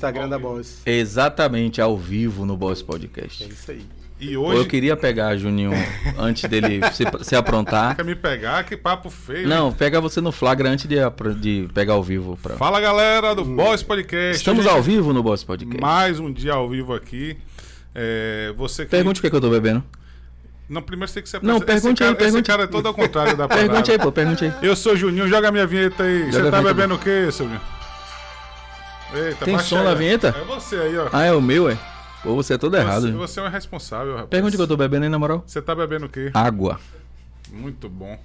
Instagram da Boss. Exatamente, ao vivo no Boss Podcast. É isso aí. E Pô, hoje. Eu queria pegar Juninho antes dele se, se aprontar. Quer me pegar? Que papo feio. hein? Não, pega você no flagra antes de, de pegar ao vivo. Pra... Fala galera do Boss Podcast. Estamos Gente, ao vivo no Boss Podcast. Mais um dia ao vivo aqui. É, você que... Pergunte o que, é que eu tô bebendo. Não, primeiro você tem que se Não, pergunte esse aí, cara, Esse pergunte. cara é todo ao contrário da parada. Pergunte aí, pô, pergunte aí. Eu sou Juninho, joga a minha vinheta aí. Joga você tá bebendo o quê, seu Juninho? Eita, Tem som aí, na vinheta? É você aí, ó. Ah, é o meu, é? Pô, você é todo errado. Você, hein? você é um irresponsável, rapaz. Pergunte o que eu tô bebendo aí, na moral. Você tá bebendo o quê? Água. Muito bom.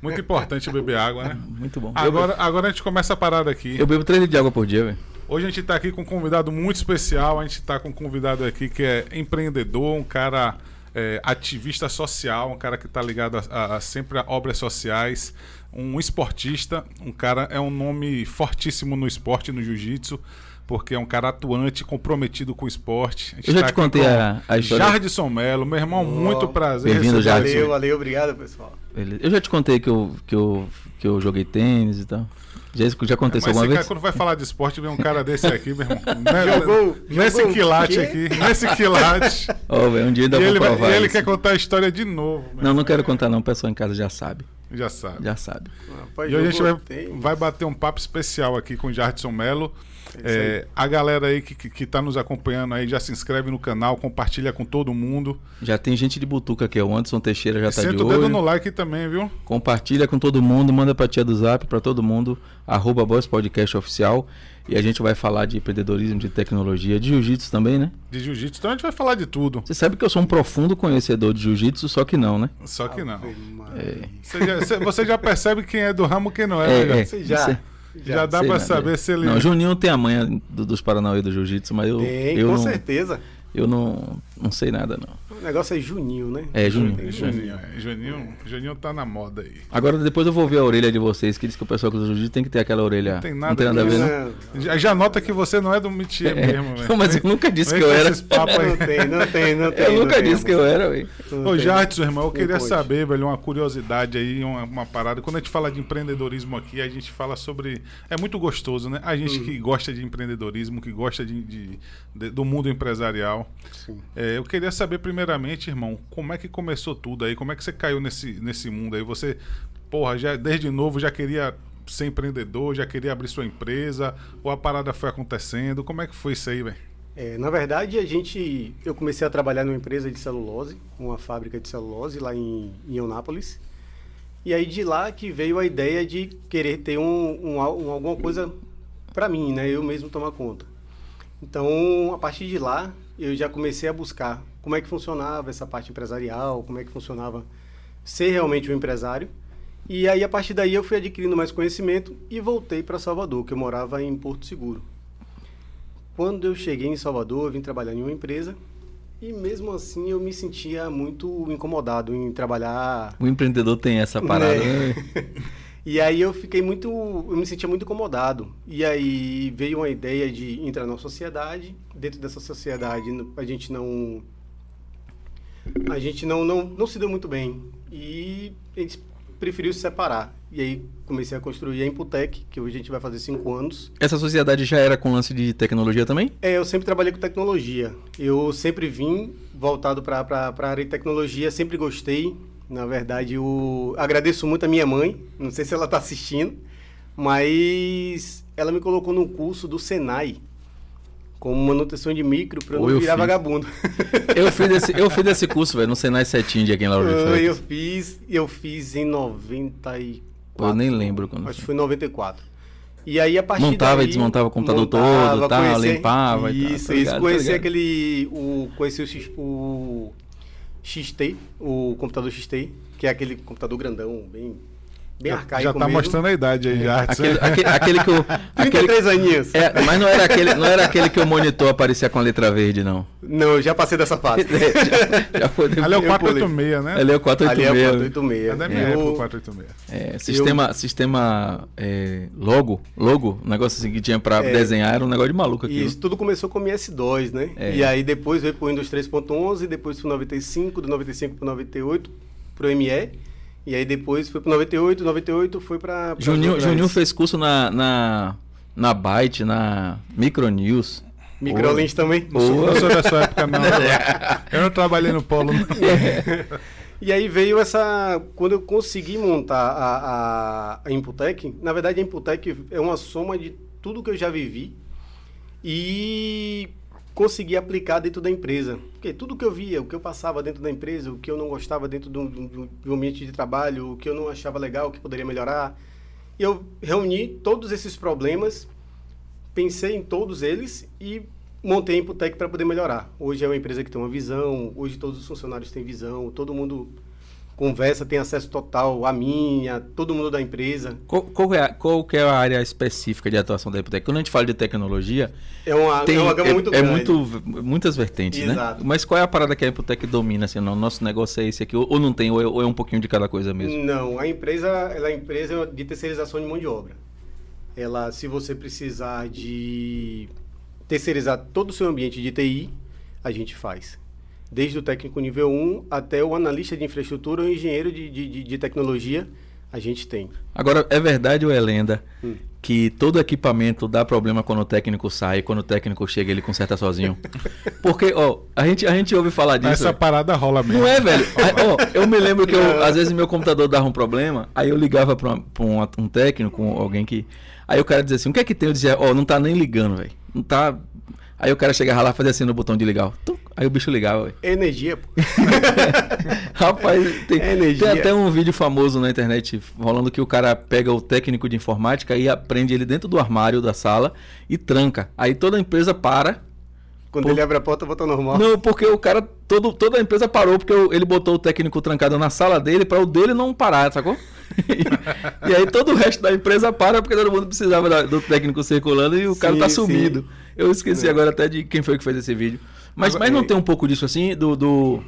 Muito importante beber água, né? Muito bom. Agora, agora a gente começa a parada aqui. Eu bebo 3 litros de água por dia, velho. Hoje a gente tá aqui com um convidado muito especial. A gente tá com um convidado aqui que é empreendedor, um cara é, ativista social, um cara que tá ligado a, a- a sempre a obras sociais, um esportista, um cara é um nome fortíssimo no esporte, no jiu-jitsu, porque é um cara atuante, comprometido com o esporte. A gente Eu já tá te contei a- a história. Jardson Melo, meu irmão, muito prazer. Bem-vindo, você. Valeu, valeu, obrigado, pessoal. Eu já te contei que eu, que eu, que eu joguei tênis e tal. Já, já contei isso Mas alguma esse cara, vez? quando vai falar de esporte, vem um cara desse aqui, meu irmão. Né- Jogou- nesse jogou quilate quê? aqui, nesse quilate. Ó, velho, um dia ainda e vou ele, vai- provar e ele isso. quer contar a história de novo. Não, irmão. não quero contar não. O pessoal em casa já sabe. Já sabe. Já sabe. Rapaz, E hoje a gente vai, vai bater um papo especial aqui com o Jardson Melo. isso É, a galera aí que, que, que tá nos acompanhando aí, já se inscreve no canal, compartilha com todo mundo. Já tem gente de Butuca aqui. O Anderson Teixeira já e tá de senta o dedo no olho. like também, viu? Compartilha com todo mundo. Manda pra tia do Zap, pra todo mundo. Arroba Boss Podcast Oficial. E a gente vai falar de empreendedorismo, de tecnologia, de jiu-jitsu também, né? De jiu-jitsu. Então a gente vai falar de tudo. Você sabe que eu sou um profundo conhecedor de jiu-jitsu, só que não, né? Só que não. Maria. Você já, você- já percebe quem é do ramo e quem não é, né, Jardson? Você já. Você- Já dá sei pra nada. saber se ele. Não, Juninho tem a manha do- dos Paranauê do Jiu-Jitsu, mas eu, Tem, eu, com não, certeza. eu não, não sei nada, não. O negócio é Juninho, né? É, Juninho. Juninho, é, Juninho, Juninho tá na moda aí. Agora depois eu vou ver a orelha de vocês, que diz que o pessoal que usa jiu-jitsu tem que ter aquela orelha. Não tem não nada tem nada a ver, não? Não, Já, já nota que você não é do métier mesmo, velho. Não, mas eu nunca disse que eu era. esses papos aí. não tem, não tem, não tem. Eu não nunca tem, disse que eu era, velho. não Ô, tem. Jardson, irmão, eu queria saber, velho, uma curiosidade aí, uma, uma parada. Quando a gente fala de empreendedorismo aqui, a gente fala sobre. É muito gostoso, né? A gente Hum. que gosta de empreendedorismo, que gosta de, de- de- do mundo empresarial. Sim. É, eu queria saber, primeiramente, irmão, como é que começou tudo aí? Como é que você caiu nesse, nesse mundo aí? Você, porra, já, desde novo já queria ser empreendedor, já queria abrir sua empresa? Ou a parada foi acontecendo? Como é que foi isso aí, velho? É, na verdade, a gente, eu comecei a trabalhar numa empresa de celulose, uma fábrica de celulose lá em, em Eunápolis. E aí de lá que veio a ideia de querer ter um, um, um- alguma coisa para mim, né? Eu mesmo tomar conta. Então, a partir de lá, eu já comecei a buscar como é que funcionava essa parte empresarial, como é que funcionava ser realmente um empresário. E aí, a partir daí, eu fui adquirindo mais conhecimento e voltei para Salvador, que eu morava em Porto Seguro. Quando eu cheguei em Salvador, eu vim trabalhar em uma empresa e mesmo assim eu me sentia muito incomodado em trabalhar. O empreendedor tem essa parada, É. né? E aí eu fiquei muito, eu me sentia muito incomodado. E aí veio uma ideia de entrar na sociedade. Dentro dessa sociedade a gente não a gente não não, não se deu muito bem e a gente preferiu se separar. E aí comecei a construir a Imputec, que hoje a gente vai fazer cinco anos. Essa sociedade já era com lance de tecnologia também? É, eu sempre trabalhei com tecnologia. Eu sempre vim voltado para a área de tecnologia, sempre gostei. Na verdade, eu agradeço muito a minha mãe, não sei se ela está assistindo, mas ela me colocou no curso do Senai, como manutenção de micro, para eu Ou não eu virar fiz. vagabundo. Eu fiz esse, eu fiz esse curso, velho, no Senai Setim de aqui em Lauro de eu Freitas. fiz, eu fiz em 94. Pô, eu nem lembro quando Acho que foi. em 94. E aí, a partir Montava e daí, desmontava o computador montava, todo, tá, conhecer- limpava e tal, Isso, tá isso. tá aquele... O, conhecer o, o XT, o computador XT, que é aquele computador grandão, bem, bem arcaico já tá mesmo. mostrando a idade aí, Jardson. Aquele, aquele, aquele que o. Aquele, 33 aninhos. é, mas não era, aquele, não era aquele que o monitor aparecia com a letra verde, não. Não, eu já passei dessa fase. já, já foi Ali é o depois. Eu 486, né? Ali é o Ali é o 486. 486. É da minha Eu- época, o 486. É, sistema, sistema é, logo, logo, um negócio assim que tinha pra É. desenhar, era um negócio de maluco aqui. Isso tudo começou com o MS2, né? É. E aí depois veio pro Windows 3.11, depois pro 95, do 95 pro 98, pro ME. E aí depois foi pro 98, 98 foi pra... pra Juninho, Juninho fez curso na, na, na Byte, na Micronews. Microlins também? Não sou, não sou dessa época, não. Eu não trabalhei no Polo. Não. E aí veio essa. Quando eu consegui montar a, a, a Imputec, na verdade a Imputec é uma soma de tudo que eu já vivi e consegui aplicar dentro da empresa. Porque tudo que eu via, o que eu passava dentro da empresa, o que eu não gostava dentro do, do, do ambiente de trabalho, o que eu não achava legal, o que poderia melhorar. Eu reuni todos esses problemas, pensei em todos eles e montei a Imputec para poder melhorar. Hoje é uma empresa que tem uma visão, hoje todos os funcionários têm visão, todo mundo conversa, tem acesso total a minha, todo mundo da empresa. Qual, qual, é, a, qual é a área específica de atuação da Imputec? Quando a gente fala de tecnologia, é uma, tem, é uma gama é, muito é grande. muito, muitas vertentes, né? Exato. né? Mas qual é a parada que a Imputec domina? Assim, não, nosso negócio é esse aqui, ou, ou não tem, ou é, ou é, um pouquinho de cada coisa mesmo? Não, a empresa ela é empresa de terceirização de mão de obra. Ela, se você precisar de terceirizar todo o seu ambiente de TI, a gente faz desde o técnico nível 1 até o analista de infraestrutura ou engenheiro de, de, de tecnologia, a gente tem. Agora, é verdade ou é lenda hum. que todo equipamento dá problema quando o técnico sai, quando o técnico chega ele conserta sozinho? Porque, ó, a gente, a gente ouve falar disso. Essa parada rola mesmo. Não é, velho? ó, eu me lembro que eu, às vezes meu computador dava um problema, aí eu ligava para um, um técnico, alguém que. Aí o cara dizia assim: o que é que tem? Eu dizia: ó, oh, não tá nem ligando, velho. Não tá. Aí o cara chegava lá e fazia assim no botão de ligar. Tum, Aí o bicho ligava. Ué. Energia, pô. Rapaz, tem, tem, até um vídeo famoso na internet rolando que o cara pega o técnico de informática e aprende ele dentro do armário da sala e tranca. Aí toda a empresa para. Quando por... ele abre a porta, volta normal. Não, porque o cara, todo, toda a empresa parou porque ele botou o técnico trancado na sala dele para o dele não parar, sacou? e, aí todo o resto da empresa para porque todo mundo precisava do técnico circulando e o sim, cara tá sumido. Sim. Eu esqueci é. agora até de quem foi que fez esse vídeo. Mas, mas não tem um pouco disso assim, do, do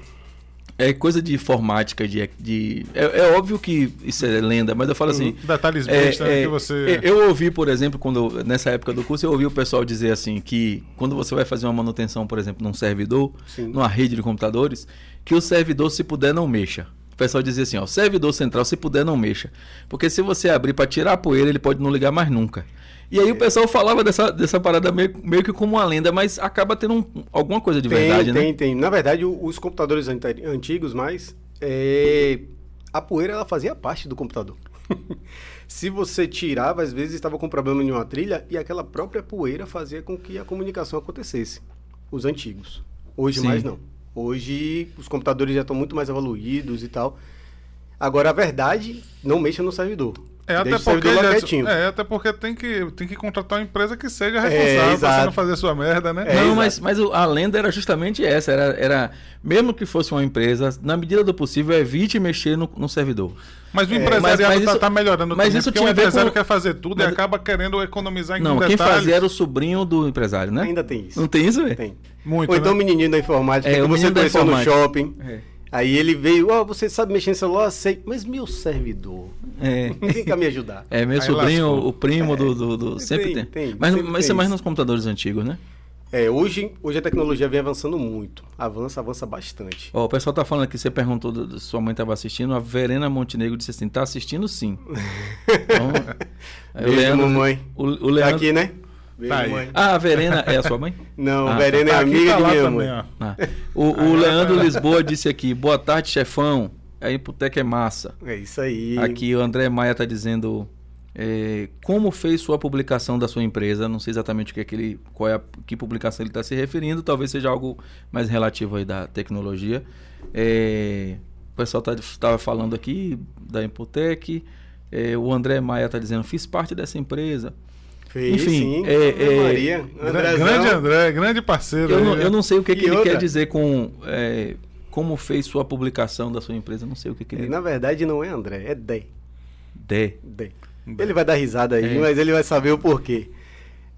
é coisa de informática, de. de é, é, óbvio que isso é lenda, mas eu falo assim. Uhum. Detalhes é, besta é, que você. É, eu ouvi, por exemplo, quando nessa época do curso, eu ouvi o pessoal dizer assim que quando você vai fazer uma manutenção, por exemplo, num servidor, Sim. numa rede de computadores, que o servidor, se puder, não mexa. O pessoal dizia assim, ó, servidor central, se puder, não mexa. Porque se você abrir para tirar a poeira, ele pode não ligar mais nunca. E aí o pessoal falava dessa, dessa parada meio, meio que como uma lenda, mas acaba tendo um, alguma coisa de tem, verdade, tem, né? Tem, tem. Na verdade, os computadores antigos, mais é, a poeira ela fazia parte do computador. Se você tirava, às vezes estava com problema em uma trilha e aquela própria poeira fazia com que a comunicação acontecesse. Os antigos. Hoje Sim. mais não. Hoje os computadores já estão muito mais evoluídos e tal. Agora a verdade, não mexa no servidor. É até, porque, é, até porque tem que, tem que contratar uma empresa que seja é, responsável é, para você não fazer sua merda, né? É, não, mas, mas a lenda era justamente essa. Era, era, mesmo que fosse uma empresa, na medida do possível, evite mexer no, no servidor. Mas o empresariado está tá melhorando mas também, isso porque tinha o empresário com... quer fazer tudo mas... e acaba querendo economizar em Não, quem fazia era o sobrinho do empresário, né? Ainda tem isso. Não tem isso, velho? Tem. Muito, Ou então né? o menininho da informática é, que você conheceu no shopping. É. Aí ele veio, ó, oh, você sabe mexer em celular? Sei, mas meu servidor. É. Ninguém quer me ajudar. É, meu Aí sobrinho, lascou. o primo é. do, do, do, Sempre tem. tem. mas sempre mas tem é mais nos computadores antigos, né? É, hoje, hoje a tecnologia vem avançando muito. Avança, avança bastante. Ó, o pessoal tá falando aqui, você perguntou, do, do, sua mãe estava assistindo, a Verena Montenegro disse assim, tá assistindo sim. Então, Beijo, o Leandro, mamãe. O, o Leandro, tá aqui, né? Beijo, tá mãe. Ah, a Verena é a sua mãe? Não, ah, Verena tá. é amiga tá de minha também, mãe. Ah. O, o Leandro Lisboa disse aqui, boa tarde, chefão. A Imputec é massa. É isso aí. Aqui o André Maia tá dizendo é, como fez sua publicação da sua empresa. Não sei exatamente o que é que ele, qual é a que publicação ele está se referindo. Talvez seja algo mais relativo aí da tecnologia. É, o pessoal estava tá, falando aqui da Imputec. É, o André Maia está dizendo, fiz parte dessa empresa. Fez, Enfim, sim. É, é, Maria, grande André, grande parceiro. Eu não, eu não sei o que, que ele outra? quer dizer com é, como fez sua publicação da sua empresa. Não sei o que, que ele. Na verdade, não é André, é Dé. Dé. Dé. Ele vai dar risada aí, É. mas ele vai saber o porquê.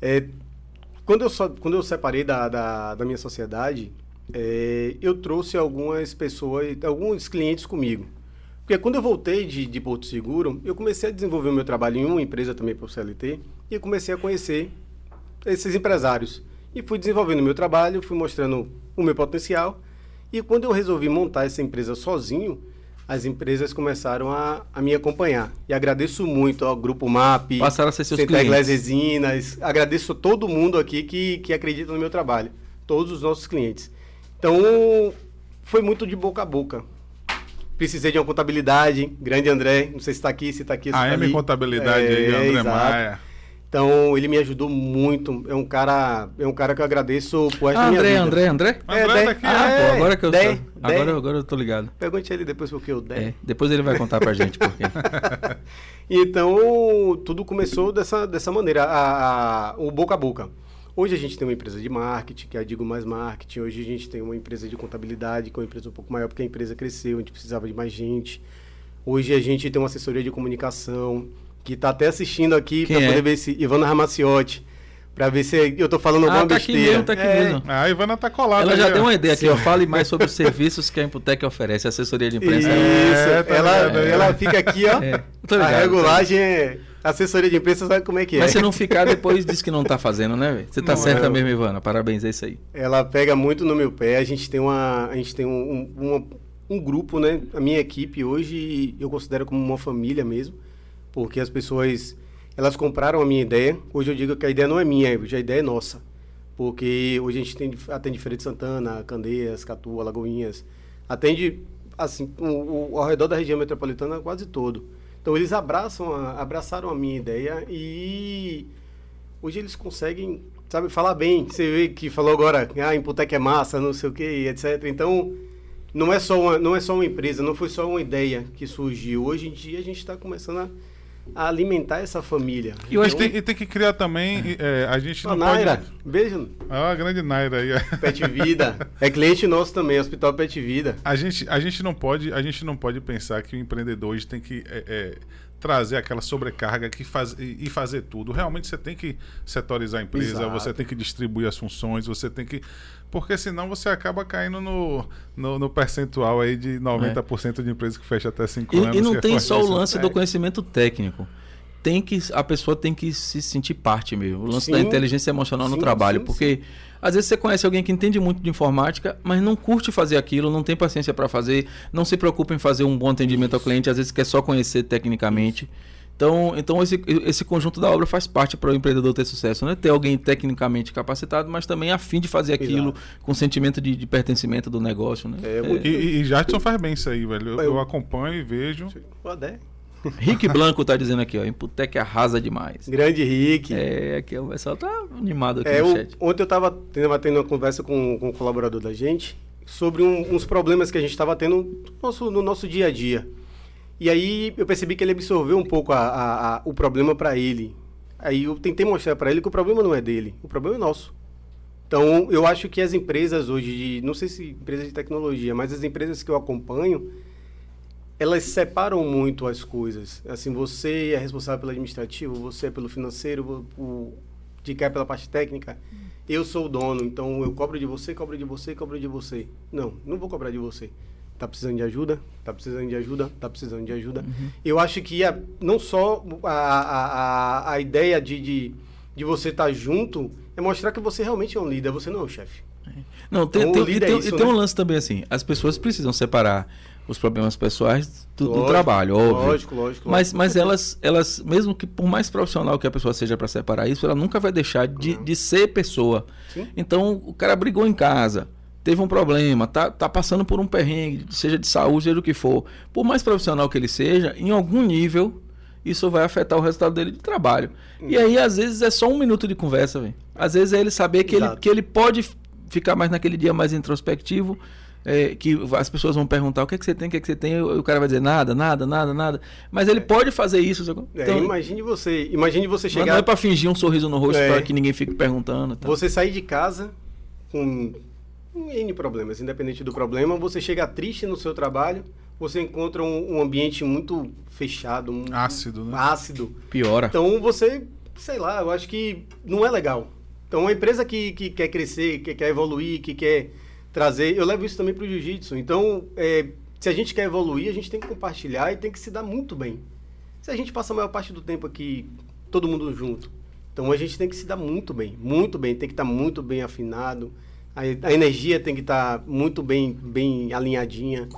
É, quando, eu só, quando eu separei da, da, da minha sociedade, é, eu trouxe algumas pessoas, alguns clientes comigo. Porque quando eu voltei de, de Porto Seguro, eu comecei a desenvolver o meu trabalho em uma empresa também para o CLT e comecei a conhecer esses empresários. E fui desenvolvendo o meu trabalho, fui mostrando o meu potencial. E quando eu resolvi montar essa empresa sozinho, as empresas começaram a, a me acompanhar. E agradeço muito ao Grupo MAP, Passaram a ser seus clientes. Resinas. Agradeço a todo mundo aqui que, que acredita no meu trabalho. Todos os nossos clientes. Então, foi muito de boca a boca. Precisei de uma contabilidade, grande André, não sei se está aqui, se está aqui, se A tá M ali. Contabilidade aí, É, André exato. Maia. Então, ele me ajudou muito. É um cara, é um cara que eu agradeço por esta Ah, minha André, vida. André, André? É, André Dé. daqui, Ah, é, pô, agora que eu Dé, tô. Agora, Dé. agora eu tô ligado. Pergunte a ele depois porque eu der. É, depois ele vai contar pra gente por quê. Então, tudo começou dessa, dessa maneira, a, a- o boca a boca. Hoje a gente tem uma empresa de marketing, que é a Digo Mais Marketing. Hoje a gente tem uma empresa de contabilidade, que é uma empresa um pouco maior, porque a empresa cresceu, a gente precisava de mais gente. Hoje a gente tem uma assessoria de comunicação, que está até assistindo aqui para é? poder ver se... Ivana Ramaciotti, para ver se eu estou falando alguma Ah, tá aqui besteira. mesmo, tá aqui É, mesmo. Ah, a Ivana tá colada Ela aí, já ó. deu uma ideia aqui, ó. Fale mais sobre os serviços que a Imputec oferece, assessoria de imprensa. Isso, É, tá ela, ligado, ela fica aqui, ó. É, tô a ligado, regulagem é. Assessoria de imprensa sabe como é que é. Mas se não ficar, depois diz que não tá fazendo, né, velho? Você tá Não, certa é. mesmo, Ivana. Parabéns, é isso aí. Ela pega muito no meu pé. A gente tem uma, a gente tem um, um, uma- um grupo, né? A minha equipe hoje eu considero como uma família mesmo, porque as pessoas elas compraram a minha ideia. Hoje eu digo que a ideia não é minha, hoje a ideia é nossa, porque hoje a gente tem, atende Feira de Santana, Candeias, Catu, Alagoinhas, atende assim o, o- ao redor da região metropolitana quase todo. Então eles abraçam, a- abraçaram a minha ideia e hoje eles conseguem, sabe, falar bem. Você vê que falou agora, ah, Imputec é massa, não sei o que, etc. Então, não é, só uma, não é só uma empresa, não foi só uma ideia que surgiu. Hoje em dia a gente está começando a, a alimentar essa família. E eu acho E tem, e tem que criar também. é, a gente não Naira, pode. beijo. Ah, a grande Naira aí. Pet Vida. É cliente nosso também, Hospital Pet Vida. A gente, a gente não pode, a gente não pode pensar que o empreendedor hoje tem que é, é, trazer aquela sobrecarga que faz, e, e fazer tudo. Realmente você tem que setorizar a empresa, Exato. você tem que distribuir as funções, você tem que. Porque senão você acaba caindo no, no, no percentual aí de 90% de empresas que fecha até 5 anos. E, não é tem só o fortíssimo. lance do conhecimento técnico. Tem que a pessoa tem que se sentir parte mesmo. O lance Sim. da inteligência emocional no Sim, trabalho, sim, porque às vezes você conhece alguém que entende muito de informática, mas não curte fazer aquilo, não tem paciência para fazer, não se preocupa em fazer um bom atendimento ao cliente, às vezes quer só conhecer tecnicamente. Então, então esse, esse conjunto da obra faz parte para o empreendedor ter sucesso, né? Ter alguém tecnicamente capacitado, mas também a fim de fazer aquilo Exato. com sentimento de, de pertencimento do negócio, né? É, muito- E, e, e Jadson faz bem isso aí, velho. Eu, Eu- eu acompanho e vejo. Adé. Rick Blanco tá dizendo aqui, ó, Imputec arrasa demais. Grande Rick. É, aqui o pessoal tá animado aqui É, no chat. ontem eu estava tendo, tendo uma conversa com, com um colaborador da gente sobre um- uns problemas que a gente estava tendo no nosso, no nosso dia a dia. E aí eu percebi que ele absorveu um pouco a- a- a- o problema para ele. Aí eu tentei mostrar para ele que o problema não é dele, o problema é nosso. Então eu acho que as empresas hoje, de, não sei se empresas de tecnologia, mas as empresas que eu acompanho, elas separam muito as coisas. Assim, você é responsável pelo administrativo, você é pelo financeiro, o de cá é pela parte técnica. Eu sou o dono, então eu cobro de você, cobro de você, cobro de você. Não, não vou cobrar de você. Tá precisando de ajuda? Tá precisando de ajuda? Tá precisando de ajuda. Eu acho que a- não só a, a, a, ideia de, de, de você estar junto é mostrar que você realmente é um líder, você não é um chefe. Não, tem, Então, tem- tem, é isso, tem um né? lance também assim, as pessoas precisam separar os problemas pessoais do, do Lógico, trabalho, óbvio. Lógico, lógico. Mas, lógico. mas elas, elas, mesmo que por mais profissional que a pessoa seja para separar isso, ela nunca vai deixar de, de ser pessoa. Sim. Então, o cara brigou em casa, teve um problema, tá, tá passando por um perrengue, seja de saúde, seja do que for. Por mais profissional que ele seja, em algum nível, isso vai afetar o resultado dele de trabalho. E aí, às vezes, é só um minuto de conversa, velho. Às vezes é ele saber que ele, que ele pode ficar mais naquele dia mais introspectivo. É, que as pessoas vão perguntar o que, é que você tem, o que, é que você tem, e o cara vai dizer nada, nada, nada, nada. Mas ele pode fazer isso. É, Então, imagine você, imagine você mas não chegar é pra fingir um sorriso no rosto É. para que ninguém fique perguntando. tá? Você sair de casa com um N problemas, independente do problema, você chega triste no seu trabalho, você encontra um, um ambiente muito fechado, um, Ácido, né? ácido. Piora. Então você, sei lá, eu acho que não é legal. Então uma empresa que, que quer crescer, que quer evoluir, que quer trazer, eu levo isso também para o jiu-jitsu. Então, é, se a gente quer evoluir, a gente tem que compartilhar e tem que se dar muito bem. Se a gente passa a maior parte do tempo aqui, todo mundo junto, então a gente tem que se dar muito bem, muito bem, tem que estar muito bem afinado, a, a energia tem que estar muito bem, bem alinhadinha.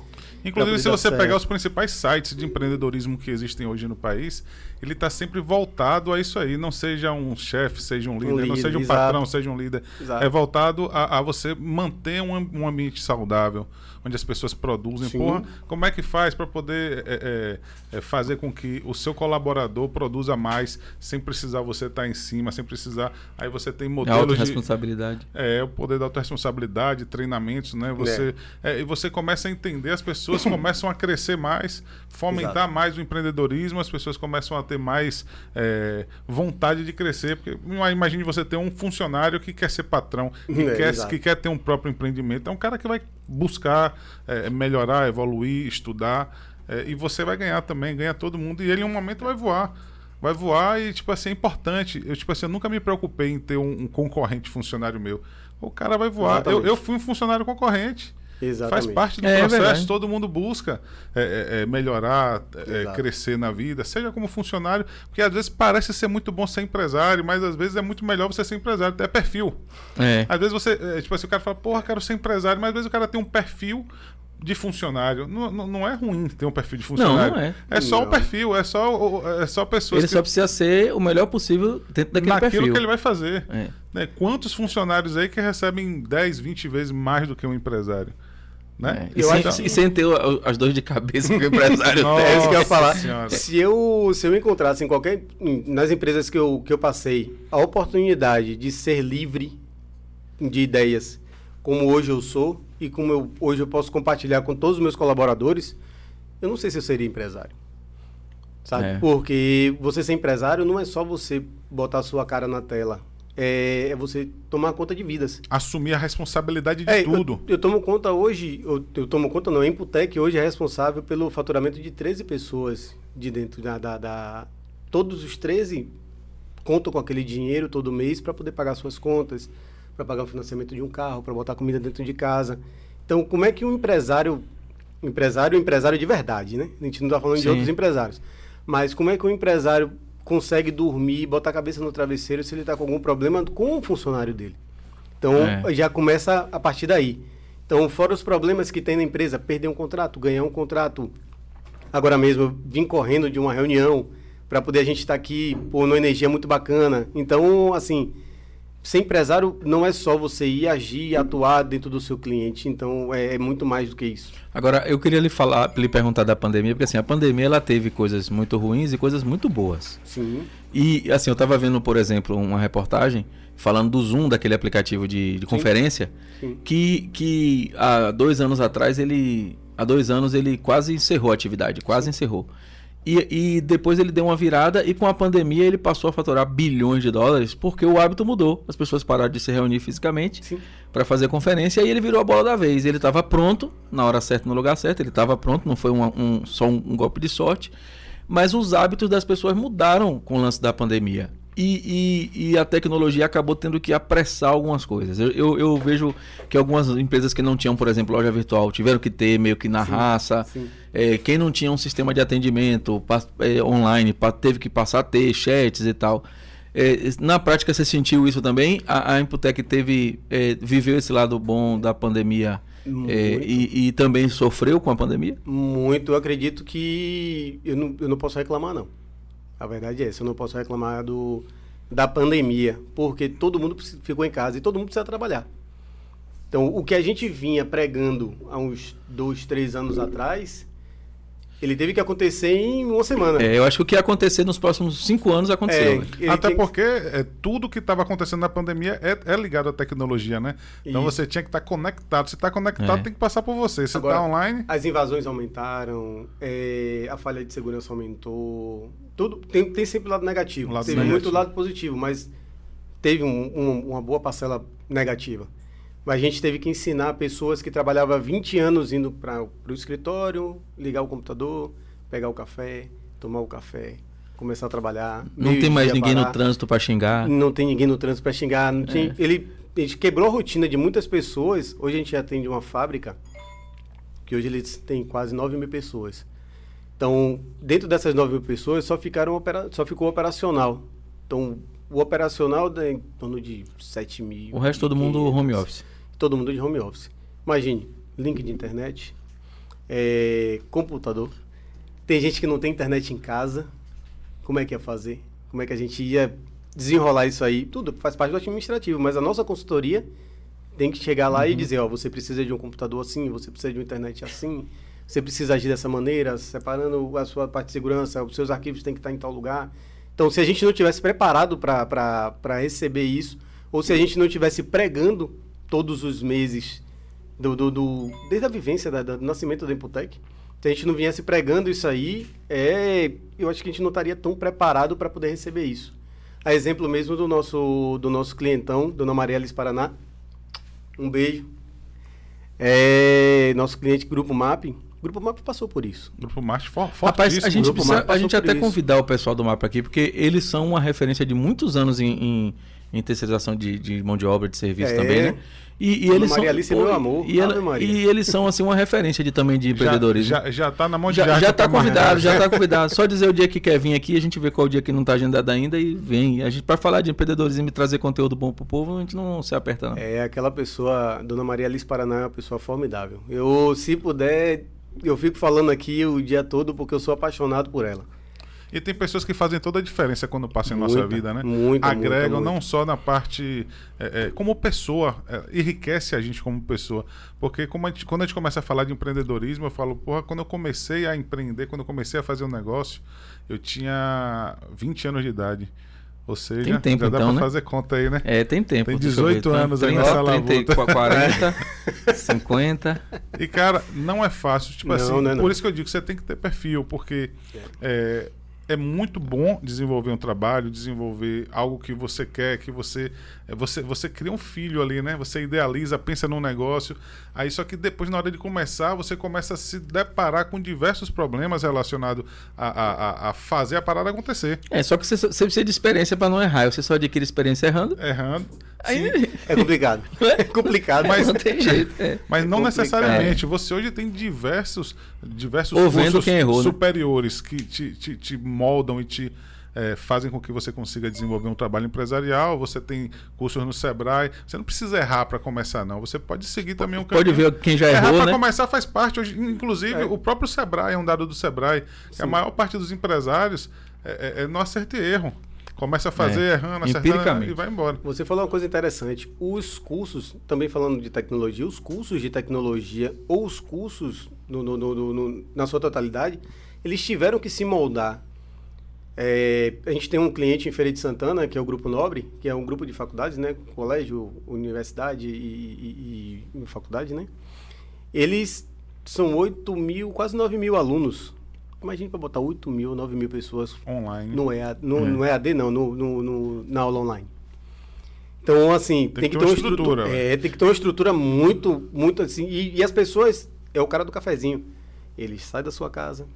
Inclusive, se você pegar os principais sites de empreendedorismo que existem hoje no país, ele está sempre voltado a isso aí. Não seja um chefe, seja um líder, um líder não seja um exato. patrão, seja um líder. Exato. É voltado a, a você manter um, um ambiente saudável, onde as pessoas produzem. Sim. Porra, como é que faz para poder é, é, é, fazer com que o seu colaborador produza mais sem precisar você estar tá em cima, sem precisar. Aí você tem modelos de responsabilidade. É, o poder da autorresponsabilidade, treinamentos, né? Você é. é. e você começa a entender, as pessoas começam a crescer mais, fomentar Exato. mais o empreendedorismo, as pessoas começam a ter mais é, vontade de crescer, porque imagine você ter um funcionário que quer ser patrão, que, é, quer, que quer ter um próprio empreendimento, é um cara que vai buscar é, melhorar, evoluir, estudar. É, e você vai ganhar também, ganha todo mundo, e ele em um momento vai voar. Vai voar e, tipo assim, é importante. Eu, tipo assim, eu nunca me preocupei em ter um, um concorrente funcionário meu. O cara vai voar. Eu, eu, fui um funcionário concorrente. Exatamente. Faz parte do é, é processo, é todo mundo busca é, é, melhorar, crescer na vida, seja como funcionário, porque às vezes parece ser muito bom ser empresário, mas às vezes é muito melhor você ser empresário, é perfil. Às vezes você, tipo assim, o cara fala, porra, quero ser empresário, mas às vezes o cara tem um perfil de funcionário. Não, não, é ruim ter um perfil de funcionário. Não, não é. É só não. um perfil, é só, é só pessoas. Ele que... só precisa ser o melhor possível dentro daquele Naquilo perfil. que ele vai fazer. É. Né? Quantos funcionários aí que recebem 10, 20 vezes mais do que um empresário? Né? É. E, sem, acho... e, sem, ter as dores de cabeça que o empresário tem. Isso que eu ia falar. Se eu, se eu encontrasse em qualquer. nas empresas que eu, que eu passei, a oportunidade de ser livre de ideias, como hoje eu sou, e como eu, hoje eu posso compartilhar com todos os meus colaboradores, eu não sei se eu seria empresário. Sabe? É. Porque você ser empresário não é só você botar a sua cara na tela é, é, você tomar conta de vidas. Assumir a responsabilidade de é, tudo. Eu, eu, tomo conta hoje, eu, eu, tomo conta não, a Imputec hoje é responsável pelo faturamento de 13 pessoas de dentro da, da, da todos os 13 contam com aquele dinheiro todo mês para poder pagar suas contas, para pagar o financiamento de um carro, para botar comida dentro de casa. Então, como é que um empresário, empresário, empresário de verdade, né? A gente não está falando Sim. de outros empresários, mas como é que um empresário consegue dormir, botar a cabeça no travesseiro se ele está com algum problema com o funcionário dele. Então, é. já começa a partir daí. Então, fora os problemas que tem na empresa, perder um contrato, ganhar um contrato. Agora mesmo, vim correndo de uma reunião para poder a gente estar tá aqui, por uma energia muito bacana. Então, assim, ser empresário não é só você ir agir e atuar dentro do seu cliente, então é, é, muito mais do que isso. Agora, eu queria lhe falar, lhe perguntar da pandemia, porque assim, a pandemia ela teve coisas muito ruins e coisas muito boas. Sim. E assim, eu estava vendo, por exemplo, uma reportagem falando do Zoom, daquele aplicativo de, de conferência, Sim. Que, que há dois anos atrás ele. Há dois anos ele quase encerrou a atividade, quase Sim. encerrou. E, e, depois ele deu uma virada e com a pandemia ele passou a faturar bilhões de dólares porque o hábito mudou. As pessoas pararam de se reunir fisicamente para fazer conferência e ele virou a bola da vez. Ele estava pronto, na hora certa, no lugar certo, ele estava pronto, não foi um, um, só um, um golpe de sorte. Mas os hábitos das pessoas mudaram com o lance da pandemia. E, e, e, a tecnologia acabou tendo que apressar algumas coisas. Eu, eu, eu, vejo que algumas empresas que não tinham, por exemplo, loja virtual, tiveram que ter meio que na sim, raça. Sim. É, quem não tinha um sistema de atendimento é, online teve que passar a ter chats e tal. É, na prática, você sentiu isso também? A, a Imputec teve, é, viveu esse lado bom da pandemia é, e, e, também sofreu com a pandemia? Muito. Eu acredito que eu não, eu não posso reclamar, não. A verdade é essa, eu não posso reclamar do, da pandemia, porque todo mundo ficou em casa e todo mundo precisa trabalhar. Então, o que a gente vinha pregando há uns dois, três anos atrás, ele teve que acontecer em uma semana. É, eu acho que o que ia acontecer nos próximos cinco anos aconteceu. É, Até porque é, tudo que estava acontecendo na pandemia é, é, ligado à tecnologia, né? Então Isso. você tinha que estar tá conectado. Se está conectado, é. tem que passar por você. Se está online. As invasões aumentaram, é, a falha de segurança aumentou. Tudo tem, tem sempre lado negativo. lado teve negativo. muito lado positivo, mas teve um, um, uma boa parcela negativa. Mas a gente teve que ensinar pessoas que trabalhavam 20 anos indo para o escritório, ligar o computador, pegar o café, tomar o café, começar a trabalhar. Não tem mais ninguém parar. no trânsito para xingar. Não tem ninguém no trânsito para xingar. Não tinha, é. ele, ele quebrou a rotina de muitas pessoas. Hoje a gente atende uma fábrica que hoje eles têm quase 9 mil pessoas. Então, dentro dessas 9 mil pessoas, só, ficaram só ficou operacional. Então, o operacional é em torno de 7 mil. O resto todo mundo home office todo mundo de home office. Imagine, link de internet, é, computador. Tem gente que não tem internet em casa. Como é que ia fazer? Como é que a gente ia desenrolar isso aí? Tudo faz parte do administrativo, mas a nossa consultoria tem que chegar lá uhum. e dizer, ó, você precisa de um computador assim, você precisa de uma internet assim, você precisa agir dessa maneira, separando a sua parte de segurança, os seus arquivos têm que estar em tal lugar. Então, se a gente não tivesse preparado para receber isso, ou se a gente não tivesse pregando todos os meses do, do, do desde a vivência da, do nascimento da Imputec, se a gente não viesse pregando isso aí, é, eu acho que a gente não estaria tão preparado para poder receber isso. A exemplo mesmo do nosso, do nosso clientão, Dona Maria Alice Paraná, um beijo. É, nosso cliente Grupo Mapping, Grupo MAP passou por isso. Grupo MAP for, Rapaz, a gente precisa a gente até isso. convidar o pessoal do MAP aqui, porque eles são uma referência de muitos anos em, em, em terceirização de, de, mão de obra, de serviço é. também, né? E, e eles Maria são, Alice é meu amor. E, ela, e, eles são assim uma referência de também de empreendedorismo. Já, já, já tá na mão de Já, já tá convidado, já tá convidado. Só dizer o dia que quer vir aqui, a gente vê qual dia que não tá agendado ainda e vem. A gente para falar de empreendedorismo e trazer conteúdo bom pro povo, a gente não se aperta não. É aquela pessoa, Dona Maria Alice Paraná é uma pessoa formidável. Eu se puder eu fico falando aqui o dia todo porque eu sou apaixonado por ela. E tem pessoas que fazem toda a diferença quando passam em nossa vida, né? Muita, Agregam muita, não só na parte. É, é, como pessoa, é, enriquece a gente como pessoa. Porque a gente, quando a gente começa a falar de empreendedorismo, eu falo, porra, quando eu comecei a empreender, quando eu comecei a fazer um negócio, eu tinha 20 anos de idade. Ou seja, tem tempo, já dá então, pra né? fazer conta aí, né? É, tem tempo. Tem 18 anos 30, aí nessa 30, 40, 50. E, cara, não é fácil. Tipo não, assim, não, não. por isso que eu digo que você tem que ter perfil, porque é, é muito bom desenvolver um trabalho, desenvolver algo que você quer, que você é, você você cria um filho ali, né? Você idealiza, pensa num negócio. Aí só que depois na hora de começar, você começa a se deparar com diversos problemas relacionados a, a, a fazer a parada acontecer. É, só que você, você precisa de experiência para não errar. Você só adquire experiência errando. Errando. Aí... É complicado. É complicado, mas não tem jeito. É. Mas não é necessariamente. Você hoje tem diversos diversos cursos errou, né? superiores né? que te, te, te moldam e te é, fazem com que você consiga desenvolver um trabalho empresarial. Você tem cursos no Sebrae. Você não precisa errar para começar, não. Você pode seguir também um caminho. Pode ver quem já errou, Errar para né? começar faz parte. Hoje, inclusive, é. o próprio Sebrae é um dado do Sebrae. Que a maior parte dos empresários é, é, é não acerta erro. Começa a fazer é, errando, acertando e vai embora. Você falou uma coisa interessante. Os cursos, também falando de tecnologia, os cursos de tecnologia ou os cursos no, no, no, na sua totalidade, eles tiveram que se moldar. É, a gente tem um cliente em Feira de Santana, que é o Grupo Nobre, que é um grupo de faculdades, né? Colégio, universidade e, e, e faculdade, né? Eles são 8 mil, quase 9 mil alunos. Imagina para botar 8 mil, 9 mil pessoas online. No EAD, no, é. no EAD não, no, no, no, na aula online. Então, assim, tem, tem que, ter uma estrutura. estrutura é, tem que ter uma estrutura muito, muito assim. E, e as pessoas é o cara do cafezinho. Ele sai da sua casa,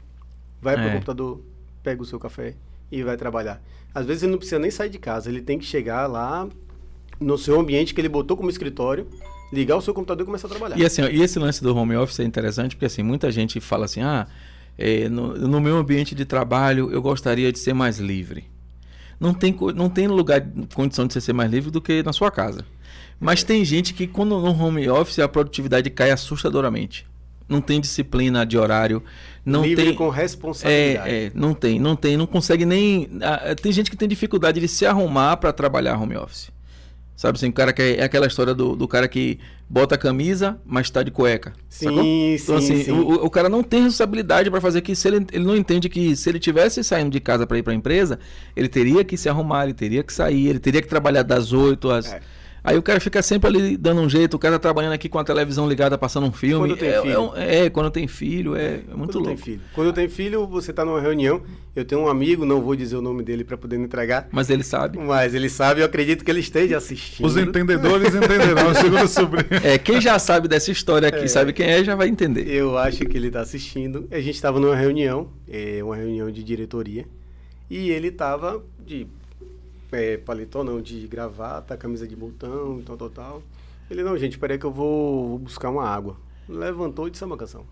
vai é. para o computador, pega o seu café e vai trabalhar. Às vezes ele não precisa nem sair de casa, ele tem que chegar lá no seu ambiente que ele botou como escritório, ligar o seu computador e começar a trabalhar. E assim, ó, e esse lance do home office é interessante porque assim, muita gente fala assim: "Ah, é, no, no meu ambiente de trabalho eu gostaria de ser mais livre". Não tem, não tem lugar, condição de você ser mais livre do que na sua casa. Mas é. tem gente que quando no home office a produtividade cai assustadoramente não tem disciplina de horário, não Livre tem com responsabilidade. É, é, não tem, não tem, não consegue nem. Tem gente que tem dificuldade de se arrumar para trabalhar home office. Sabe assim, o cara que é, é aquela história do, do cara que bota a camisa, mas está de cueca. Sim, sacou? sim, então, assim, sim. O, o, cara não tem responsabilidade para fazer que se ele, ele não entende que se ele tivesse saindo de casa para ir para a empresa, ele teria que se arrumar, ele teria que sair, ele teria que trabalhar das 8 às é. Aí o cara fica sempre ali dando um jeito, o cara tá trabalhando aqui com a televisão ligada, passando um filme. Quando tem é, filho. É, é, quando tem filho, é, é muito quando louco. Tem filho. Quando tem filho, você tá numa reunião, eu tenho um amigo, não vou dizer o nome dele para poder me entregar. Mas ele sabe. Mas ele sabe, eu acredito que ele esteja assistindo. Os entendedores entenderão, segundo sobre. É, quem já sabe dessa história aqui, é, sabe quem é, já vai entender. Eu acho que ele está assistindo. A gente estava numa reunião, é, uma reunião de diretoria, e ele estava de é, paletó não, de gravata, camisa de botão, tal, tal, tal. Ele, não, gente, peraí que eu vou, buscar uma água. Levantou e disse uma canção.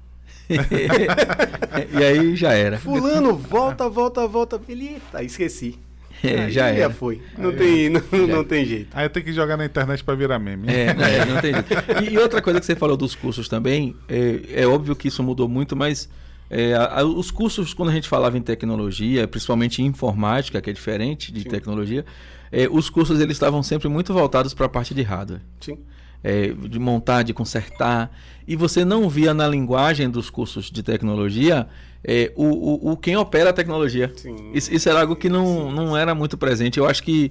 e aí já era. Fulano, volta, volta, volta. Ele, tá, esqueci. É, Aí já era. foi. Não, tem, não, não tem jeito. Aí tem que jogar na internet pra virar meme. É, não, é, não tem jeito. E, e outra coisa que você falou dos cursos também, é, é óbvio que isso mudou muito, mas é, a- a- os cursos, quando a gente falava em tecnologia, principalmente em informática, que é diferente de Sim. tecnologia, é, os cursos eles estavam sempre muito voltados para a parte de hardware. Sim. é, de montar, de consertar. E você não via na linguagem dos cursos de tecnologia é, o, o, o quem opera a tecnologia. Sim. Isso, isso era algo que não, não era muito presente. Eu acho que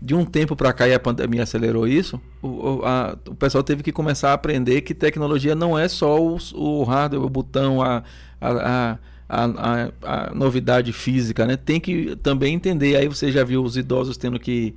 de um tempo para cá, e a pandemia acelerou isso, o, a- o pessoal teve que começar a aprender que tecnologia não é só o, o hardware, o botão, a, a, a- a novidade física, né? Tem que também entender. Aí você já viu os idosos tendo que,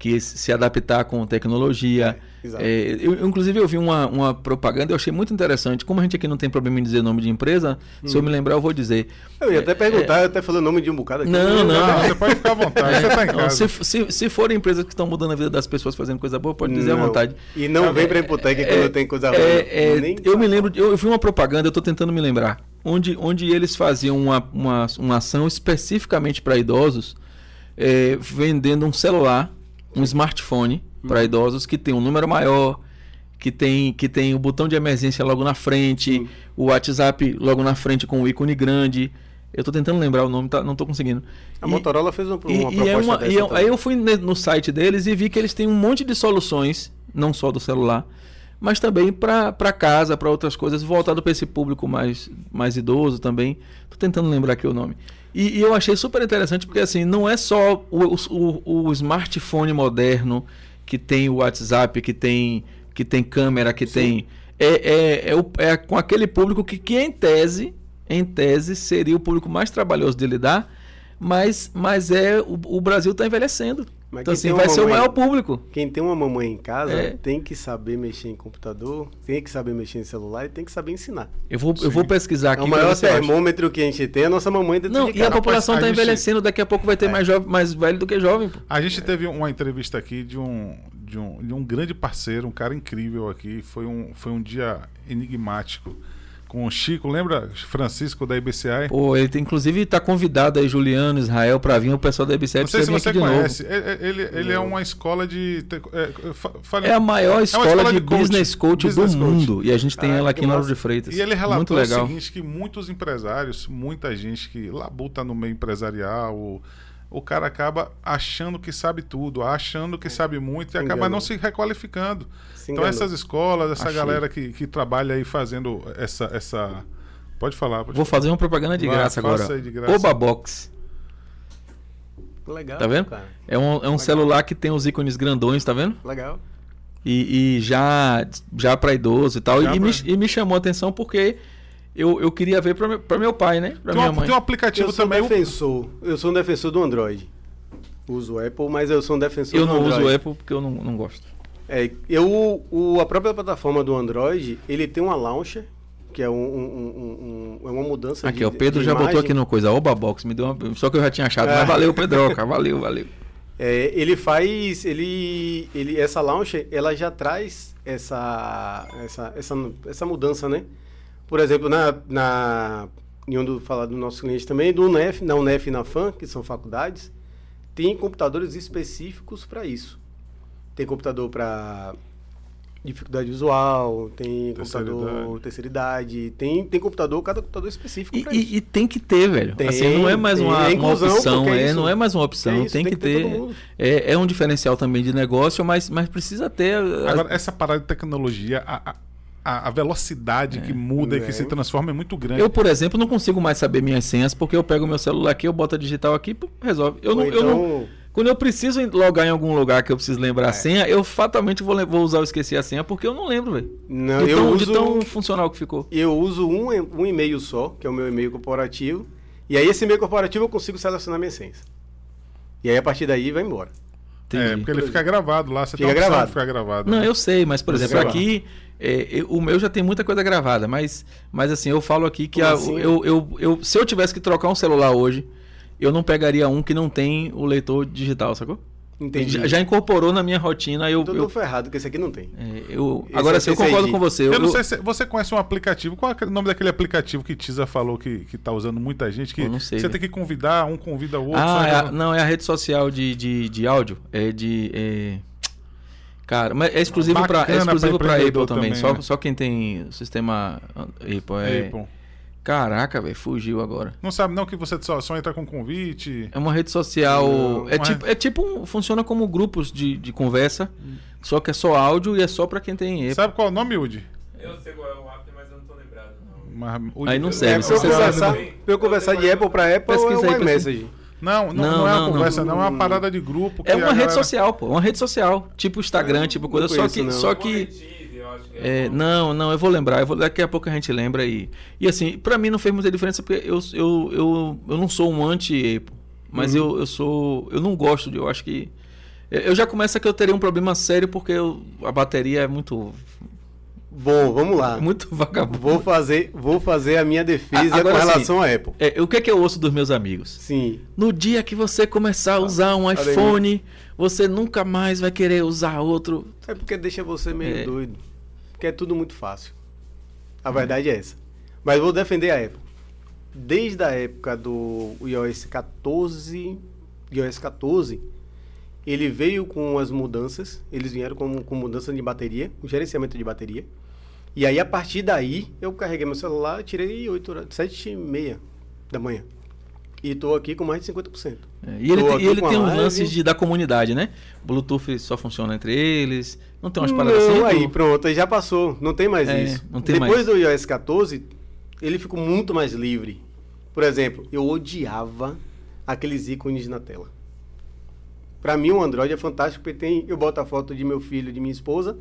que se adaptar com tecnologia. É, exato. É, eu, inclusive, eu vi uma, uma propaganda, eu achei muito interessante. Como a gente aqui não tem problema em dizer nome de empresa, se eu me lembrar, eu vou dizer. Eu ia até perguntar, eu até falei o nome de um bocado aqui. Não, não. Não, você pode ficar à vontade, você tá em Não, casa. se, se, se forem empresas que estão mudando a vida das pessoas fazendo coisa boa, pode dizer à Não. vontade. E não vem pra Imputec quando tem coisa ruim. É, é, eu me lembro, de- eu vi uma propaganda, eu tô tentando me lembrar, onde, onde eles faziam uma, uma, uma ação especificamente para idosos, é, vendendo um celular, um smartphone para idosos que tem um número maior, que tem, que tem o botão de emergência logo na frente, Sim. o WhatsApp logo na frente com o ícone grande. Eu tô tentando lembrar o nome, tá, não tô conseguindo. A E- Motorola fez uma, uma e, proposta é uma- dessa e eu- também. aí eu fui no site deles e vi que eles têm um monte de soluções, não só do celular, mas também para casa, para outras coisas, voltado para esse público mais, mais idoso também. Tô tentando lembrar aqui o nome. E, e eu achei super interessante porque assim, não é só o, o, o smartphone moderno que tem o WhatsApp, que tem, que tem câmera, que tem. É, é, é, o- é com aquele público que, que em tese, em tese, seria o público mais trabalhoso de lidar, mas, mas é o, o Brasil está envelhecendo. Mas então quem assim, tem vai uma ser o mamãe- maior público. Quem tem uma mamãe em casa É. tem que saber mexer em computador, tem que saber mexer em celular e tem que saber ensinar. Eu vou, eu vou pesquisar É aqui. o pra maior acho. termômetro que a gente tem é a nossa mamãe dentro Não, de e a casa. população está gente- envelhecendo, daqui a pouco vai ter mais, jovem, mais velho do que jovem. Pô. A gente teve uma entrevista aqui de um, de um, de um grande parceiro, um cara incrível aqui. Foi um, foi um dia enigmático. Com o Chico, lembra Francisco da IBCI? Pô, ele tem, inclusive está convidado aí, Juliano, Israel, para vir o pessoal da EBCE Não sei se você conhece. Ele, ele, ele é uma escola de. é, É a maior escola, escola de, de coach, business coach business do coach. mundo. E a gente tem Caraca, ela aqui em Lauro de Freitas. E ele Muito relatou o legal. seguinte: que muitos empresários, muita gente que labuta no meio empresarial, o, o cara acaba achando que sabe tudo, achando que sabe muito e acaba Enganou. não se requalificando. Se Então essas escolas, essa Achei. galera que, que trabalha aí fazendo essa. essa... Pode falar, pode Vou falar. fazer uma propaganda de Vai, graça agora. de graça. Oba Box. Legal. Tá vendo? cara. É um, é um celular que tem os ícones grandões, tá vendo? Legal. E, e já, já para idoso e tal. E me, pra- e me chamou a atenção porque eu, eu queria ver para meu, pai, né? Pra Tem, minha um, mãe. tem um aplicativo Eu sou um também. defensor. Eu sou um defensor do Android. Uso o Apple, mas eu sou um defensor Eu do não Android. uso o Apple porque eu não, não gosto. É, eu, o, a própria plataforma do Android, ele tem uma launcher, que é, um, um- um- um- é uma mudança Aqui, de, ó, o Pedro já botou imagem. aqui no coisa, Oba Box, me deu uma... Só que eu já tinha achado, É. mas valeu, Pedroca, valeu, valeu. É, ele faz, ele, ele, essa launcher, ela já traz essa, essa, essa, essa mudança, né? Por exemplo, na, na em um do falar do nosso cliente também, do UNEF, na UNEF e na FAM, que são faculdades, tem computadores específicos para isso. Tem computador para dificuldade visual, tem Terceira computador idade. terceira idade, tem, tem computador, cada computador específico E, para isso. e- e tem que ter, velho. Tem, assim, não é mais tem. uma, uma inclusão, opção, é é, isso. não é mais uma opção, É isso, tem, que ter. mundo. é, é um diferencial também de negócio, mas, mas precisa ter. a- Agora, essa parada de tecnologia, a, a- a, a velocidade que muda e que É. se transforma é muito grande. Eu, por exemplo, não consigo mais saber minhas senhas porque eu pego meu celular aqui, eu boto a digital aqui, resolve. Eu não, Ou eu não- então- quando eu preciso logar em algum lugar que eu preciso lembrar É. a senha, eu fatalmente vou, vou usar o esqueci a senha porque eu não lembro, velho. Não, De, eu tão- uso... de tão funcional que ficou. Eu uso um, um e-mail só, que é o meu e-mail corporativo. E aí esse e-mail corporativo eu consigo selecionar minha essência. E aí a partir daí vai embora. É, Entendi. porque ele fica gravado lá. Você Fica tem a opção gravado. de ficar gravado. Não, né? eu sei, mas por exemplo, aqui é, eu- o meu já tem muita coisa gravada, mas, mas assim, eu falo aqui que a- assim? eu, eu, eu- se eu tivesse que trocar um celular hoje, eu não pegaria um que não tem o leitor digital, sacou? Entendi. Já, já incorporou na minha rotina. Eu, Tô, eu, tô ferrado, porque esse aqui não tem. é, eu- Esse agora sim, eu concordo com você. Eu, Eu, não sei se você conhece um aplicativo. Qual é o nome daquele aplicativo que Tisa falou que, que tá usando muita gente? Que Eu não sei, você velho. tem que convidar, um convida o outro. Ah, é a- não, é a rede social de, de, de áudio. É de. é- Cara, mas é exclusivo para é exclusivo empreendedor Apple também. também, Só, né? só quem tem sistema Apple. É... Apple. Caraca, velho, fugiu agora. Não sabe não que você só, só entra com convite. É uma rede social. Não, é, mas- tipo, é tipo. Funciona como grupos de, de conversa. Só que é só áudio e é só pra quem tem Apple. Sabe qual é o nome, Udi? Eu sei qual é o app, mas eu não tô lembrado, não. Mas, Udi- Aí não É, serve. pra eu você conversar, pra eu conversar de Apple pra Apple Pesquisa é aí, o pesquisa. iMessage. Não, não, não, Não, é uma não, conversa, não, não. é uma parada de grupo. que É uma rede galera- social, pô. Uma rede social. Tipo Instagram, tipo coisa. Só que. não. Só que É, bom. não, não, eu vou lembrar. Eu vou, daqui a pouco a gente lembra aí. E assim, pra mim não fez muita diferença porque eu, eu, eu, eu não sou um anti-Apple. Mas eu, eu sou. Eu não gosto de. Eu acho que. Eu eu já começo que eu teria um problema sério porque eu- a bateria é muito. Bom, vamos lá. Muito vagabundo. Vou fazer, vou fazer a minha defesa agora com relação à Apple. É, o que é que eu ouço dos meus amigos? Sim. No dia que você começar a usar um iPhone, você nunca mais vai querer usar outro. É porque deixa você meio É. doido. Porque é tudo muito fácil. A verdade é essa. Mas vou defender a Apple. Desde a época do iOS 14, iOS 14, ele veio com as mudanças. Eles vieram com, com mudança de bateria, com gerenciamento de bateria. E aí, a partir daí, eu carreguei meu celular, tirei 8 horas, 7 e meia da manhã. E estou aqui com mais de 50%. É, e ele, tem- e ele tem uns lances de, da comunidade, né? Bluetooth só funciona entre eles. Não tem umas paradas Não, assim? aí pronto, aí já passou, não tem mais É, isso. não tem Depois mais. do iOS 14, ele ficou muito mais livre. Por exemplo, eu odiava aqueles ícones na tela. Pra mim o Android é fantástico porque tem, eu boto a foto de meu filho, de minha esposa,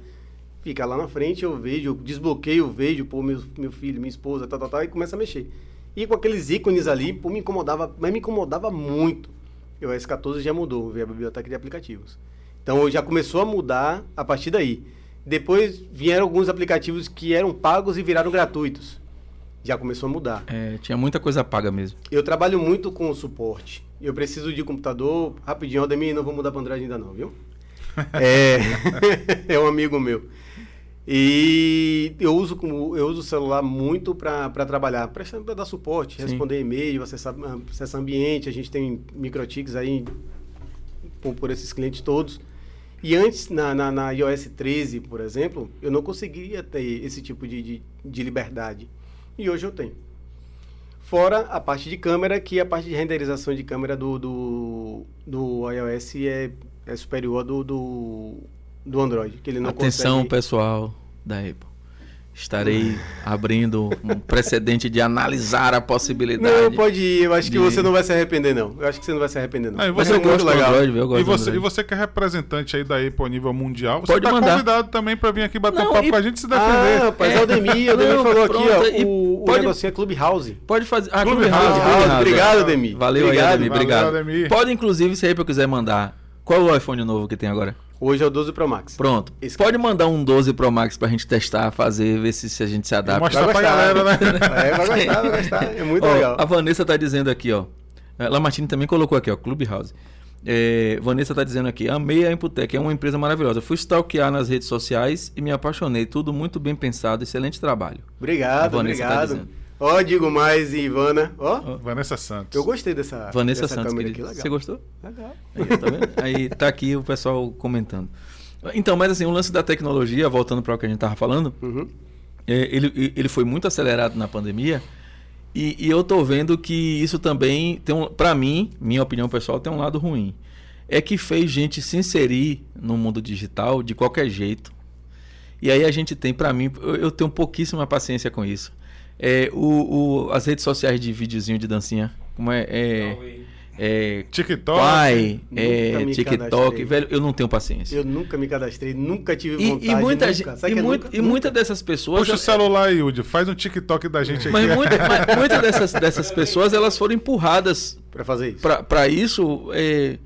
fica lá na frente, eu vejo, eu desbloqueio, vejo, pô, meu, meu filho, minha esposa, tal, tal, tal, e começa a mexer. E com aqueles ícones ali, pô, me incomodava, mas me incomodava muito. E o iOS 14 já mudou, veio a biblioteca de aplicativos. Então já começou a mudar a partir daí. Depois vieram alguns aplicativos que eram pagos e viraram gratuitos. Já começou a mudar. É, tinha muita coisa paga mesmo. Eu trabalho muito com o suporte. Eu preciso de computador. Rapidinho, Aldemir, não vou mudar para Android ainda não, viu? É, é um amigo meu. E eu uso, como, eu uso o celular muito para trabalhar, para dar suporte, Sim. responder e-mail, acessar, acessar ambiente. A gente tem microtics aí por, por esses clientes todos. E antes, na, na, na iOS 13, por exemplo, eu não conseguiria ter esse tipo de, de, de liberdade. E hoje eu tenho. Fora a parte de câmera, que a parte de renderização de câmera do, do, do iOS é, é superior à do, do, do Android. Que ele não Atenção, consegue... pessoal da Apple. Estarei abrindo um precedente de analisar a possibilidade. Não, pode ir. Eu acho que de- você não vai se arrepender, não. Eu acho que você não vai se arrepender, não. E Mas você eu é muito legal. Android, eu gosto E você, e você que é representante aí da Apple a nível mundial, você Pode tá mandar. convidado também pra vir aqui bater Não, papo e- com a gente e se Ah, defender. rapaz, É. Aldemir, Aldemir Não, falou pronto, aqui, e ó, o, pode- o negocinho é Clubhouse. Pode fazer. Ah, Clubhouse, Clubhouse, Clubhouse, Clubhouse. obrigado, Ademir. Valeu aí, Obrigado. Ademir. Obrigado. Valeu. Pode, inclusive, se a Apple quiser mandar. Qual é o iPhone novo que tem agora? Hoje é o 12 Pro Max. Pronto. Esse Pode mandar um 12 Pro Max pra gente testar, fazer, ver se, se a gente se adapta. Mostra Vai pra gostar. galera, né? É, vai gostar, vai gostar. É muito Ó, legal. A Vanessa tá dizendo aqui, ó. A Lamartine também colocou aqui, ó, Clubhouse. É, Vanessa tá dizendo aqui, amei a Imputec, é uma empresa maravilhosa. Fui stalkear nas redes sociais e me apaixonei. Tudo muito bem pensado, excelente trabalho. A Obrigado, Vanessa tá Ó, digo mais, Ivana. Ó, Vanessa Santos. eu gostei dessa, Vanessa dessa Santos, câmera querido. aqui. Legal. Você gostou? Legal. Aí, tá vendo? Aí tá aqui o pessoal comentando. Então, mas assim, o lance da tecnologia, voltando para o que a gente tava falando, Uhum. é, ele, ele foi muito acelerado na pandemia e, e eu tô vendo que isso também tem um, para mim, minha opinião pessoal, tem um lado ruim. É que fez gente se inserir no mundo digital de qualquer jeito. E aí a gente tem, para mim, eu, eu tenho pouquíssima paciência com isso. É, o, o- as redes sociais de videozinho de dancinha, como é, é, é TikTok. Pai, é, TikTok, velho, eu não tenho paciência. Eu nunca me cadastrei, nunca tive E, vontade. e muita, nunca. gente, Sabe e, que é muito- nunca? e muitas dessas pessoas. Puxa o é- celular aí, Yudi. Faz um TikTok da gente aqui. mas muita- muitas dessas, dessas pessoas elas foram empurradas Pra fazer isso. para isso é,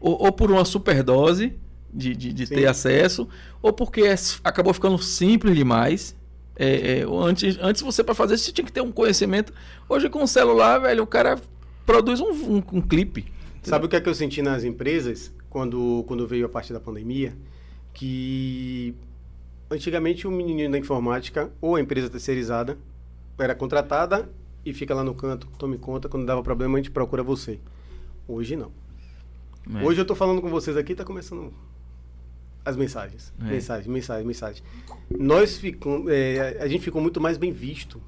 ou, ou por uma superdose de, de, de ter acesso, ou porque acabou ficando simples demais. É, é, antes, antes você para fazer isso você tinha que ter um conhecimento. Hoje com o celular, velho, o cara produz um, um, um clipe. Sabe o que é que eu senti nas empresas? quando, quando veio a parte da pandemia, que antigamente o menino da informática ou a empresa terceirizada era contratada e fica lá no canto, tome conta, quando dava problema a gente procura você. Hoje não. É. Hoje eu tô falando com vocês aqui, tá começando as mensagens. É. Mensagens, mensagens, mensagens. Nós ficamos, é, a gente ficou muito mais bem visto.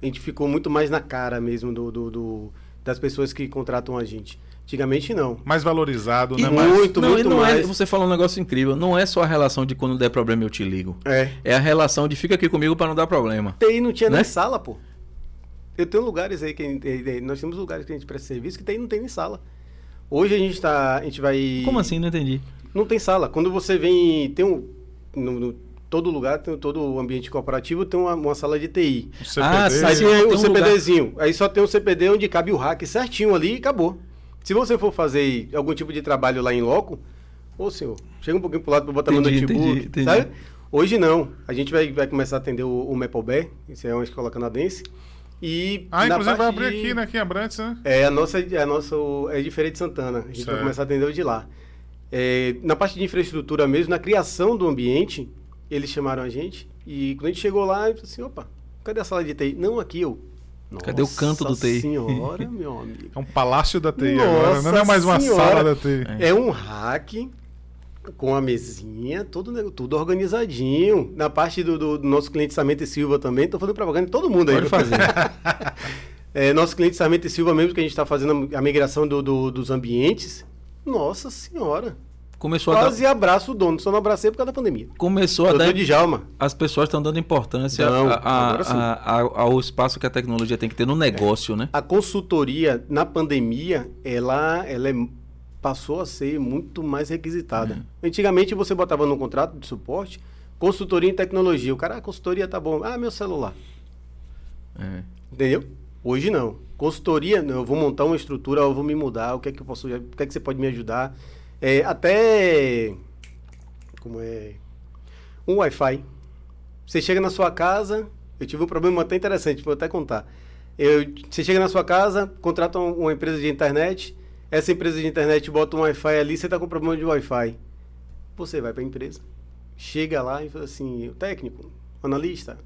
A gente ficou muito mais na cara mesmo do, do- do- das pessoas que contratam a gente. Antigamente não. Mais valorizado, E né? muito, Mais... não, muito não é, mais. você falou um negócio incrível. Não é só a relação de quando der problema eu te ligo. É. É a relação de fica aqui comigo para não dar problema. TI não tinha Né? nem sala, pô. Eu tenho lugares aí que a gente- nós temos lugares que a gente presta serviço que TI não tem nem sala. Hoje a gente tá, a gente vai Como assim? Não entendi. Não tem sala. Quando você vem, tem um no, no- todo lugar, tem todo o ambiente corporativo tem uma, uma sala de TI. O CPD, Ah, sim. Aí Sim, tem tem o um CPDzinho. Aí só tem um CPD onde cabe o hack certinho ali e acabou. Se você for fazer algum tipo de trabalho lá em loco, ô senhor, chega um pouquinho pro lado para botar Entendi, meu notebook, entendi, entendi. sabe? Hoje não. A gente vai, vai começar a atender o, o Maplebé, isso é uma escola canadense. E Ah, na inclusive vai parte abrir de- aqui, né? Aqui em Abrantes, né? é, a nossa, a nossa é de Feira de Santana. A gente vai Certo. começar a atender o de lá. É, na parte de infraestrutura mesmo, na criação do ambiente, eles chamaram a gente. E quando a gente chegou lá, eu falei assim, opa, cadê a sala de TI? Não, aqui eu. Cadê o canto do Nossa TI? senhora, meu amigo. É um palácio da TI Nossa agora. Não é mais uma Senhora. sala da TI. É um hack com a mesinha, tudo, nego- tudo organizadinho. Na parte do, do- do nosso cliente Samento e Silva também, tô fazendo propaganda de todo mundo aí. Pode fazer. É, nosso cliente Sarmento e Silva mesmo, que a gente está fazendo a migração do- do- dos ambientes. Nossa senhora. Começou a, Quase dar, abraço o dono, só não abracei por causa da pandemia. começou a dar. Djalma. As pessoas estão dando importância Não, a- a- a- a- ao espaço que a tecnologia tem que ter no negócio, né? A consultoria na pandemia, ela, ela é- passou a ser muito mais requisitada. Antigamente você botava no contrato de suporte consultoria em tecnologia. O cara, ah, consultoria tá bom. Ah, meu celular. É. Entendeu? Hoje não. Consultoria, não, eu vou montar uma estrutura, eu vou me mudar, o que é que eu posso, o que é que você pode me ajudar? É, até como é um Wi-Fi. Você chega na sua casa, eu tive um problema até interessante, vou até contar. Eu, você chega na sua casa, contrata um- uma empresa de internet, essa empresa de internet bota um Wi-Fi ali, você está com problema de Wi-Fi. Você vai para a empresa, chega lá e fala assim, o técnico, analista,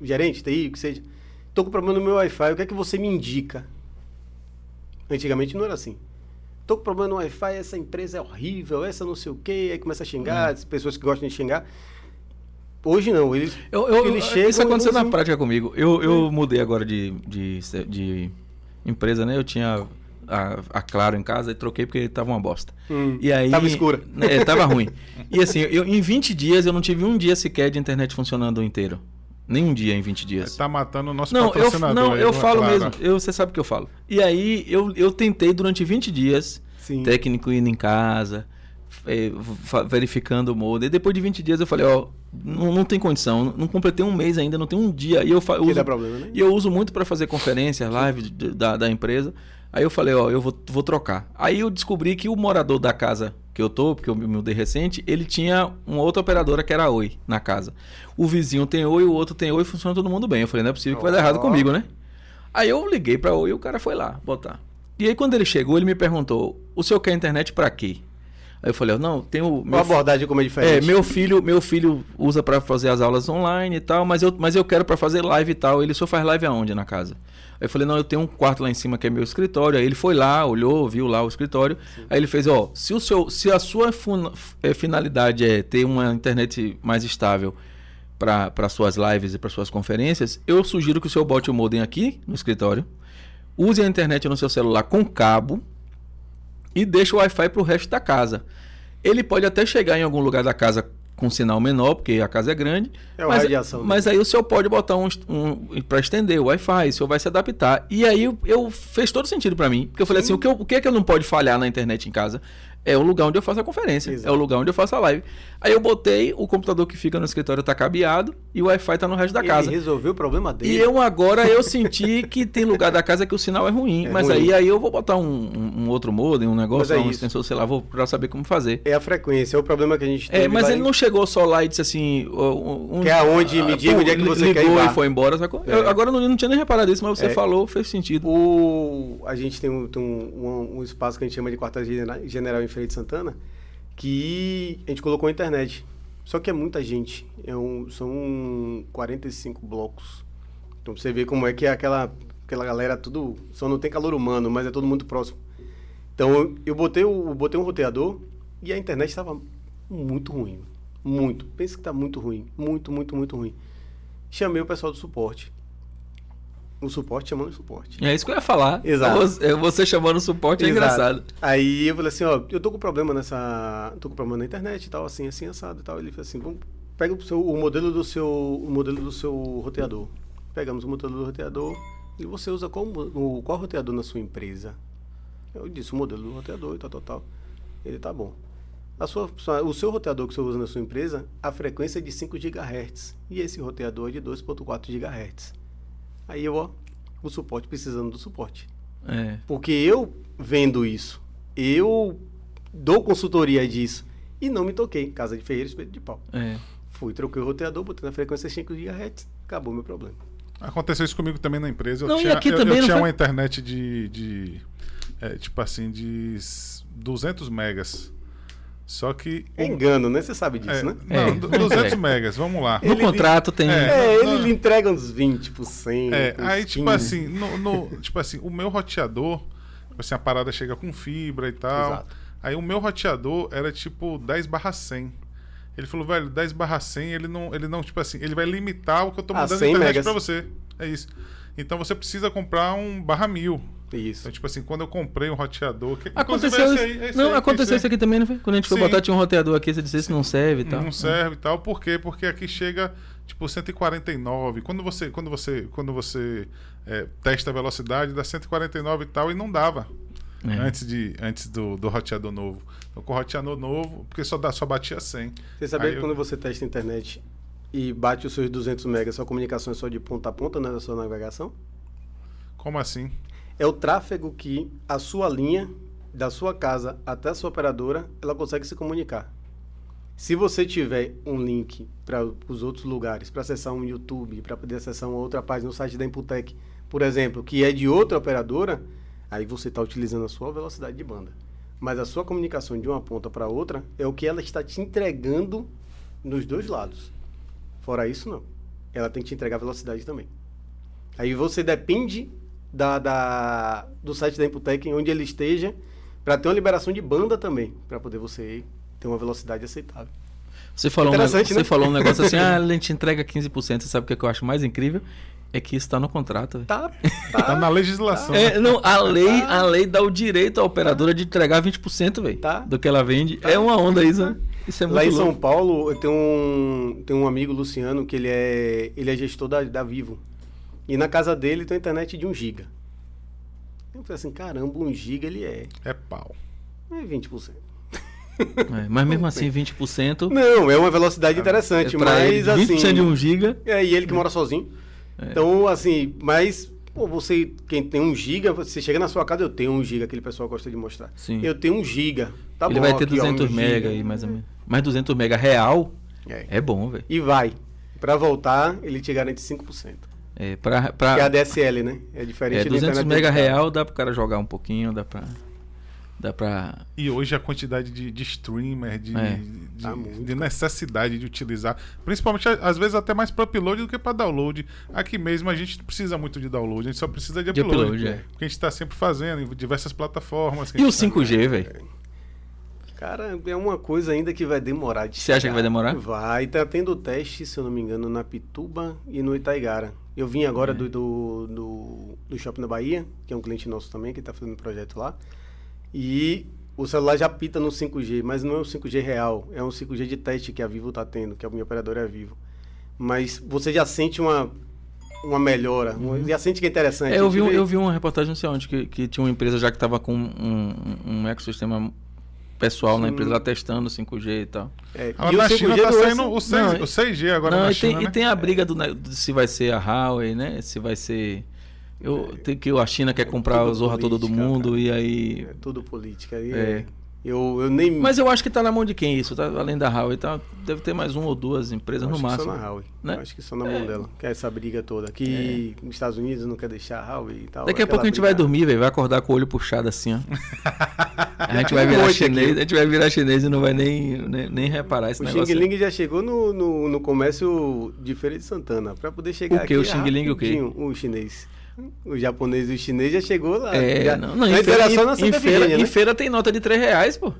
gerente, TI, o que seja, estou com problema no meu Wi-Fi, o que é que você me indica? Antigamente não era assim. Estou com problema no Wi-Fi, essa empresa é horrível, essa não sei o quê, aí começa a xingar, as pessoas que gostam de xingar. Hoje não, eles, Eu, eu- eles chegam isso aconteceu na prática comigo. Eu, eu mudei agora de, de, de empresa, né? Eu tinha a, a Claro em casa e troquei porque tava uma bosta. Hum, E aí, tava escura. É, tava ruim. E assim, eu, em 20 dias eu não tive um dia sequer de internet funcionando inteiro. Nem um dia em 20 dias. Tá matando o nosso Não, eu, patrocinador. não, aí, eu falo Clara? mesmo. Eu, você sabe o que eu falo. E aí eu, eu tentei durante 20 dias, Sim. técnico indo em casa, fa- verificando o modem. E depois de 20 dias eu falei, ó, não, não tem condição. Não completei um mês ainda, não tem um dia. E eu, eu uso, problema, né? e eu uso muito para fazer conferências, live da, da empresa. Aí eu falei, ó, eu vou, vou trocar. Aí eu descobri que o morador da casa que eu tô, porque eu me mudei recente, ele tinha uma outra operadora que era a Oi na casa. O vizinho tem Oi, o outro tem Oi, funciona todo mundo bem. Eu falei, não é possível que vai dar errado comigo, né? Aí eu liguei pra Oi e o cara foi lá botar. E aí quando ele chegou, ele me perguntou, o senhor quer internet pra quê? Aí eu falei, não, tem o... Uma abordagem como é É, diferente. meu filho, meu filho usa pra fazer as aulas online e tal, mas eu, mas eu quero pra fazer live e tal. Ele só faz live aonde na casa? Aí eu falei, não, eu tenho um quarto lá em cima que é meu escritório. Aí ele foi lá, olhou, viu lá o escritório. Aí ele fez, ó, se o seu, se a sua fun- eh, finalidade é ter uma internet mais estável para suas lives e para suas conferências, eu sugiro que o senhor bote o modem aqui no escritório, use a internet no seu celular com cabo e deixa o Wi-Fi para o resto da casa. Ele pode até chegar em algum lugar da casa com sinal menor, porque a casa é grande. É uma mas, radiação, mas aí o senhor pode botar um, um para estender o Wi-Fi, o senhor vai se adaptar. E aí eu, eu- fez todo sentido para mim, porque eu falei assim, o que, eu- o que é que eu não pode falhar na internet em casa? É o lugar onde eu faço a conferência, Exato. é o lugar onde eu faço a live. Aí eu botei, o computador que fica no escritório tá cabeado e o Wi-Fi tá no resto da Ele casa. resolveu o problema dele. E eu agora eu senti que tem lugar da casa que o sinal é ruim. É mas ruim. aí, aí eu vou botar um, um- outro modem, um negócio, é um isso. extensor, sei lá, vou procurar saber como fazer. É a frequência, é o problema que a gente tem. É, mas ele não chegou só lá e disse assim. Um, Quer aonde? Me diga onde é que você ligou quer ir e foi embora. Sacou? É. Eu- agora eu não, não tinha nem reparado isso, mas você É. falou, fez sentido. O, a gente tem, um, tem um, um- espaço que a gente chama de quartel genera- general em Feira de Santana, que a gente colocou a internet. Só que é muita gente. É um, são 45 blocos. Então você vê como é que é aquela, aquela galera tudo. Só não tem calor humano, mas é todo muito próximo. Então eu, eu botei, o, botei um roteador e a internet estava muito ruim. Muito. Pensa que está muito ruim. Muito, muito, muito ruim. Chamei o pessoal do suporte. O suporte chamando o suporte. É isso que eu ia falar. Exato. Você, você chamando o suporte é Exato. engraçado. Aí eu falei assim, ó, eu tô com problema nessa. tô com problema na internet e tal, assim, assim, assado e tal. Ele falou assim, vamos, pega o, seu, o modelo do seu. o modelo do seu roteador. Pegamos o modelo do roteador e você usa qual, o, qual roteador na sua empresa? Eu disse o modelo do roteador e tal, tal, tal. Ele tá bom. A sua- o seu roteador que você usa na sua empresa, a frequência é de 5 GHz. E esse roteador é de 2.4 GHz. Aí eu, ó, o suporte precisando do suporte. É. Porque eu vendo isso, eu dou consultoria disso e não me toquei. Casa de Ferreira, espeto de pau. É. Fui, troquei o roteador, botei na frequência 5 GHz, acabou meu problema. Aconteceu isso comigo também na empresa. Eu Não, tinha, aqui eu, também eu tinha foi? uma internet de, de é, tipo assim, de s- 200 megas. Só que... É engano, né? Você sabe disso, É, né? Não, É. du- 200 É. megas, vamos lá. No Ele- contrato tem. É. É, ele não- lhe entrega uns 20%. É, uns aí, tipo 15%. assim, no, no- tipo assim, o meu roteador, tipo assim, a parada chega com fibra e tal. Exato. Aí o meu roteador era tipo 10 barra 100. Ele falou, velho, 10 barra 100, ele não, ele não, tipo assim, ele vai limitar o que eu tô Ah, mandando na 100 internet megas. pra você. É isso. Então você precisa comprar um barra 1000. Isso. Então, tipo assim, quando eu comprei um roteador... Que, Aconteceu isso. aí- esse não, aí, aconteceu isso aqui também, não foi? Quando a gente foi Sim. botar, tinha um roteador aqui, você disse, esse não serve e tal. Não serve e tal. Por quê? Porque aqui chega tipo 149. Quando você quando você quando você é, testa a velocidade dá 149 e tal e não dava É. antes de antes do, do roteador novo. Então com o roteador novo, porque só dá só batia 100. Você sabia Aí que eu- quando você testa a internet e bate os seus 200 megas, sua comunicação é só de ponta a ponta, né, da sua navegação? Como assim? É o tráfego que a sua linha, da sua casa até a sua operadora, ela consegue se comunicar. Se você tiver um link para os outros lugares, para acessar um YouTube, para poder acessar uma outra página no site da Imputec, por exemplo, que é de outra operadora, aí você está utilizando a sua velocidade de banda. Mas a sua comunicação de uma ponta para outra é o que ela está te entregando nos dois lados. Fora isso, não. Ela tem que te entregar velocidade também. Aí você depende da, da- do site da Imputec, onde ele esteja, para ter uma liberação de banda também, para poder você ter uma velocidade aceitável. Você falou, um, negócio, Interessante, você né? falou um negócio assim, ah, a gente entrega 15%. Você sabe o que, é que eu acho mais incrível? É que isso tá no contrato. Tá, Tá tá, na legislação. É, não, a lei, a lei dá o direito à operadora de entregar 20%, velho, Tá. do que ela vende. É uma onda isso, né? Isso é muito Lá em louco. São Paulo, eu tenho um, tenho um amigo, Luciano, que ele é, ele é gestor da, da Vivo. E na casa dele tem uma internet de 1 giga. Eu falei assim, caramba, 1 giga ele é. É pau. É 20%. É, mas mesmo assim, 20%. Não, é uma velocidade interessante, é mas ele, 20% assim... de 1 giga. É, e ele que mora sozinho. É. Então, assim, mas, pô, você, quem tem um giga, você chega na sua casa, eu tenho um giga, aquele pessoal gosta de mostrar. Sim. Eu tenho um giga. Tá ele bom, vai ter aqui, ó, 200 um mega giga. aí, mais ou menos. Mas 200 mega real É. é bom, velho. E vai. Pra voltar, ele te garante 5%. É, pra, Que é a pra, DSL, né? É diferente é, da 200 internet mega real dá pro cara jogar um pouquinho, dá pra... Dá pra... E hoje a quantidade de, de streamer, de, É. de, Tá de necessidade de utilizar, principalmente às vezes até mais para upload do que para download. Aqui mesmo a gente não precisa muito de download, a gente só precisa de De upload. upload, é. Porque a gente está sempre fazendo em diversas plataformas. E o gente tá- 5G, velho? Cara, é uma coisa ainda que vai demorar de Você acha que vai demorar? Vai. Tá tendo teste, se eu não me engano, na Pituba e no Itaigara. Eu vim agora É. do, do, do, do Shopping na Bahia, que é um cliente nosso também, que está fazendo um projeto lá. E o celular já pita no 5G, mas não é um 5G real. É um 5G de teste que a Vivo está tendo, que a minha operadora é a Vivo. Mas você já sente uma, uma melhora, uma- já sente que é interessante. Uhum. É, eu, vi, um- eu vi uma reportagem, não sei onde, que, que tinha uma empresa já que estava com um, um ecossistema pessoal na Sim. empresa lá testando 5G e tal. É, Agora e o na 5G China tá é saindo o, 6, Não, o 6G agora não, na e, tem, China, e né? tem a briga do, de se vai ser a Huawei, né? Se vai ser. Eu, tem que a China quer comprar Tudo a zorra toda do mundo cara. e aí. É tudo política. Aí É. Eu, eu nem. Mas eu acho que tá na mão de quem isso? Tá, além da Huawei, tá, deve ter mais uma ou duas empresas acho no que máximo. Só na Huawei. né? Acho que só na mão É. dela. Que é essa briga toda. Que nos Estados Unidos não quer deixar a Huawei e tal. Daqui a pouco a gente vai briga. dormir, velho. Vai acordar com o olho puxado assim, ó. A gente vai virar chinês, a gente vai virar chinês e não vai nem, nem, nem reparar esse O negócio. Xing aí. Ling já chegou no, no, no comércio de Feira de Santana. Pra poder chegar O quê? aqui. O Xing Ling o quê? O chinês. O japonês e o chinês já chegou lá. É, já, não, não, em feira, em, feira, em né? feira tem nota de 3 reais, pô.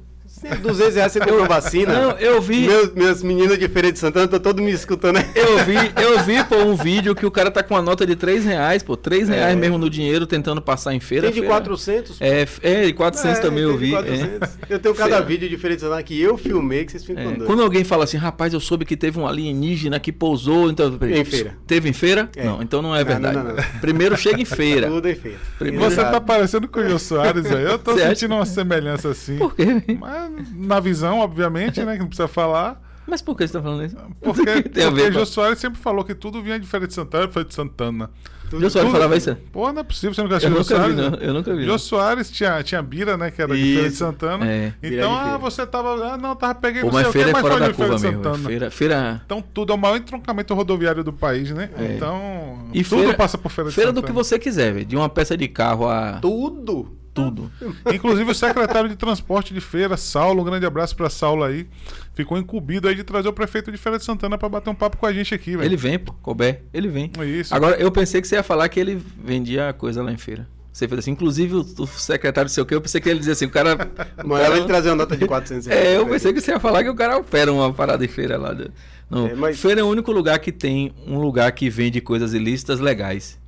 200 reais você comprou vacina. Não, eu vi. Meus, meus meninos de Feira de Santana estão todos me escutando aí. Eu vi, eu vi, pô, um vídeo que o cara tá com uma nota de 3 reais, pô. 3 reais É. mesmo no dinheiro, tentando passar em feira. Tem de feira- 400. pô. É, é, e 400 É, também eu de vi. 400. é. Eu tenho cada Feira. vídeo de Feira de Santana que eu filmei que vocês ficam É, doidos. Quando alguém fala assim, rapaz, eu soube que teve um alienígena que pousou, então. Em feira. Teve em feira? É. Não, então não é verdade. não, não, não. Primeiro chega em feira. Tudo em feira. Primeiro- Você Exato. tá parecendo com o Jô Soares, velho. Eu tô Você acha? sentindo uma semelhança assim. Por quê? Mas na visão, obviamente, né? Que não precisa falar. Mas por que você tá falando isso? Porque, tem a porque ver. Jô Soares sempre falou que tudo vinha de Feira de Santana, Feira de Santana. Tudo- Jô Soares tudo- falava isso? Pô, não é possível, você nunca assistiu Jô nunca vi, Soares? não. né? Eu nunca vi. Jô. Soares tinha, tinha Bira, né? Que era de Feira de Isso. Santana. É. Então, ah, feira. você tava. Ah, não, tava Pô, sei mas o feira é mas fora foi da de Feira curva de mesmo. Santana. Feira, feira, Então, tudo é o maior entroncamento rodoviário do país, né? É. Então, E tudo feira- passa por Feira de feira do Santana. que você quiser, velho. De uma peça de carro a Tudo. Tudo. Inclusive o secretário de transporte de feira, Saulo, um grande abraço pra Saulo aí, ficou incumbido aí de trazer o prefeito de Feira de Santana pra bater um papo com a gente aqui, velho. Ele vem, pô. Couber, ele vem. Isso. Agora, eu pensei que você ia falar que ele vendia coisa lá em feira. Você fez assim, inclusive o, o secretário do seu que eu pensei que ele dizia assim, o cara. o Mas cara- ela trazer uma nota de 400 reais. É, eu pensei que você ia falar que o cara opera uma parada em feira lá. de- Não, É, mas- feira é o único lugar que tem um lugar que vende coisas ilícitas legais.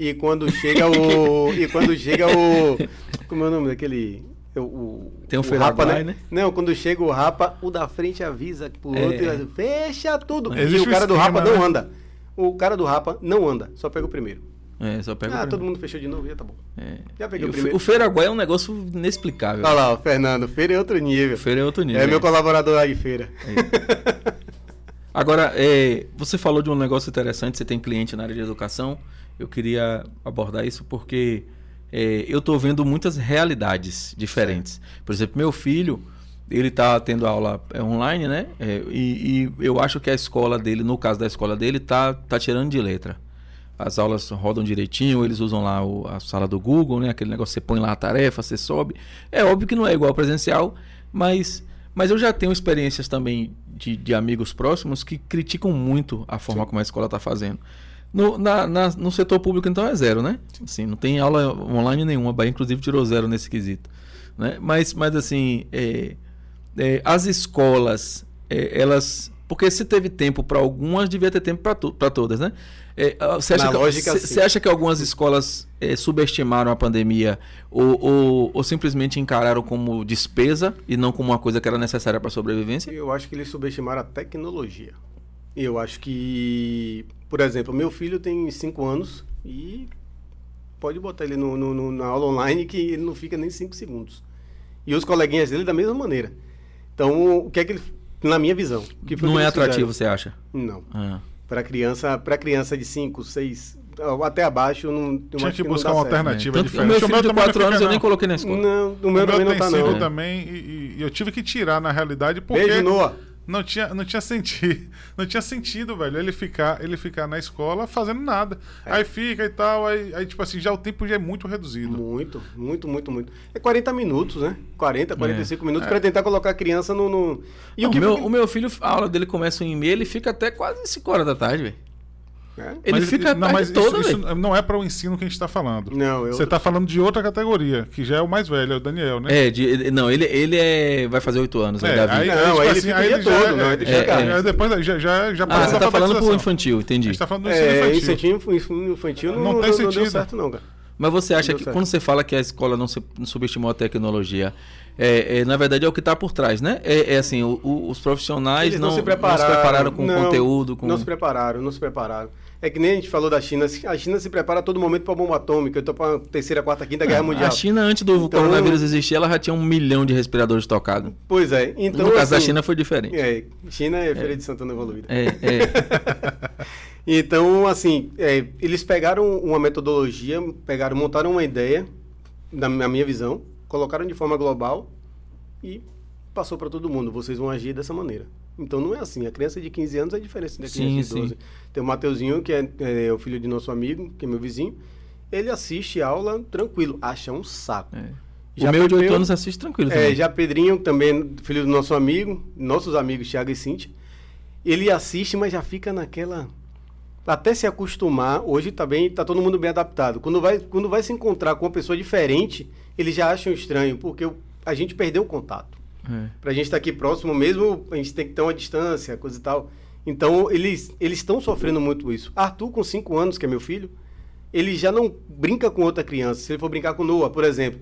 E quando chega o. e quando chega o. Como é o nome daquele. O, o, Tem um o Rapa, né? Não, quando chega o Rapa, o da frente avisa pro É. outro e fecha tudo. Existe e o cara um do esquema, Rapa não né? anda. O cara do Rapa não anda, só pega o primeiro. É, só pega o ah, todo mundo fechou de novo, já tá bom. É. Já E peguei o o, primeiro. o Feiraguai é um negócio inexplicável. Olha lá, o Fernando, feira é outro nível. Feira é outro nível. É meu é. colaborador aí, feira. Agora, é, você falou de um negócio interessante, você tem cliente na área de educação. Eu queria abordar isso porque é, eu estou vendo muitas realidades diferentes. Por exemplo, meu filho, ele está tendo aula é, online, né? É, e, e eu acho que a escola dele, no caso da escola dele, tá, tá tirando de letra. As aulas rodam direitinho, eles usam lá o- a sala do Google, né? Aquele negócio, você põe lá a tarefa, você sobe. É óbvio que não é igual ao presencial, mas, mas eu já tenho experiências também de, de amigos próximos que criticam muito a forma como a escola está fazendo. No, na- na- no setor público, então, é zero, né? Assim, não tem aula online nenhuma. A Bahia, inclusive, tirou zero nesse quesito. Né? Mas, mas, assim, é, é, as escolas, é, elas... Porque se teve tempo para algumas, devia ter tempo para to todas, né? É, ah, você, acha Na que, acha que algumas escolas é, subestimaram a pandemia ou, ou, ou simplesmente encararam como despesa e não como uma coisa que era necessária para a sobrevivência? Eu acho que eles subestimaram a tecnologia. Eu acho que, por exemplo, meu filho tem 5 anos e pode botar ele no, no- no- na aula online que ele não fica nem 5 segundos. E os coleguinhas dele da mesma maneira. Então, o que é que ele, na minha visão, o que foi Não que é atrativo, fizeram? você acha? Não. Ah. Para criança, para criança de 5, 6, até abaixo, não, Tinha que não buscar uma certo. alternativa Tanto que o diferente. meu O filho de também não 4 anos fica, eu nem não. coloquei na escola. Não, o O meu também não tem tá cinco não. também e, e- e eu tive que tirar na realidade porque Beijo, Noah. Não tinha não tinha sentido não tinha sentido velho ele ficar ele ficar na escola fazendo nada É. aí fica e tal aí, aí tipo assim já o tempo já é muito reduzido Muito, muito, muito, muito. É 40 minutos, né? 40, 45 minutos É. para tentar colocar a criança no. no... E Não, o que o, meu, foi- o meu filho, a aula dele começa em e-mail, ele fica até quase 5 horas da tarde, velho. É? Ele Mas- fica a não, mas toda, isso, isso não é para o ensino que a gente está falando Não, eu. você está falando de outra categoria que já é o mais velho é o Daniel né É, de- não, ele, ele é, vai fazer 8 anos, né, É, Davi? aí, Não, aí, tipo aí ele assim, fica o aí já todo, não, ele é, fica- é, depois já já já Ah, passa você da tá falando pro alfabetização. infantil, a entendi. gente tá falando do ensino É, infantil incentivo infantil, não, Não não, tem não, deu certo, não, cara. Mas você acha que certo. quando você fala que a escola não, se, não subestimou a tecnologia, é, é, na verdade é o que está por trás, né? É, é assim, o- o- os profissionais não, não, se prepararam. prepararam com não, conteúdo, com... Não se prepararam, não se prepararam. É que nem a gente falou da China. A China se prepara a todo momento para bomba atômica. Eu tô para terceira, quarta, quinta guerra mundial. A China, antes do Então- coronavírus existir, ela já tinha um milhão de respiradores tocados. Pois é. Então, no caso da assim, China foi diferente. É, China é feira de Santana evoluída. É, é. Então, assim, é, eles pegaram uma metodologia, pegaram, montaram uma ideia, na, na minha visão, colocaram de forma global e passou para todo mundo, vocês vão agir dessa maneira. Então não é assim, a criança de 15 anos é diferente da criança Sim, de sim. 12. Tem o Mateuzinho, que é, é o filho de nosso amigo, que é meu vizinho, ele assiste aula tranquilo, acha um saco. É. Já o meu de 8 Pedrinho- anos assiste tranquilo É, também. já Pedrinho, também filho do nosso amigo, nossos amigos Thiago e Cintia, ele assiste, mas já fica naquela até se acostumar, hoje tá bem, tá todo mundo bem adaptado. Quando vai, quando vai se encontrar com uma pessoa diferente, eles já acham estranho, porque a gente perdeu o contato. É. Pra gente estar aqui próximo mesmo, a gente tem que ter uma distância, coisa e tal. Então, eles eles estão sofrendo muito isso. Arthur, com 5 anos, que é meu filho, ele já não brinca com outra criança. Se ele for brincar com Noah, por exemplo,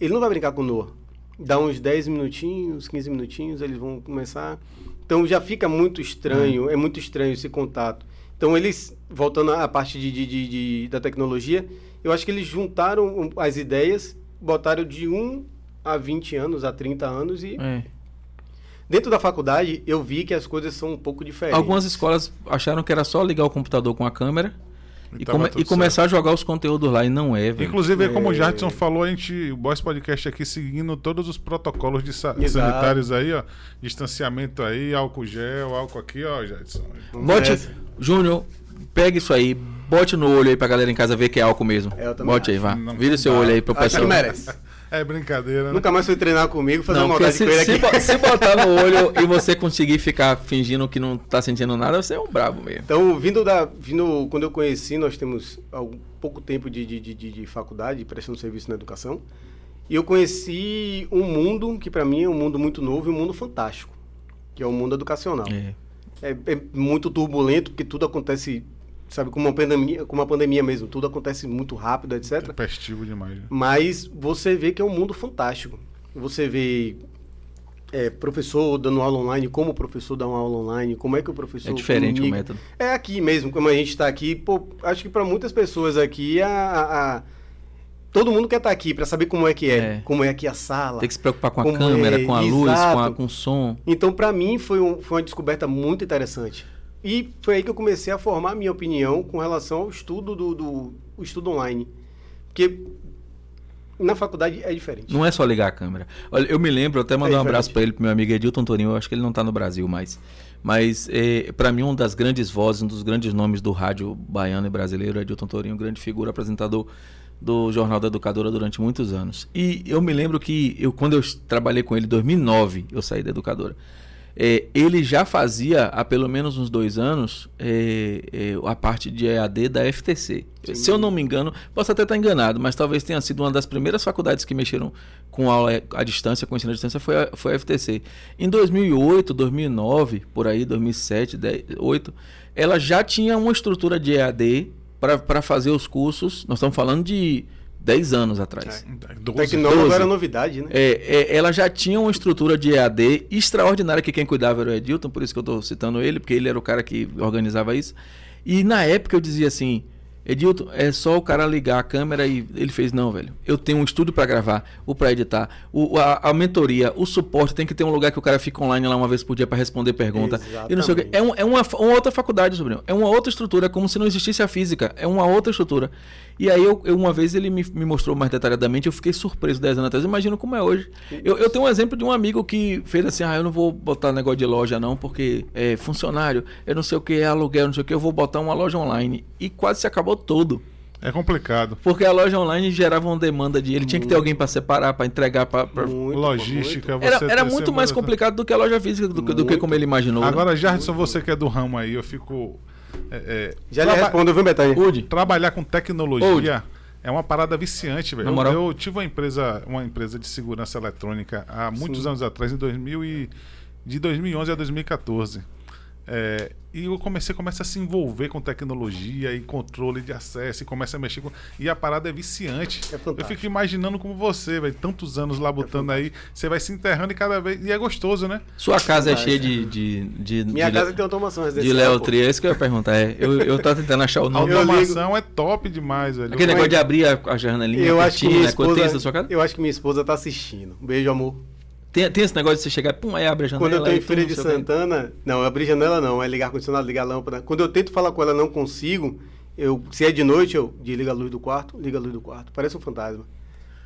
ele não vai brincar com Noah. Dá uns 10 minutinhos, 15 minutinhos, eles vão começar. Então, já fica muito estranho, é muito estranho esse contato. Então, eles, voltando à parte de, de- de- de- da tecnologia, eu acho que eles juntaram as ideias, botaram de 1 a 20 anos, a 30 anos e É. Dentro da faculdade, eu vi que as coisas são um pouco diferentes. Algumas escolas acharam que era só ligar o computador com a câmera E come- e começar a jogar os conteúdos lá. E não é, velho. Inclusive, é como o É. Jadson falou, a gente, o Boys Podcast aqui seguindo todos os protocolos de sa- Exato. sanitários aí, ó. Distanciamento aí, álcool gel, álcool aqui, ó, Jadson. Vamos Bote, nessa. Júnior, pega isso aí, bote no olho aí pra galera em casa ver que é álcool mesmo. É, eu também bote aí, vá. Não Vira seu dá. olho aí pro Acho que pessoal. merece. É brincadeira, né? Nunca mais foi treinar comigo, fazer Não, maldade se, com ele se, aqui. se botar no olho e você conseguir ficar fingindo que não tá sentindo nada, você é um brabo mesmo. Então, vindo da. Vindo, quando eu conheci, nós temos algum, pouco tempo de, de, de, de- de faculdade, prestando serviço na educação. E eu conheci um mundo que, para mim, é um mundo muito novo e um mundo fantástico, que é o mundo educacional. É. É, é muito turbulento, porque tudo acontece, sabe, como uma pandemia, como uma pandemia mesmo, tudo acontece muito rápido, etc. Tempestivo demais. né? Mas você vê que é um mundo fantástico. Você vê é, professor dando aula online, como o professor dá uma aula online, como é que o professor. É diferente o comunica. método. É aqui mesmo, como a gente está aqui. Pô, acho que para muitas pessoas aqui, a, a- a- todo mundo quer estar aqui para saber como é que é, É. como é aqui a sala. Tem que se preocupar com a câmera, é, com a luz, com, a, exato. com o som. Então, para mim, foi, um- foi uma descoberta muito interessante. E foi aí que eu comecei a formar a minha opinião com relação ao estudo do, do estudo online. Porque na faculdade é diferente. Não é só ligar a câmera. Olha, eu me lembro, eu até mandar É um abraço pra ele, pro meu amigo Edilton Torinho, eu acho que ele não tá no Brasil mais. Mas, é, para mim, uma das grandes vozes, um dos grandes nomes do rádio baiano e brasileiro é Edilton Torinho, grande figura, apresentador do Jornal da Educadora durante muitos anos. E eu me lembro que, eu, quando eu trabalhei com ele em 2009, eu saí da Educadora. É, ele já fazia há pelo menos uns dois anos é, é, a parte de EAD da FTC. Se eu não me engano, posso até estar enganado, mas talvez tenha sido uma das primeiras faculdades que mexeram com aula à distância, com ensino à distância, foi a, foi a FTC. Em 2008, 2009, por aí, 2007, 2008, ela já tinha uma estrutura de EAD para fazer os cursos. Nós estamos falando de 10 anos atrás. Doze. Tecnólogo 12. era novidade, né? É, é, ela já tinha uma estrutura de EAD extraordinária, que quem cuidava era o Edilton, por isso que eu estou citando ele, porque ele era o cara que organizava isso. E na época eu dizia assim, Edilton, é só o cara ligar a câmera e ele fez, não, velho. Eu tenho um estúdio para gravar, o para editar, o, a, a mentoria, o suporte, tem que ter um lugar que o cara fica online lá uma vez por dia para responder pergunta. E não sei o quê. Exatamente. É, um- é uma, uma outra faculdade, sobrinho. É uma outra estrutura, é como se não existisse a física. É uma outra estrutura. E aí, eu, eu- uma vez ele me, me mostrou mais detalhadamente, eu fiquei surpreso 10 anos atrás. Imagina como é hoje. Eu, eu tenho um exemplo de um amigo que fez assim: ah, eu não vou botar negócio de loja, não, porque é funcionário, eu não sei o que, é aluguel, não sei o que, eu vou botar uma loja online. E quase se acabou todo. É complicado. Porque a loja online gerava uma demanda de. Ele tinha que ter alguém para separar, para entregar, para. Muito, Logística, muito. você Era, era muito mais complicado do que a loja física, do, que- do que Muito. como ele imaginou. né? Agora, Jardson, você que é do ramo aí, eu fico. É, é, Já lhe respondeu, viu, Betânia? Udi, Trabalhar com tecnologia é uma parada viciante, velho. Eu, eu tive uma empresa, uma empresa de segurança eletrônica há muitos Sim. anos atrás, em 2000 e, de 2011 a 2014. É, e eu comecei começa a se envolver com tecnologia e controle de acesso e começa a mexer com. E a parada é viciante. É eu fico imaginando como você, velho, tantos anos lá botando aí, você vai se enterrando e cada vez. E é gostoso, né? sua casa é Vai, cheia de. de, de Minha de, casa tem automação de residencial. Léo pô. Tri, é isso que eu ia perguntar. É, eu, eu tava tentando achar o A nome. Eu ligo. automação é top demais, velho. Aquele Mas- negócio de abrir a, a janelinha, Eu acho que minha né? Esposa, tem isso na sua casa? eu acho que minha esposa tá assistindo. Um beijo, amor. Tem, tem esse negócio de você chegar, pum, aí abre a janela. Quando eu tô em Feira de. Santana, não, abrir janela não, é ligar ar-condicionado, ligar a lâmpada. Quando eu tento falar com ela, não consigo. Eu, se é de noite, eu desliga a luz do quarto, liga a luz do quarto. Parece um fantasma.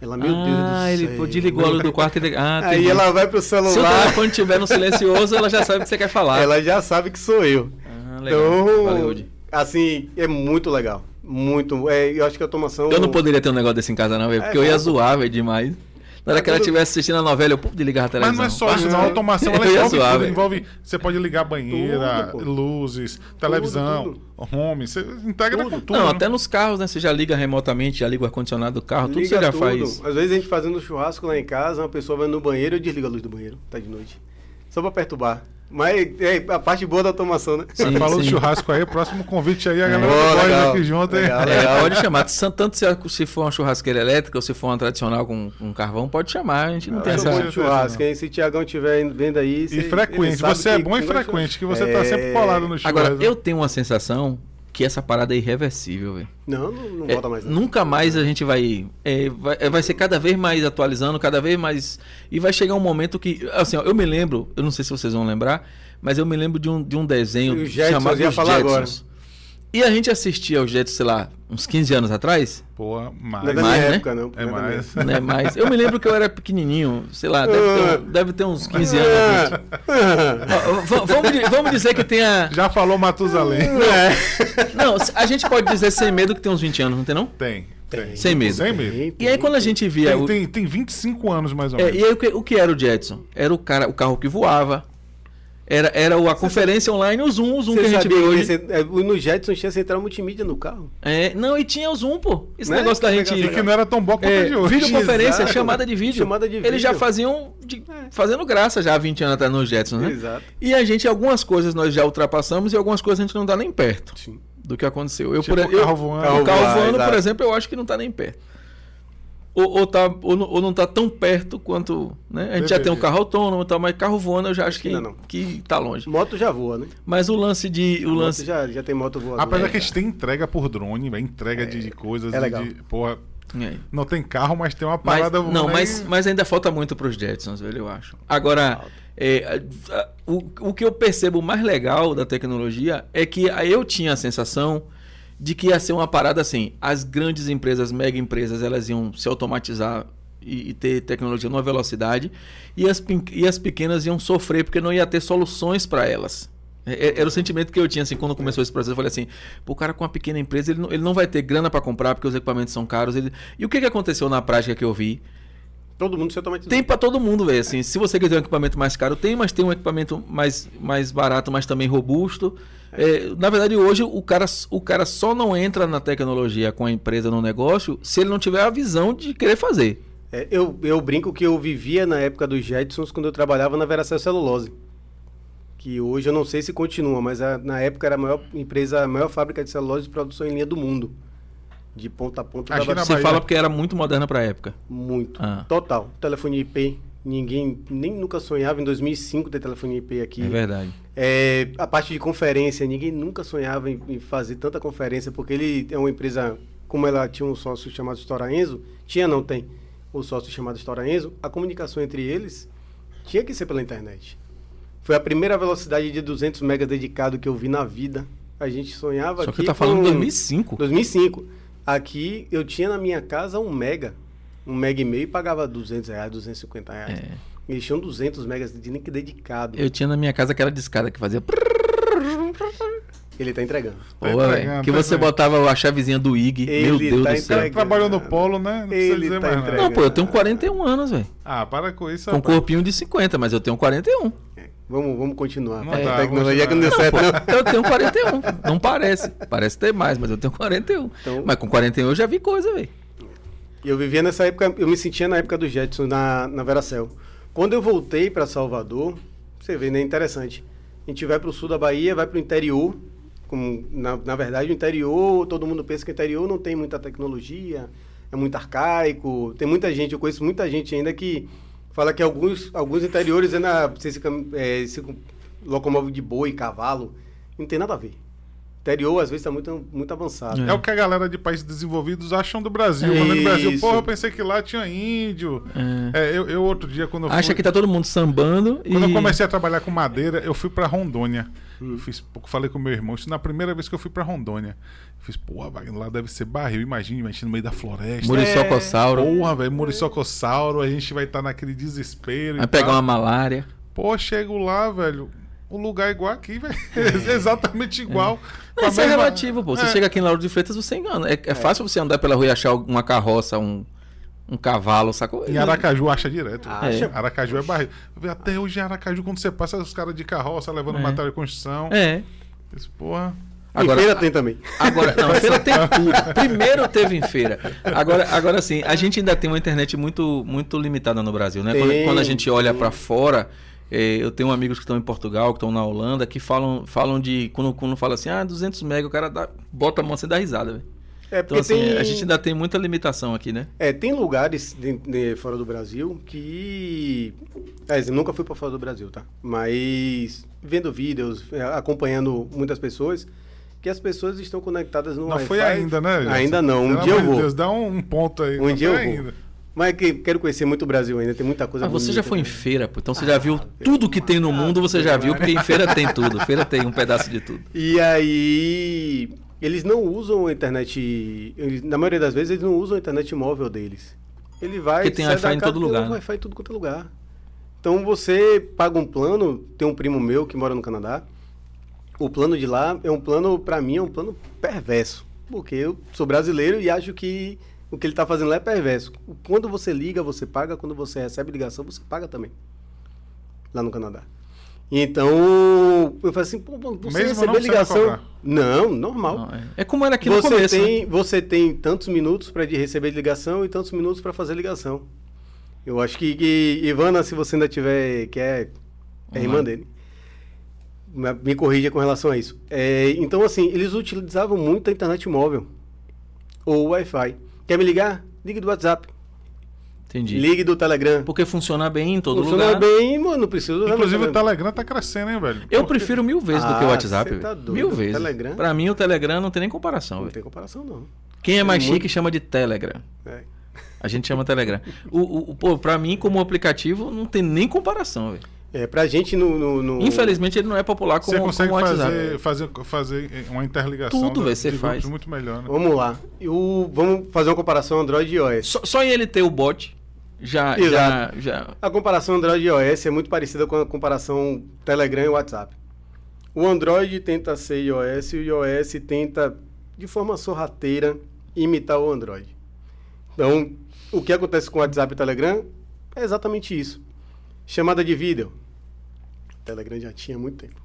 Ela, meu Deus do ah, céu. ele desligou a luz do quarto e. Ah, Aí ela vai pro Se o celular, telefone estiver no silencioso, ela já sabe o que você quer falar. ela já sabe que sou eu. Ah, legal. Então, Valeu, assim, é muito legal. Muito. É, eu acho que a automação. Eu não poderia ter um negócio desse em casa, não, velho. É, Porque eu ia zoar, velho, demais. Na hora que ela tudo- estivesse assistindo a novela, eu pô, desligava a Mas televisão. não é só isso, não. A automação ela envolve zoar, tudo. Envolve. Você pode ligar banheira, Tudo, luzes, televisão, home. Você integra Tudo. com tudo. Não, né? até nos carros, né? Você já liga remotamente, já liga o ar-condicionado do carro, tudo você já tudo. faz. Às vezes a gente fazendo churrasco lá em casa, uma pessoa vai no banheiro e eu desligo a luz do banheiro, tá de noite. Só pra perturbar. Mas é a parte boa da automação, né? Você Sim, falou do sim. churrasco aí, próximo convite aí, a É. galera pode legal, aqui junto, hein? legal, É, legal. pode chamar. Tanto se, se for uma churrasqueira elétrica ou se for uma tradicional com, com carvão, pode chamar. A gente não Ah, tem essa. de Não. churrasco, hein? Se o Tiagão estiver vendo aí. E frequente, você é bom e que frequente, que você É. tá sempre colado no churrasco. Agora, eu tenho uma sensação que essa parada é irreversível, velho. Não, não, não É, volta mais. Não. nunca mais a gente vai, é, vai. é, vai ser cada vez mais atualizando, cada vez mais. E vai chegar um momento que. Assim, ó, eu me lembro, eu não sei se vocês vão lembrar, mas eu me lembro de um, de um desenho chamado Os falar Jetsons. E a gente assistia aos Jetsons, sei lá, uns 15 anos atrás. Pô, Não é mas... da minha mais, né? época, não. É não minha mais. época. Né? Mas eu me lembro que eu era pequenininho, sei lá, deve ter, um- deve ter uns 15 anos. Ah, Ó, vamos, vamos dizer que tenha. Já falou Matusalém. é. Não, a gente pode dizer sem medo que tem uns 20 anos, não tem não? Tem, tem. Sem medo. Sem medo. Tem, E aí quando a gente via. Tem, o- tem, tem 25 anos mais ou É, menos. e aí o que, o que era o Jetson? Era o cara, o carro que voava. Era, era o- a conferência online, o Zoom, o Zoom que a Você gente vê hoje. esse- é, no Jetson tinha central multimídia no carro? É, não, e tinha o Zoom, pô. Esse Né? negócio da Que gente. E que não era tão bom quanto É, de hoje. videoconferência, Exato. chamada de vídeo. Chamada de Eles já vídeo. faziam de- fazendo graça já há 20 anos atrás nos Jetsons, né? Exato. E a gente, algumas coisas nós já ultrapassamos e algumas coisas a gente não tá nem perto Sim. do que aconteceu. Eu, Tipo por, o eu, carro voando. o carro voando, por exemplo, eu acho que não tá nem perto. Ou, ou, tá, ou, não- ou não tá tão perto quanto. Né? A gente já tem um carro autônomo e tal, mas carro voando eu já acho que, Ainda não. que tá longe. Moto já voa, né? Mas o lance de. O Moto lance. já, já tem moto voadora. Apesar É, que a gente tem entrega por drone, entrega de, de coisas. é legal. de- porra, É. não tem carro, mas tem uma Mas, parada. não, né? mas, mas ainda falta muito pros Jetsons, velho, eu acho. Agora, é, a- a- o, o que eu percebo mais legal da tecnologia é que a- eu tinha a sensação de que ia ser uma parada assim: as grandes empresas, mega empresas, elas iam se automatizar e, e ter tecnologia numa velocidade, e as, e as pequenas iam sofrer porque não ia ter soluções para elas. É- é- Era o sentimento que eu tinha assim quando começou esse processo. Eu falei assim: o cara com uma pequena empresa ele não, ele não vai ter grana para comprar porque os equipamentos são caros. ele- E o que, que aconteceu na prática que eu vi? Todo mundo. Tem pra todo mundo, velho. Assim, se você quiser um equipamento mais caro, tem, mas tem um equipamento mais, mais barato, mas também robusto. É, na verdade, hoje o cara, o cara só não entra na tecnologia com a empresa no negócio se ele não tiver a visão de querer fazer. É, eu, eu brinco que eu vivia na época dos Jetsons quando eu trabalhava na Veracel Celulose. Que hoje eu não sei se continua, mas a- na época era a maior empresa, a maior fábrica de celulose de produção em linha do mundo. De ponta a ponta. Aqui dava na Você Bahia. fala porque era muito moderna pra época. Muito. Ah. Total. Telefone IP. Ninguém nem nunca sonhava em 2005 ter telefone IP aqui. É verdade. É, a parte de conferência, ninguém nunca sonhava em, em fazer tanta conferência, porque ele é uma empresa, como ela tinha um sócio chamado Stora Enzo, tinha, não tem, o sócio chamado Stora Enzo, a comunicação entre eles tinha que ser pela internet. Foi a primeira velocidade de 200 megas dedicado que eu vi na vida. A gente sonhava Só aqui que tá falando com- 2005. 2005. Aqui eu tinha na minha casa um mega, um mega e meio e pagava 200 reais, 250 reais. É. Eles tinham 200 megas de link dedicado. Eu tinha na minha casa aquela discada que fazia. Ele tá entregando. Pô, Tá velho, entregando, que tá você entregando. botava a chavezinha do IG. Meu Ele Deus tá do céu. entregando. Trabalhou no polo, né? Não precisa Ele dizer tá mais entregando. Não, pô, eu tenho 41 anos, velho. Ah, para com isso. Com rapaz. corpinho de 50, mas eu tenho 41. É, Vamos, vamos continuar. Não a dá, tecnologia que não deu certo, Pô, não. eu tenho 41. Não parece. Parece ter mais, mas eu tenho 41. Então- Mas com 41 eu já vi coisa, velho. Eu vivia nessa época, eu me sentia na época do Jetson, na, na Veracel. Quando eu voltei para Salvador, você vê, né? Interessante. A gente vai para o sul da Bahia, vai para o interior. Como, na, na verdade, o interior, todo mundo pensa que o interior não tem muita tecnologia, é muito arcaico. Tem muita gente, eu conheço muita gente ainda que fala que alguns, alguns interiores ainda você se, é, se com- locomove de boi, cavalo. Não tem nada a ver. Interior às vezes está muito, muito avançado. É. o que a galera de países desenvolvidos acham do Brasil. É Brasil, porra, eu pensei que lá tinha índio. É, eu, eu outro dia, quando eu Acha fui, que tá todo mundo sambando e. Quando eu comecei a trabalhar com madeira, eu fui pra Rondônia. Hum. Eu fiz pouco, falei com meu irmão. Isso na primeira vez que eu fui pra Rondônia. Eu fiz, porra, lá deve ser barril. Imagina, imagina no meio da floresta. Muriçocossauro. Porra, velho, Muriçocossauro, a gente vai estar naquele desespero. Vai e pegar tal. uma malária. Pô, chego lá, velho. O lugar é igual aqui, velho. Exatamente igual. A isso é mesma- relativo, pô. Você É. chega aqui em Lauro de Freitas, você engana. É, é fácil você andar pela rua e achar uma carroça, um, um cavalo, sacou? Em Aracaju acha direto. Acha? É. Aracaju é barril. Até hoje em Aracaju, quando você passa, os caras de carroça levando É. material de construção. É. Isso, porra. Agora- em feira tem também. Agora, não, feira tem tudo. Primeiro teve em feira. Agora, agora sim, a gente ainda tem uma internet muito, muito limitada no Brasil, né? Quando, Tem, quando a gente olha pra fora, eu tenho amigos que estão em Portugal, que estão na Holanda, que falam, falam de. Quando, quando fala assim, ah, 200 mega, o cara dá, bota a mão sem dar risada, velho. É Então, porque assim, tem, a gente ainda tem muita limitação aqui, né? é, tem lugares de- de fora do Brasil que. É, eu nunca fui para fora do Brasil, tá? Mas vendo vídeos, é, acompanhando muitas pessoas, que as pessoas estão conectadas no Não foi ainda, né? Ainda não. Um Pelo dia eu vou. Deus, dá um ponto aí. Um não dia eu vou. ainda. Mas é que quero conhecer muito o Brasil ainda, tem muita coisa Ah, você já foi em né? feira, pô. Então você já viu Ah, tudo que tem no ah, mundo, você já viu, porque em feira tem tudo. Feira tem um pedaço de tudo. E aí, eles não usam a internet. na maioria das vezes, eles não usam a internet móvel deles. Ele vai. Porque tem Wi-Fi em todo tem lugar, né? Wi-Fi em tudo quanto é lugar. Então você paga um plano. Tem um primo meu que mora no Canadá. O plano de lá é um plano, pra mim, é um plano perverso. Porque eu sou brasileiro e acho que o que ele tá fazendo lá é perverso. Quando você liga, você paga. Quando você recebe ligação, você paga também. Lá no Canadá. Então, eu falei assim, pô, você Mesmo receber ligação. Não, normal. Não, é. É como era aqui no você, começo. né? tem, você tem tantos minutos para receber ligação e tantos minutos para fazer ligação. Eu acho que, que, Ivana, se você ainda tiver, que é, é Uhum. irmã dele, me corrija com relação a isso. É, então, assim, eles utilizavam muito a internet móvel ou o Wi-Fi. Quer me ligar? Ligue do WhatsApp. Entendi. Ligue do Telegram. Porque funciona bem em todo Funciona lugar. bem, mano, não precisa usar Inclusive o Telegram tá crescendo, hein, velho? Eu Porque- prefiro mil vezes do que o Ah, WhatsApp. tá doido. mil vezes. Telegram? Pra mim, o Telegram não tem nem comparação. Não velho. tem comparação, não. Quem é mais Muito- chique chama de Telegram. É. A gente chama Telegram. O, o, o- pô, pra mim, como aplicativo, não tem nem comparação, velho. É, pra gente no. no- no- Infelizmente, ele não é popular como, Você consegue como o WhatsApp. fazer, fazer, fazer uma interligação Tudo, você de faz. muito melhor, né? Vamos lá. O, vamos fazer uma comparação Android e iOS. Só, só em ele ter o bot, já, já, Exato. já. A comparação Android e iOS é muito parecida com a comparação Telegram e WhatsApp. O Android tenta ser iOS e o iOS tenta, de forma sorrateira, imitar o Android. Então, o que acontece com o WhatsApp e Telegram é exatamente isso. Chamada de vídeo. Telegram já tinha há muito tempo.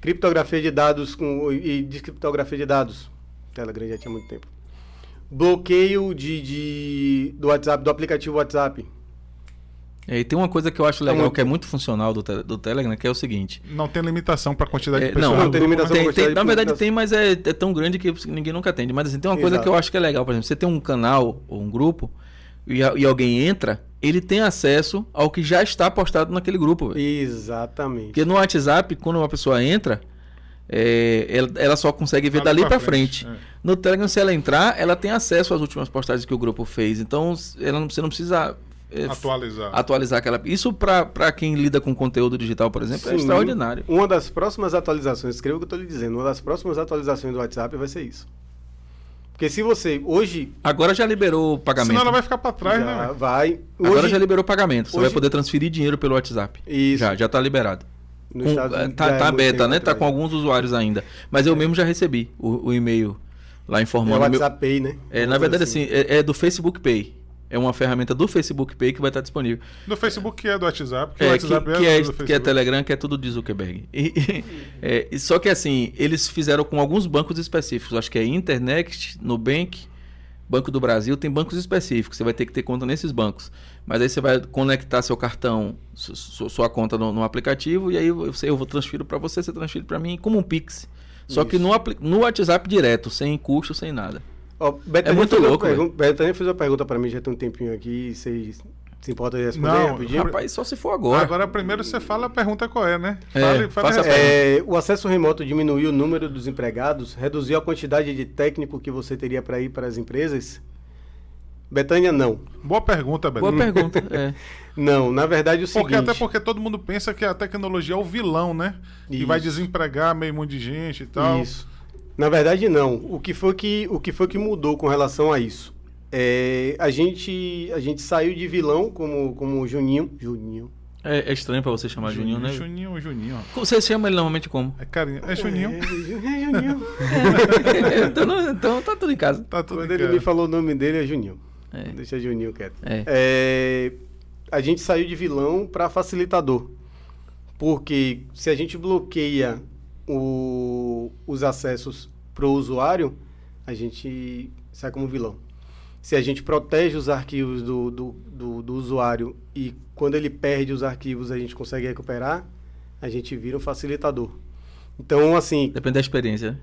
Criptografia de dados com, e descriptografia de dados. Telegram já tinha muito tempo. Bloqueio de, de- do WhatsApp, do aplicativo WhatsApp. É, e tem uma coisa que eu acho Tá legal, muito- que é muito funcional do, te- do Telegram, que é o seguinte. Não tem limitação pra quantidade É, de pessoas. não, Não tem limitação Tem- tem- na de verdade tem, mas é, é tão grande que ninguém nunca atende. Mas assim, tem uma coisa Exato. que eu acho que é legal, por exemplo, você tem um canal ou um grupo e, e alguém entra, ele tem acesso ao que já está postado naquele grupo. Exatamente. Porque no WhatsApp, quando uma pessoa entra, é, ela, ela só consegue ver Dali pra frente. frente, No Telegram, se ela entrar, ela tem acesso às últimas postagens que o grupo fez. Então, ela não, você não precisa é, Atualizar. atualizar aquela. Isso pra pra quem lida com conteúdo digital, por exemplo, é Sim. extraordinário. Uma das próximas atualizações, escreva o que eu estou lhe dizendo, uma das próximas atualizações do WhatsApp vai ser isso. Porque se você, hoje, Agora já liberou o pagamento. Senão ela vai ficar pra trás, né, já velho? vai... Agora hoje, já liberou o pagamento. Você vai hoje- poder transferir dinheiro pelo WhatsApp. Isso. Já, já tá liberado. Com- Unidos tá é tá muito beta, né? Tá atrás. com alguns usuários ainda. Mas eu mesmo já recebi o, o e-mail lá É o informando. meu- WhatsApp Pay, né? É, na verdade, assim, é, é do Facebook Pay. É uma ferramenta do Facebook Pay que vai estar disponível. No Facebook que é do WhatsApp, que o É, que, WhatsApp que é, do que é. Telegram, que é tudo de Zuckerberg. E- é, só que assim, eles fizeram com alguns bancos específicos. Acho que é Internext, Nubank, Banco do Brasil, tem bancos específicos. Você vai ter que ter conta nesses bancos. Mas aí você vai conectar seu cartão, su- su- sua conta no, no aplicativo, e aí você, eu vou transfiro para você, você transfere para mim como um Pix. Só que Isso. no, apli- no WhatsApp direto, sem custo, sem nada. Betânia É muito fez uma louco, pergunta- Betânia fez uma pergunta para mim já tem um tempinho aqui, vocês Se importa de responder Não, rapidinho? Rapaz, só se for agora. Agora primeiro você fala a pergunta qual é, né? É, Fale, faça. É, o acesso remoto diminuiu o número dos empregados, reduziu a quantidade de técnico que você teria para ir para as empresas? Betânia, não. Boa pergunta, Beto. Boa pergunta. É. Não, na verdade é o Porque seguinte... até porque todo mundo pensa que a tecnologia é o vilão, né? Que vai Isso. desempregar meio monte de gente e tal. Isso. Na verdade, não. O que foi que, o que, foi que mudou com relação a isso? É, a, gente, a gente saiu de vilão como, como o Juninho. Juninho. É, é estranho pra você chamar Juninho, né? Juninho, Juninho. Você chama ele normalmente como? É carinho. É Juninho. É, Juninho. então, não- então tá tudo em casa. Tá tudo Quando em ele casa. me falou o nome dele, é Juninho. É. Deixa Juninho quieto. É. É, a gente saiu de vilão para facilitador. Porque se a gente bloqueia o- os acessos para o usuário, a gente sai como vilão. Se a gente protege os arquivos do, do, do- do usuário e quando ele perde os arquivos a gente consegue recuperar, a gente vira um facilitador. Então, assim, Depende da experiência. né?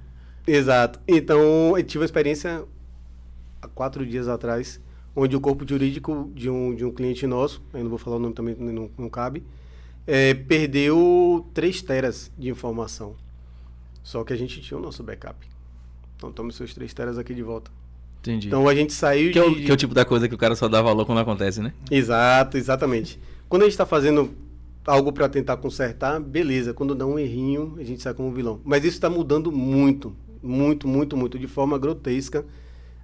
Exato. Então, eu tive uma experiência há quatro dias atrás, onde o corpo jurídico de um, de um cliente nosso, eu não vou falar o nome também, não, não cabe, é, perdeu 3 teras de informação. Só que a gente tinha o nosso backup. Então, tome seus 3 teras aqui de volta. Entendi. Então, a gente saiu que, é o, de... que é o tipo da coisa que o cara só dá valor quando acontece, né? Exato, exatamente. Quando a gente está fazendo algo para tentar consertar, beleza. Quando dá um errinho, a gente sai como vilão. Mas isso está mudando muito, muito, muito, muito, de forma grotesca.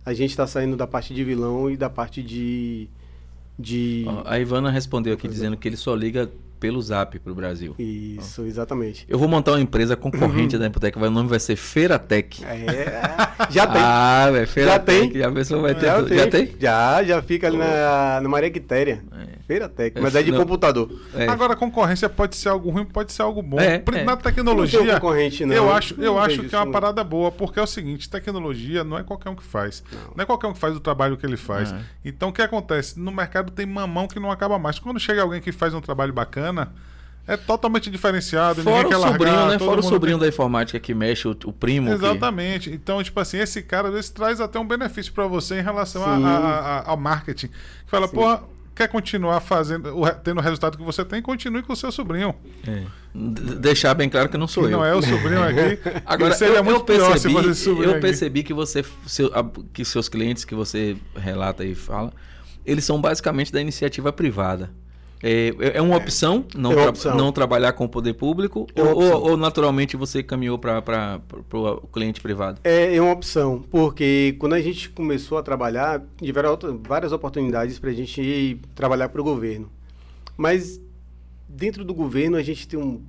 A gente está saindo da parte de vilão e da parte de. de... Ó, a Ivana respondeu aqui é. dizendo que ele só liga pelo zap pro Brasil. Isso, exatamente. Eu vou montar uma empresa concorrente da Empotec, o nome vai ser Feiratec. É, já tem. Ah, velho, Feiratec. tem. Já pensou, vai ter já, tudo. Já tem? Já, já fica ali na, na Maria Quitéria. É. Feira Tec, É, mas é de não. computador. É. Agora, a concorrência pode ser algo ruim, pode ser algo bom. É, é. Na Não tecnologia, um concorrente, não. eu acho, eu Não acho que é uma isso. parada boa, porque é o seguinte, tecnologia não é qualquer um que faz. Não, é qualquer um que faz o trabalho que ele faz. É. Então, o que acontece? No mercado tem mamão que não acaba mais. Quando chega alguém que faz um trabalho bacana, é totalmente diferenciado, Fora ninguém o quer largar. sobrinho, né? todo Fora o sobrinho tem- da informática que mexe, o, o primo. que- Exatamente. Então, tipo assim, esse cara às vezes traz até um benefício pra você em relação a- a- a- ao marketing. Que fala, Sim. porra, quer continuar fazendo, tendo o resultado que você tem, continue com o seu sobrinho. É. Deixar bem claro que não sou que eu. não é o sobrinho aqui. Agora, seria eu, muito eu pior se percebi, fosse sobrinho eu aqui. percebi que você, seu- que seus clientes que você relata e fala, eles são basicamente da iniciativa privada. É, é- é uma opção não, É uma opção. não trabalhar com o poder público É ou, ou- ou naturalmente você caminhou para o cliente privado? É, é uma opção, porque quando a gente começou a trabalhar, tiveram várias oportunidades para a gente trabalhar para o governo. Mas dentro do governo a gente tem um-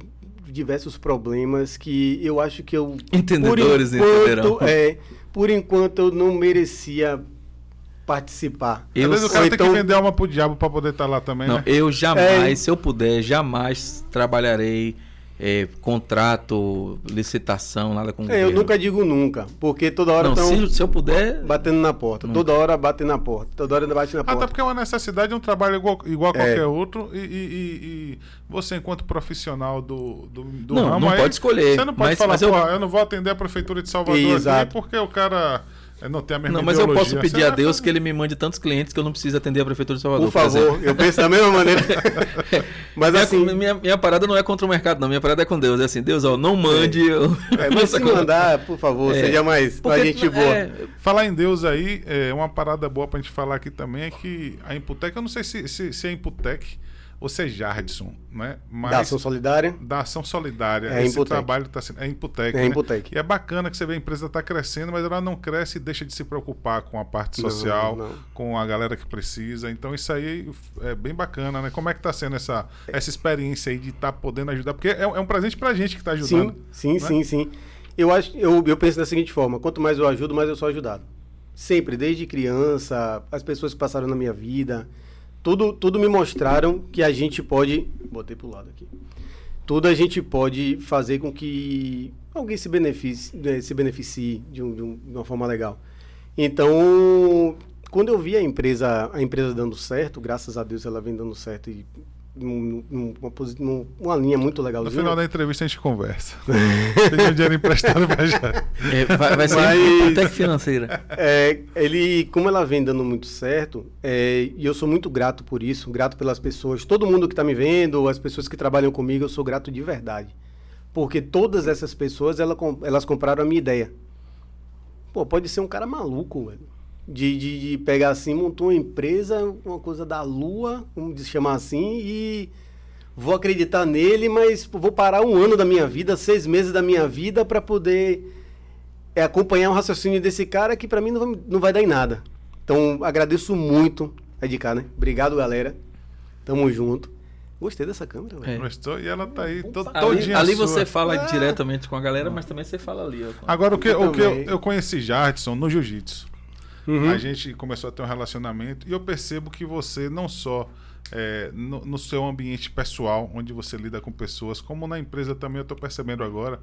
diversos problemas que eu acho que eu. Entendedores por enquanto, entenderão. é, por enquanto eu não merecia participar. Eu Às vezes o cara Ou tem então- que vender alma pro diabo pra poder estar lá também, Não, né? eu jamais, É. se eu puder, jamais trabalharei é, contrato, licitação, nada com É, eu nunca digo nunca, porque toda hora Não, estão se, se eu puder, batendo na porta. Nunca. Toda hora batendo na porta. Toda hora bate na Até porta. porque é uma necessidade, é um trabalho igual, igual a É. qualquer outro. E, e- e- e você, enquanto profissional do, do, do Não, ramo, não aí, pode escolher, Você não pode mas- falar, mas eu- "Pô, eu... não vou atender a prefeitura de Salvador Exato. aqui porque o cara eh, não tem a mesma Não, mas eu ideologia." posso pedir a Deus que ele me mande tantos clientes que eu não preciso atender a Prefeitura de Salvador. Por favor, eu penso da mesma maneira. Mas minha, assim, minha, minha parada não é contra o mercado, não. Minha parada é com Deus. É assim, Deus, ó, não mande. eu- é, mas se mandar, por favor, É. seja mais Porque, a gente boa. é, Falar em Deus aí, é uma parada boa pra gente falar aqui também é que a Imputec, eu não sei se, se, se é Imputec ou se é Jardson, né? Mas Da ação solidária. da ação solidária. É Esse trabalho tá sendo. É Imputec. É né? Imputec. E é bacana que você vê a empresa está crescendo, mas ela não cresce e deixa de se preocupar com a parte Não, social, não. com a galera que precisa. Então isso aí é bem bacana, né? Como é que tá sendo essa, essa experiência aí de estar podendo ajudar? Porque é, é um presente pra gente que tá ajudando. Sim, sim, né? sim, sim. Eu, acho, eu, eu penso da seguinte forma: quanto mais eu ajudo, mais eu sou ajudado. Sempre, desde criança, as pessoas que passaram na minha vida, tudo, tudo me mostraram que a gente pode. Botei pro lado aqui. Tudo a gente pode fazer com que alguém se beneficie, né, se beneficie de, um- de um- uma forma legal. Então, quando eu vi a empresa, a empresa dando certo, graças a Deus ela vem dando certo e num- num- numa, posi- num- uma linha muito No legalzinha. final da entrevista a gente conversa. Tem um dinheiro emprestado pra já. É, vai, vai ser Mas- hipoteca financeira. É, ele, como ela vem dando muito certo, é, e eu sou muito grato por isso, grato pelas pessoas, todo mundo que está me vendo, as pessoas que trabalham comigo, eu sou grato de verdade. Porque todas essas pessoas, ela elas compraram a minha ideia. Pô, pode ser um cara maluco, velho. De, de, de pegar assim, montou uma empresa, uma coisa da lua, vamos chamar assim, e vou acreditar nele, mas vou parar um ano da minha vida, seis meses da minha vida para poder é acompanhar o raciocínio desse cara que pra mim não vai, não vai dar em nada. Então, agradeço muito a de cá, né? Obrigado, galera. Tamo junto. Gostei dessa câmera, velho. É. Gostou? E ela tá aí to- Ali, todinha ali sua. você fala Ah. diretamente com a galera, mas também você fala ali. Ó, Agora, o que, o que eu, eu conheci Jardson no jiu-jitsu. Uhum. A gente começou a ter um relacionamento e eu percebo que você não só é, no, no seu ambiente pessoal, onde você lida com pessoas, como na empresa também eu tô percebendo agora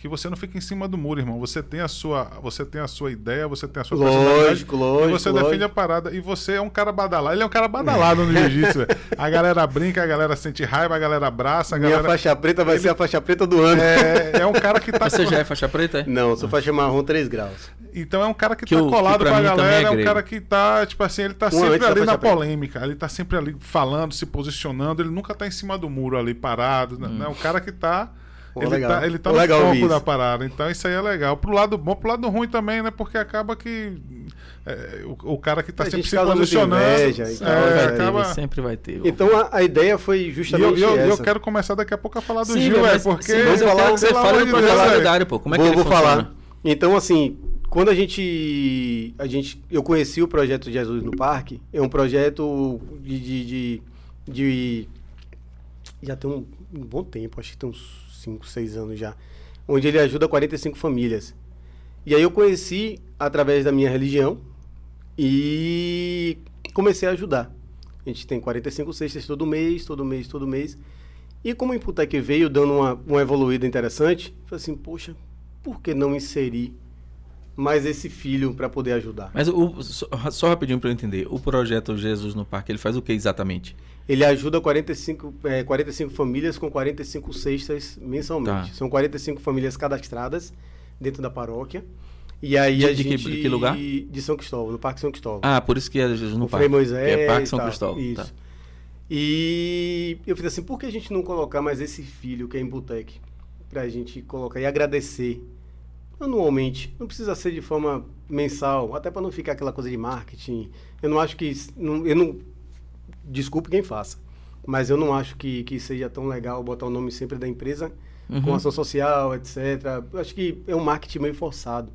que você não fica em cima do muro, irmão. Você tem a sua, você tem a sua ideia, você tem a sua Lógico, e lógico, você defende lógico. a parada e você é um cara badalado. Ele é um cara badalado no jiu-jitsu. velho. a galera brinca, a galera sente raiva, a galera abraça, a Minha galera faixa preta vai ser a faixa preta do ano. é, é um cara que tá Você com- já é faixa preta? É? Não, sou faixa marrom 3 graus. Então é um cara que, Que tá que colado pra com a mim também galera, é é um cara que tá, tipo assim, ele tá Um sempre ali na polêmica, ele tá sempre ali falando, se posicionando, ele nunca tá em cima do muro ali parado, né? É um cara que tá Pô, ele legal. tá, ele tá Pô, no legal foco da parada. Então isso aí é legal. Pro lado bom, pro lado ruim também, né? Porque acaba que é, o, o cara que tá A sempre se posicionando. inveja é, né? acaba... Sempre vai ter. Então a, a ideia foi E eu, justamente eu, eu quero começar daqui a pouco a falar do Sim, Gil, velho, é, mas- porque. sim, mas eu falar- quero que você amor do projeto solidário, pô. Como é vou, que ele vou funciona? falar. Então, assim, quando a gente, a gente. Eu conheci o projeto Jesus no Parque, é um projeto de. de, de- de- já tem um, um bom tempo, acho que tem uns 5, 6 anos já. Onde ele ajuda 45 famílias. E aí eu conheci através da minha religião e comecei a ajudar. A gente tem 45 cestas todo mês, todo mês, todo mês. E como o Imputec veio dando uma, uma evoluída interessante, falei assim, poxa, por que não inserir mais esse filho para poder ajudar? Mas o, só, só rapidinho pra eu entender. O projeto Jesus no Parque, ele faz o que exatamente? Ele ajuda 45, é, 45 famílias com 45 cestas mensalmente. Tá. São 45 famílias cadastradas dentro da paróquia. E aí De- a de que- gente... de que lugar? De São Cristóvão, no Parque São Cristóvão. Ah, por isso que é Jesus no o Parque. Frei Moisés. Que é Parque São e tal. Cristóvão. Isso. Tá. E eu fiz assim, por que a gente não colocar mais esse filho que é em Butec? Pra gente colocar e agradecer anualmente. Não precisa ser de forma mensal, até para não ficar aquela coisa de marketing. Eu não acho que. não- eu não. Desculpe quem faça. Mas eu não acho que, que seja tão legal botar o nome sempre da empresa com Uhum. ação social, etc. Eu acho que é um marketing meio forçado.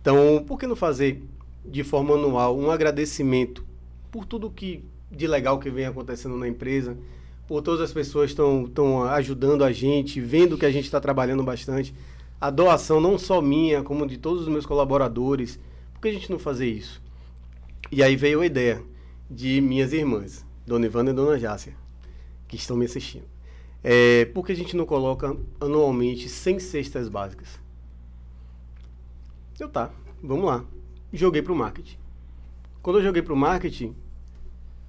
Então, por que não fazer de forma anual um agradecimento por tudo que de legal que vem acontecendo na empresa, por todas as pessoas que estão ajudando a gente, vendo que a gente está trabalhando bastante. A doação não só minha, como de todos os meus colaboradores. Por que a gente não fazer isso? E aí veio a ideia de minhas irmãs, Dona Ivana e Dona Jácia, que estão me assistindo. É, por que a gente não coloca anualmente 100 cestas básicas? Eu tá, vamos lá. Joguei pro marketing. Quando eu joguei pro marketing,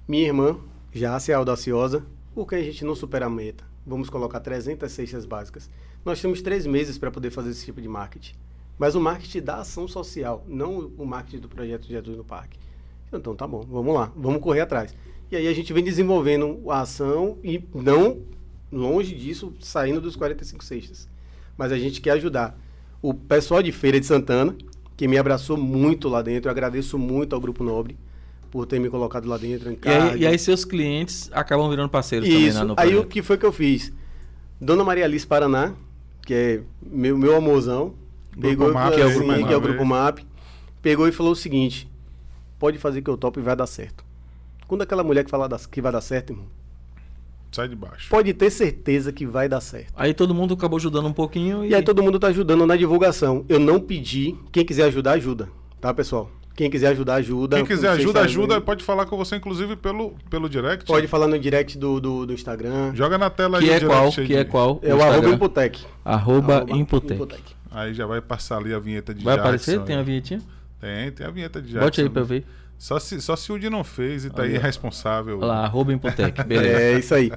minha irmã, Jácia Audaciosa, por que a gente não supera a meta? Vamos colocar 300 cestas básicas. Nós temos três meses para poder fazer esse tipo de marketing. Mas o marketing da ação social, não o marketing do projeto Jesus no Parque. Então tá bom, vamos lá, vamos correr atrás. E aí a gente vem desenvolvendo a ação e não longe disso, saindo dos 45 cestas. Mas a gente quer ajudar o pessoal de Feira de Santana, que me abraçou muito lá dentro. Eu agradeço muito ao Grupo Nobre por ter me colocado lá dentro. Em E aí, e aí seus clientes acabam virando parceiros também Isso. lá no Aí o que foi que eu fiz? Dona Maria Alice Paraná, que é meu, meu amorzão, Grupo pegou MAP, que é o assim, Grupo que é o MAP. Grupo MAP, pegou e falou o seguinte: pode fazer que eu topo e vai dar certo. Quando aquela mulher que fala que vai dar certo, irmão, Sai de baixo. pode ter certeza que vai dar certo. Aí todo mundo acabou ajudando um pouquinho e, E aí todo mundo tá ajudando na divulgação. Eu não pedi, quem quiser ajudar, ajuda. Tá, pessoal? Quem quiser ajudar, ajuda. Quem quiser ajuda, ajuda. Pode falar com você, inclusive, pelo, pelo direct. Pode falar no direct do, do, do Instagram. Joga na tela aí que o é direct qual? aí Que é qual? É o Instagram? arroba Imputec. Arroba Arroba Imputec. Aí já vai passar ali a vinheta de Vai Jackson aparecer? Tem aí. a vinhetinha? Tem, tem a vinheta de Jackson. Bote aí pra eu ver. Só se, só se o Udi não fez e tá aí Olha. responsável. Olha lá, arroba Imputec, beleza. É isso aí.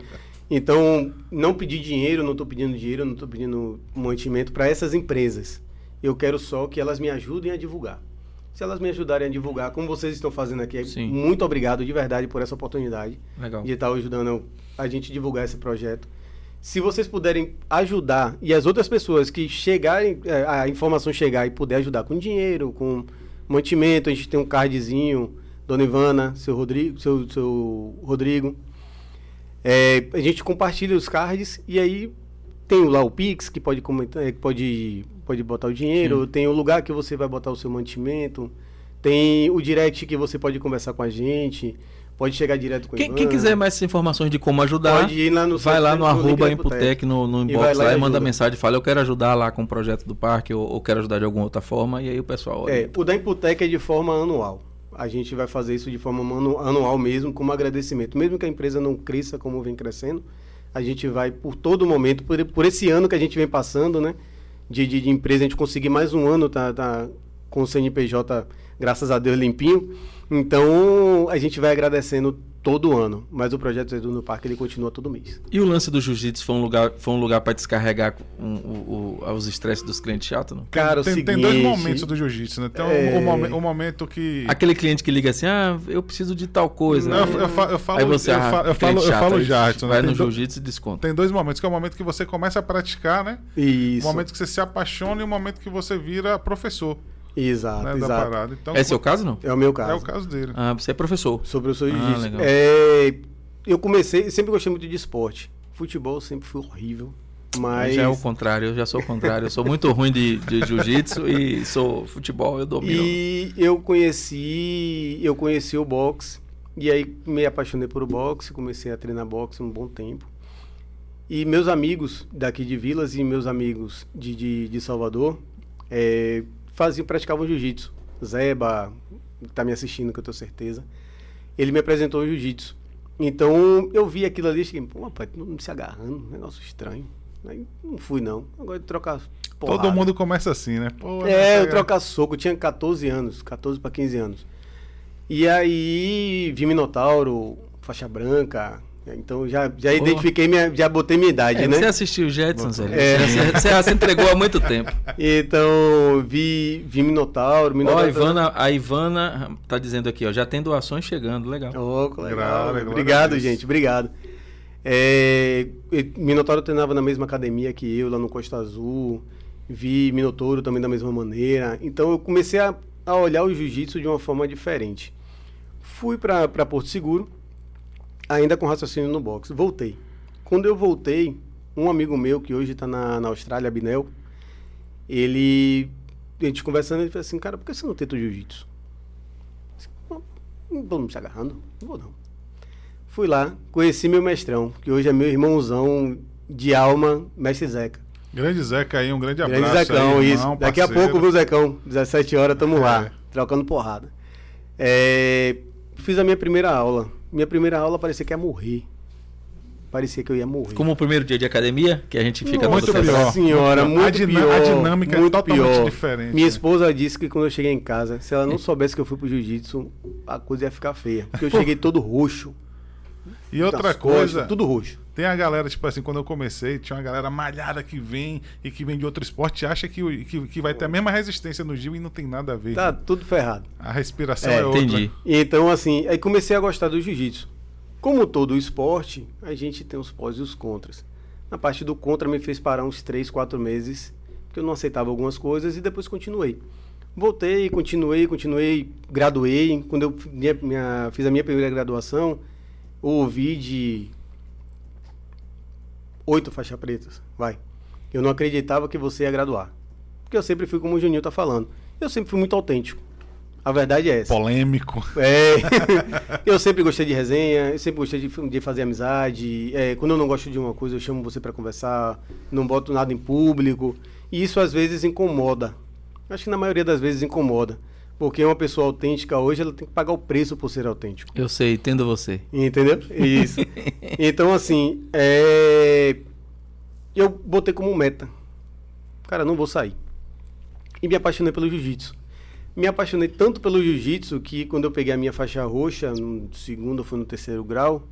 Então, não pedir dinheiro, não estou pedindo dinheiro, não estou pedindo mantimento para essas empresas. Eu quero só que elas me ajudem a divulgar. Se elas me ajudarem a divulgar, como vocês estão fazendo aqui, Sim. muito obrigado de verdade por essa oportunidade Legal. de estar ajudando a gente a divulgar esse projeto. Se vocês puderem ajudar e as outras pessoas que chegarem, eh, a informação chegar e puder ajudar com dinheiro, com mantimento, a gente tem um cardzinho, Dona Ivana, seu Rodrigo, seu, seu Rodrigo. É, a gente compartilha os cards e aí tem lá o Pix que pode comentar, eh, que pode, pode botar o dinheiro, tem o lugar que você vai botar o seu mantimento, tem o direct que você pode conversar com a gente, pode chegar direto com a Quem, quem quiser mais informações de como ajudar, Pode ir lá no vai lá no link arroba Imputec no, no E inbox vai lá lá e e manda mensagem, fala eu quero ajudar lá com o projeto do parque ou, ou quero ajudar de alguma outra forma e aí o pessoal É, o da Imputec é de forma anual. A gente vai fazer isso de forma anual mesmo, como agradecimento. Mesmo que a empresa não cresça como vem crescendo, a gente vai por todo momento, por, por esse ano que a gente vem passando, né? De, de, de empresa, a gente conseguir mais um ano tá, tá com o CNPJ, graças a Deus, limpinho. Então, a gente vai agradecendo todo ano. Mas o projeto Zedu no Parque, ele continua todo mês. E o lance do jiu-jitsu foi um lugar, foi um lugar para descarregar um- o- o- os estresses dos clientes chatos, não? Cara, o tem, seguinte... tem dois momentos do jiu-jitsu, né? Tem o- É. o, momen- o momento que. Aquele cliente que liga assim, ah, eu preciso de tal coisa. Não, eu, eu fa- eu falo, Aí você, eu, ah, fa- eu falo, eu chato, falo aí Jadson, né? Vai Tem no do- jiu-jitsu e desconta. Tem dois momentos, que é o momento que você começa a praticar, né? Isso. O momento que você se apaixona e o momento que você vira professor Exato, né, da exato. parada. Então, É seu caso, não? É o meu caso. é o caso dele. Ah, você é professor. Sobre o seu Ah, jiu-jitsu. legal. É, eu comecei, sempre gostei muito de esporte. Futebol sempre foi horrível. Mas. Já é o contrário, eu já sou o contrário. Eu sou muito ruim de, de jiu-jitsu e sou futebol, eu domino. E eu conheci. Eu conheci o boxe. E aí me apaixonei por boxe, comecei a treinar boxe um bom tempo. E meus amigos daqui de Vilas e meus amigos de, de, de Salvador é, faziam, praticavam jiu-jitsu. Zeba, que tá me assistindo, que eu tenho certeza. Ele me apresentou o jiu-jitsu. Então eu vi aquilo ali e cheguei, pô, rapaz, todo mundo se agarrando, um negócio estranho. Aí não fui não. Agora de trocar. Todo porrada. mundo começa assim, né? Pô, É, eu trocar soco, eu tinha 14 anos, 14 para 15 anos. E aí vi Minotauro, faixa branca. Então já, já Pô. identifiquei minha, já botei minha idade, É, né? Você assistiu Jetsons, Zé? É. Você, você já se entregou há muito tempo. Então vi, vi Minotauro, Ó, Minotauro. a Ivana, a Ivana tá dizendo aqui, ó, já tem doações chegando, legal. Oh, legal. Obrigado, gente, obrigado. É, Minotauro treinava na mesma academia que eu, lá no Costa Azul. Vi Minotouro também da mesma maneira. Então eu comecei a, a olhar o jiu-jitsu de uma forma diferente. Fui para Porto Seguro, ainda com raciocínio no boxe. Voltei. Quando eu voltei, um amigo meu, que hoje está na, na Austrália, Abinel, ele. A gente conversando, ele falou assim: Cara, por que você não tenta o jiu-jitsu? Não, vou me agarrando, não vou não. Fui lá, conheci meu mestrão, que hoje é meu irmãozão de alma, mestre Zeca. Grande Zeca aí, um grande abraço. Grande Zecão, aí, isso. irmão, Daqui a parceiro. pouco, viu, Zecão? 17 horas, tamo É. lá, trocando porrada. É, fiz a minha primeira aula. Minha primeira aula parecia que ia morrer. Parecia que eu ia morrer. Como o primeiro dia de academia, que a gente fica Muito todo pior. senhora, Muito. A pior. a dinâmica é muito totalmente pior. diferente, Minha né? esposa disse que quando eu cheguei em casa, se ela não soubesse que eu fui pro jiu-jitsu, a coisa ia ficar feia. Porque eu cheguei todo roxo. E outra nas costas, coisa, tudo roxo. tem a galera, tipo assim, quando eu comecei, tinha uma galera malhada que vem e que vem de outro esporte e acha que, que, que vai ter a mesma resistência no Gil e não tem nada a ver. Tá tudo ferrado. A respiração É, é, outra. Entendi. Então, assim, aí comecei a gostar do jiu-jitsu. Como todo esporte, a gente tem os pós e os contras. Na parte do contra, me fez parar uns 3, 4 meses, porque eu não aceitava algumas coisas e depois continuei. Voltei, continuei, continuei, graduei. Quando eu minha- minha- fiz a minha primeira graduação, ouvi de oito faixas pretas, vai. Eu não acreditava que você ia graduar. Porque eu sempre fui como o Juninho tá falando. Eu sempre fui muito autêntico. A verdade é essa. Polêmico. É, eu sempre gostei de resenha, eu sempre gostei de, de fazer amizade. É, quando eu não gosto de uma coisa, eu chamo você para conversar, não boto nada em público. E isso às vezes incomoda. Acho que na maioria das vezes incomoda. Porque uma pessoa autêntica hoje, ela tem que pagar o preço por ser autêntico. Eu sei, entendo você. Entendeu? Isso. então, assim, é... eu botei como meta. Cara, não vou sair. E me apaixonei pelo jiu-jitsu. Me apaixonei tanto pelo jiu-jitsu que quando eu peguei a minha faixa roxa, no segundo ou foi no terceiro grau,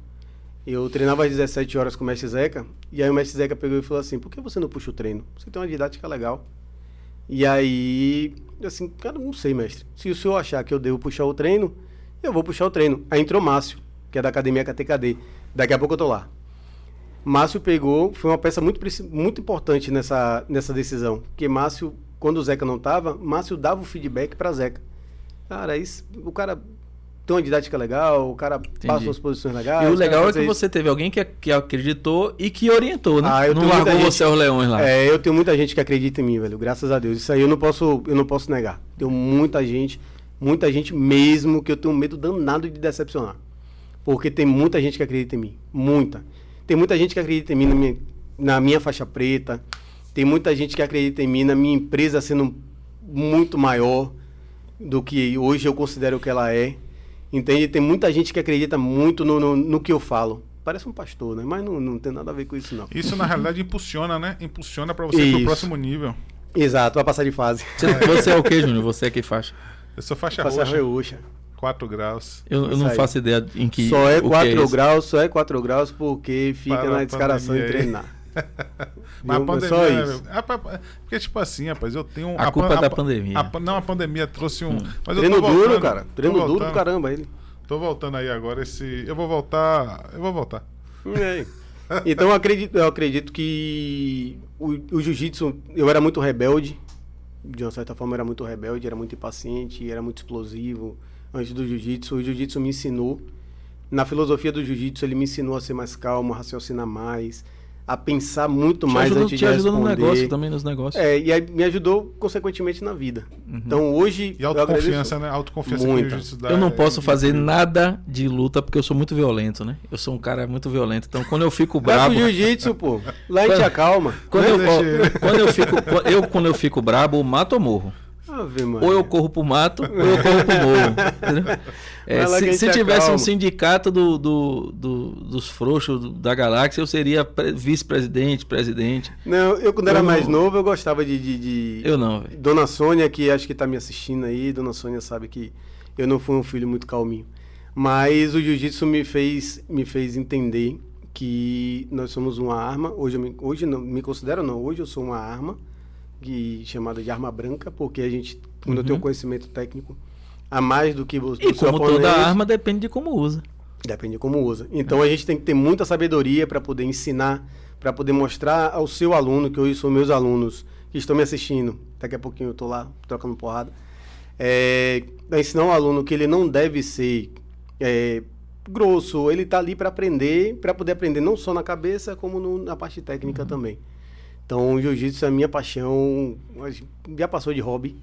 eu treinava às 17 horas com o mestre Zeca, e aí o mestre Zeca pegou e falou assim, por que você não puxa o treino? Você tem uma didática legal. E aí, assim, cara, não sei, mestre. Se o senhor achar que eu devo puxar o treino, eu vou puxar o treino. Aí entrou Márcio, que é da Academia KTKD. Daqui a pouco eu tô lá. Márcio pegou, foi uma peça muito, muito importante nessa, nessa decisão. Porque Márcio, quando o Zeca não tava, Márcio dava o feedback pra Zeca. Cara, isso, o cara tem uma didática legal, o cara passa umas posições legais. e o cara legal é que você teve alguém que, que acreditou e que orientou, né? Ah, eu não largou gente- você aos leões lá. É, eu tenho muita gente que acredita em mim, velho. Graças a Deus. Isso aí eu não posso, eu não posso negar. Tenho muita gente, muita gente mesmo que eu tenho medo danado de decepcionar. Porque tem muita gente que acredita em mim. Muita. Tem muita gente que acredita em mim na minha, na minha faixa preta. Tem muita gente que acredita em mim na minha empresa sendo muito maior do que hoje eu considero que ela é. Entende? Tem muita gente que acredita muito no, no, no que eu falo. Parece um pastor, né? Mas não, não tem nada a ver com isso, não. Isso na realidade impulsiona, né? Impulsiona pra você ir pro próximo nível. Exato, vai passar de fase. Você, você é o que, Júnior? Você é que faixa? Eu sou faixa Faixa roxa, roxa. 4 graus. Eu, eu não faço ideia em que. Só é o que 4 isso. graus, só é 4 graus porque fica Para na descaração de treinar. Mas a pandemia. Só né? Ah, pa- pa- Porque, tipo assim, rapaz, eu tenho. A culpa pan- da pa- pandemia. a não, a pandemia trouxe um. Mas Treino eu tô duro, voltando, cara. tô Treino duro do caramba ele. Tô voltando aí agora. Esse. Eu vou voltar. Eu vou voltar. É. Então eu acredito, eu acredito que o, o jiu-jitsu, eu era muito rebelde, de uma certa forma eu era muito rebelde, era muito impaciente, era muito explosivo antes do jiu-jitsu. O jiu-jitsu me ensinou, na filosofia do jiu-jitsu, ele me ensinou a ser mais calmo, a raciocinar mais, a pensar muito Te mais ajuda, antes te de ajuda no responder. negócio também, nos negócios. É, e aí me ajudou consequentemente na vida. Então hoje E eu autoconfiança, né? Autoconfiança que o Muita. jiu-jitsu dá Eu não é posso fazer incrível. nada de luta porque eu sou muito violento, né? Eu sou um cara muito violento. Então quando eu fico brabo. pro jiu-jitu, pô. Lá a gente Quando- acalma. Quando eu, ele. quando eu fico, eu quando eu fico brabo, mato ou morro. Ave. Ou eu corro pro mato, ou eu corro pro morro. É, se, se tivesse um acalma. sindicato do, do- do- dos frouxos da galáxia, eu seria pre- vice-presidente, presidente. Não, eu quando era Eu não- mais novo, eu gostava de. de, de- Eu não, velho. Dona Sônia, que acho que tá me assistindo aí, Dona Sônia sabe que eu não fui um filho muito calminho. Mas o jiu-jitsu me fez, me fez entender que nós somos uma arma. Hoje, eu me, hoje não me considero não, hoje eu sou uma arma que, chamada de arma branca, porque a gente, quando eu tenho conhecimento técnico, a mais do que você. Uhum. E como toda arma, depende de como usa. Depende de como usa. Então a gente tem que ter muita sabedoria para poder ensinar, para poder mostrar ao seu aluno, que hoje são meus alunos que estão me assistindo. Daqui a pouquinho eu estou lá trocando porrada. É, a ensinar o aluno que ele não deve ser é, grosso, ele está ali para aprender, para poder aprender não só na cabeça, como no- na parte técnica também. Então o jiu-jitsu é a minha paixão, já passou de hobby.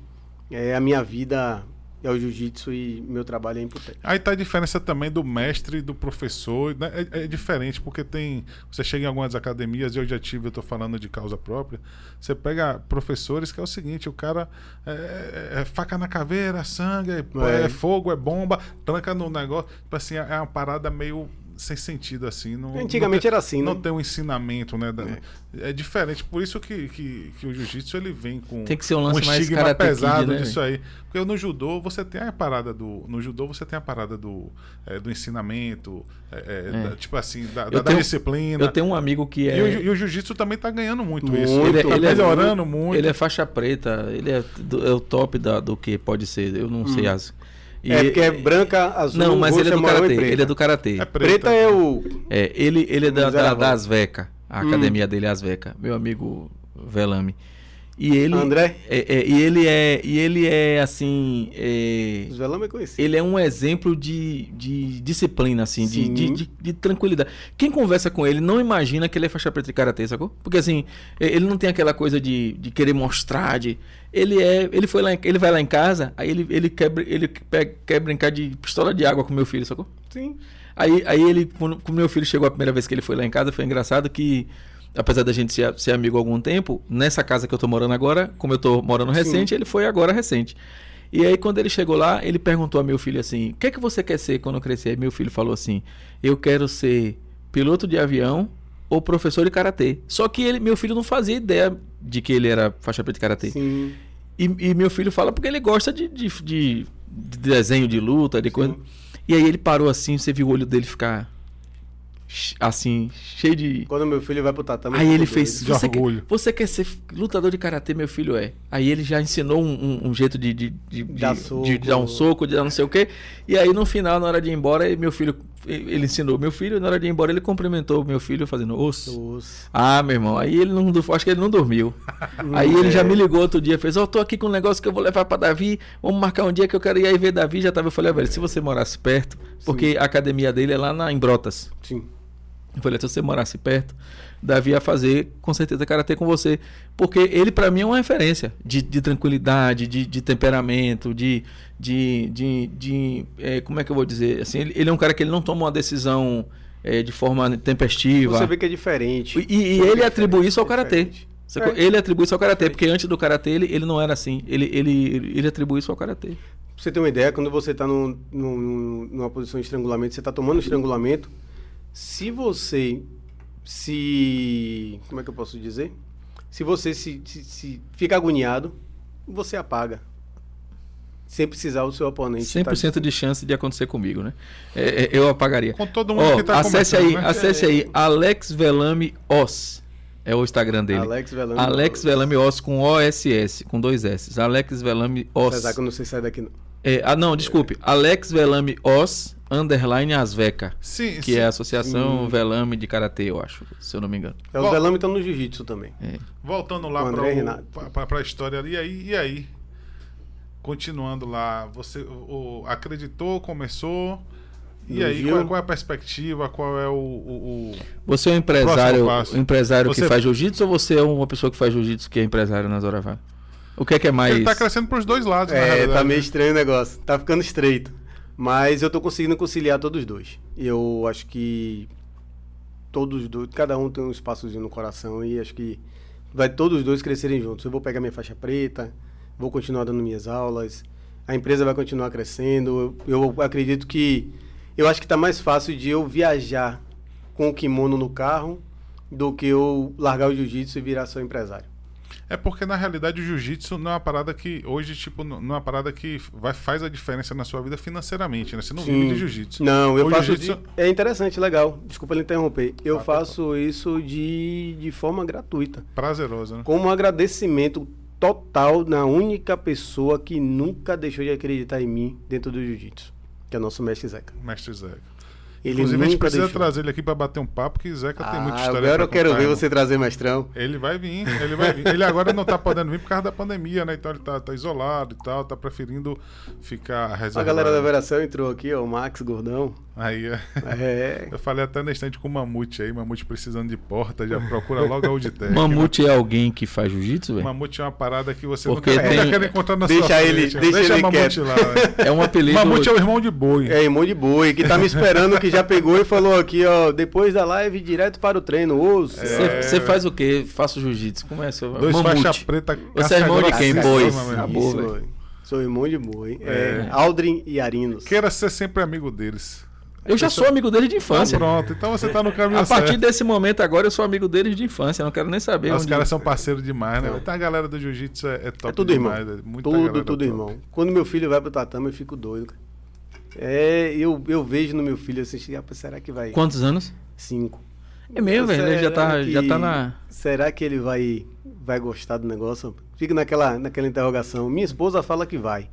É a minha vida é o jiu-jitsu e meu trabalho é imputante. Aí tá a diferença também do mestre e do professor. né? É, é diferente, porque tem. Você chega em algumas academias, eu já tive, eu tô falando de causa própria. Você pega professores que é o seguinte: o cara é, é- é faca na caveira, sangue, é, É. é fogo, é bomba, tranca no negócio. Tipo assim, é uma parada meio sem sentido, assim. Não, Antigamente não tem- era assim, Não né? tem um ensinamento, né? da- É, diferente. Por isso que, que, que o jiu-jitsu ele vem com Tem que ser um lance mais estigma Kid, pesado né, disso aí. Porque no judô você tem a parada do. No judô você tem a parada do, é, do ensinamento, é, é, da- tipo assim, da, da- da tenho- disciplina. Eu tenho um amigo que é. E o, e o jiu-jitsu também tá ganhando muito, Muito. isso. Ele- tá ele é- melhorando muito. Ele é faixa preta, ele é, do- é o top da, do que pode ser, eu não sei as. E- é porque é branca, azul, Não, mas ele é do karatê, preta. ele é do karatê. É Preta é o... É, ele, ele é da, da, da Asveca, a academia dele é Asveca, meu amigo Velame. E ele André? É, é, e ele é e ele é assim, é, Os velame é conhecido. ele é um exemplo de, de disciplina assim, de, de, de, de tranquilidade. Quem conversa com ele não imagina que ele é faixa preta de karatê, sacou? Porque assim, ele não tem aquela coisa de, de querer mostrar, de ele é, ele foi lá, ele vai lá em casa, aí ele ele quebra, ele pega, quer brincar de pistola de água com meu filho, sacou? Sim. Aí, aí ele, quando quando meu filho chegou a primeira vez que ele foi lá em casa, foi engraçado que, apesar da gente ser, ser amigo há algum tempo, nessa casa que eu tô morando agora, como eu tô morando recente, ele foi agora recente. E aí, quando ele chegou lá, ele perguntou a meu filho assim: O que é que você quer ser quando crescer? Aí meu filho falou assim: Eu quero ser piloto de avião ou professor de karatê. Só que ele, meu filho não fazia ideia de que ele era faixa preta de karatê. Sim. E, e meu filho fala porque ele gosta de, de, de- de desenho de luta, de coisa. E aí ele parou assim, você viu o olho dele ficar assim, cheio de. Quando meu filho vai pro tatame... Aí ele fez. de Você quer, orgulho. você quer ser lutador de karatê, meu filho é. Aí ele já ensinou um, um- um jeito de, de, de, Dar de- soco. de dar um soco, de dar não sei o quê. E aí no final, na hora de ir embora, meu filho. Ele ensinou meu filho, na hora de ir embora, ele cumprimentou meu filho fazendo osso. Osso. Ah, meu irmão, aí ele não. Acho que ele não dormiu. Aí ele já me ligou outro dia, fez, ó, tô aqui com um negócio que eu vou levar pra Davi, vamos marcar um dia que eu quero ir aí ver Davi, já tava, eu falei, ó, velho, se você morasse perto, porque a academia dele é lá na, em Brotas. Sim. Eu falei, se você morasse perto, Davi ia fazer com certeza karatê com você. Porque ele, pra mim, é uma referência de, de tranquilidade, de, de temperamento, de. de, de, de eh, como é que eu vou dizer? Assim, ele, ele é um cara que ele não toma uma decisão eh, de forma tempestiva. Você vê que é diferente. E, e Você vê ele é atribui isso ao karatê. É. Ele atribui isso ao karatê, porque antes do karatê ele, ele não era assim. Ele, ele, ele atribui isso ao karatê. Pra você ter uma ideia, quando você está num, num- numa posição de estrangulamento, você está tomando estrangulamento, se você se... como é que eu posso dizer? Se você se, se, se fica agoniado, você apaga. Sem precisar o seu oponente. 100% tá- de chance de acontecer comigo, né? É, é, eu apagaria. Com todo mundo Ó, que tá acesse aí, né? acesse aí, Alex Velame Os. É o Instagram dele. Alex Velame. Alex Velame Os com OSS, com dois S. Alex Velame Os. Apesar que eu não sei sair daqui não. É, ah, não, desculpe. Alex Velame Os, underline Asveca. Sim, Que sim. é a Associação Sim. Velame de Karatê, eu acho, se eu não me engano. É, os. Velame estão no jiu-jitsu também. Voltando lá para pra história ali, e aí, e aí? Continuando lá, você o- acreditou, começou. E No aí, qual, qual é a perspectiva? Qual é o. o- o- Você é um empresário, um empresário Você- que faz jiu-jitsu ou você é uma pessoa que faz jiu-jitsu que é empresário nas horas vagas? O que é que é mais. Ele tá crescendo pros dois lados, É, realidade. tá meio né? estranho o negócio. Tá ficando estreito. Mas eu tô conseguindo conciliar todos os dois. E eu acho que todos os dois, cada um tem um espaçozinho no coração e acho que vai todos os dois crescerem juntos. Eu vou pegar minha faixa preta, vou continuar dando minhas aulas, a empresa vai continuar crescendo. Eu, eu acredito que eu acho que tá mais fácil de eu viajar com o kimono no carro do que eu largar o jiu-jitsu e virar só empresário. É porque na realidade o jiu-jitsu não é uma parada que hoje, tipo, não é uma parada que vai, faz a diferença na sua vida financeiramente, né? Você não vive Sim. de jiu-jitsu. Não, eu O faço. de- É interessante, legal. Desculpa lhe interromper. Eu Ah, faço isso de, de forma gratuita. Prazeroso, né? Como um agradecimento total na única pessoa que nunca deixou de acreditar em mim dentro do jiu-jitsu, que é o nosso mestre Zeca. Mestre Zeca. Ele Inclusive, a gente precisa deixou. trazer ele aqui pra bater um papo, que Zeca tem muita Ah, história agora eu quero ver irmão. você trazer mestrão. Ele vai vir, ele vai vir. Ele agora não tá podendo vir por causa da pandemia, né? Então ele tá, tá isolado e tal, tá preferindo ficar A reservado. galera da Veração entrou aqui, ó, o Max Gordão. Aí, é. É. eu falei até na estante com o Mamute aí, Mamute precisando de porta, já procura logo a Auditec. Mamute é alguém que faz jiu-jitsu, velho? Mamute é uma parada que você Porque nunca, nunca tem- quer encontrar na Deixa sua ele- frente. deixa ele Mamute quieto. lá. né? É um apelido. Mamute é o irmão de boi. É, irmão de boi, que tá me esperando, que já pegou e falou aqui, ó, depois da live, direto para o treino. É. Você faz o quê? Faço jiu-jitsu. Como é seu Dois Mamute. faixa preta. Você é irmão de quem, boi? irmão. Acabou, velho. velho. Sou irmão de boi. É, É. Aldrin e Arinos. Queira ser sempre amigo deles. Eu já sou amigo dele de infância. pronto, então você tá no caminho A partir certo. desse momento agora eu sou amigo deles de infância. Não quero nem saber. Os onde- caras são parceiros demais, né? Não. Então a galera do jiu-jitsu é, é top É tudo irmão. demais. é muita Tudo, tudo top. irmão. Quando meu filho vai pro tatame, eu fico doido. cara. É, eu, eu vejo no meu filho assim, chega, "Pô, será que vai? Quantos anos? Cinco. É mesmo, velho. Ele já tá, Será já que- tá na. Será que ele vai, vai gostar do negócio? Fica naquela, naquela interrogação. Minha esposa fala que vai.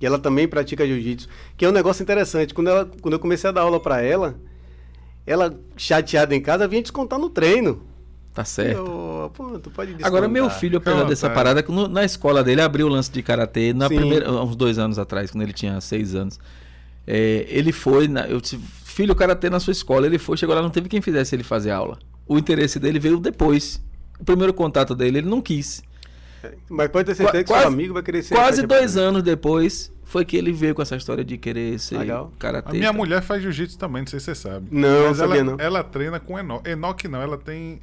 Que ela também pratica jiu-jitsu. Que é um negócio interessante. Quando, ela, quando eu comecei a dar aula pra ela, ela, chateada em casa, vinha descontar no treino. Tá certo. Eu, Pô, tu pode descontar. Agora, meu filho, apesar dessa vontade. parada, que no- na escola dele abriu o lance de karatê na primeira, uns dois anos atrás, quando ele tinha seis anos. É, ele foi, na- eu disse, filho, karatê na sua escola. Ele foi, chegou lá, não teve quem fizesse ele fazer aula. O interesse dele veio depois. O primeiro contato dele, ele não quis. Mas pode ter certeza que Quase- seu amigo vai querer ser. Quase dois anos depois, foi que ele veio com essa história de querer ser Legal. A karatê. minha e tal. mulher faz jiu-jitsu também, não sei se você sabe. Não, Mas sabia ela, não. ela treina com Enoch. Enoch não, ela tem.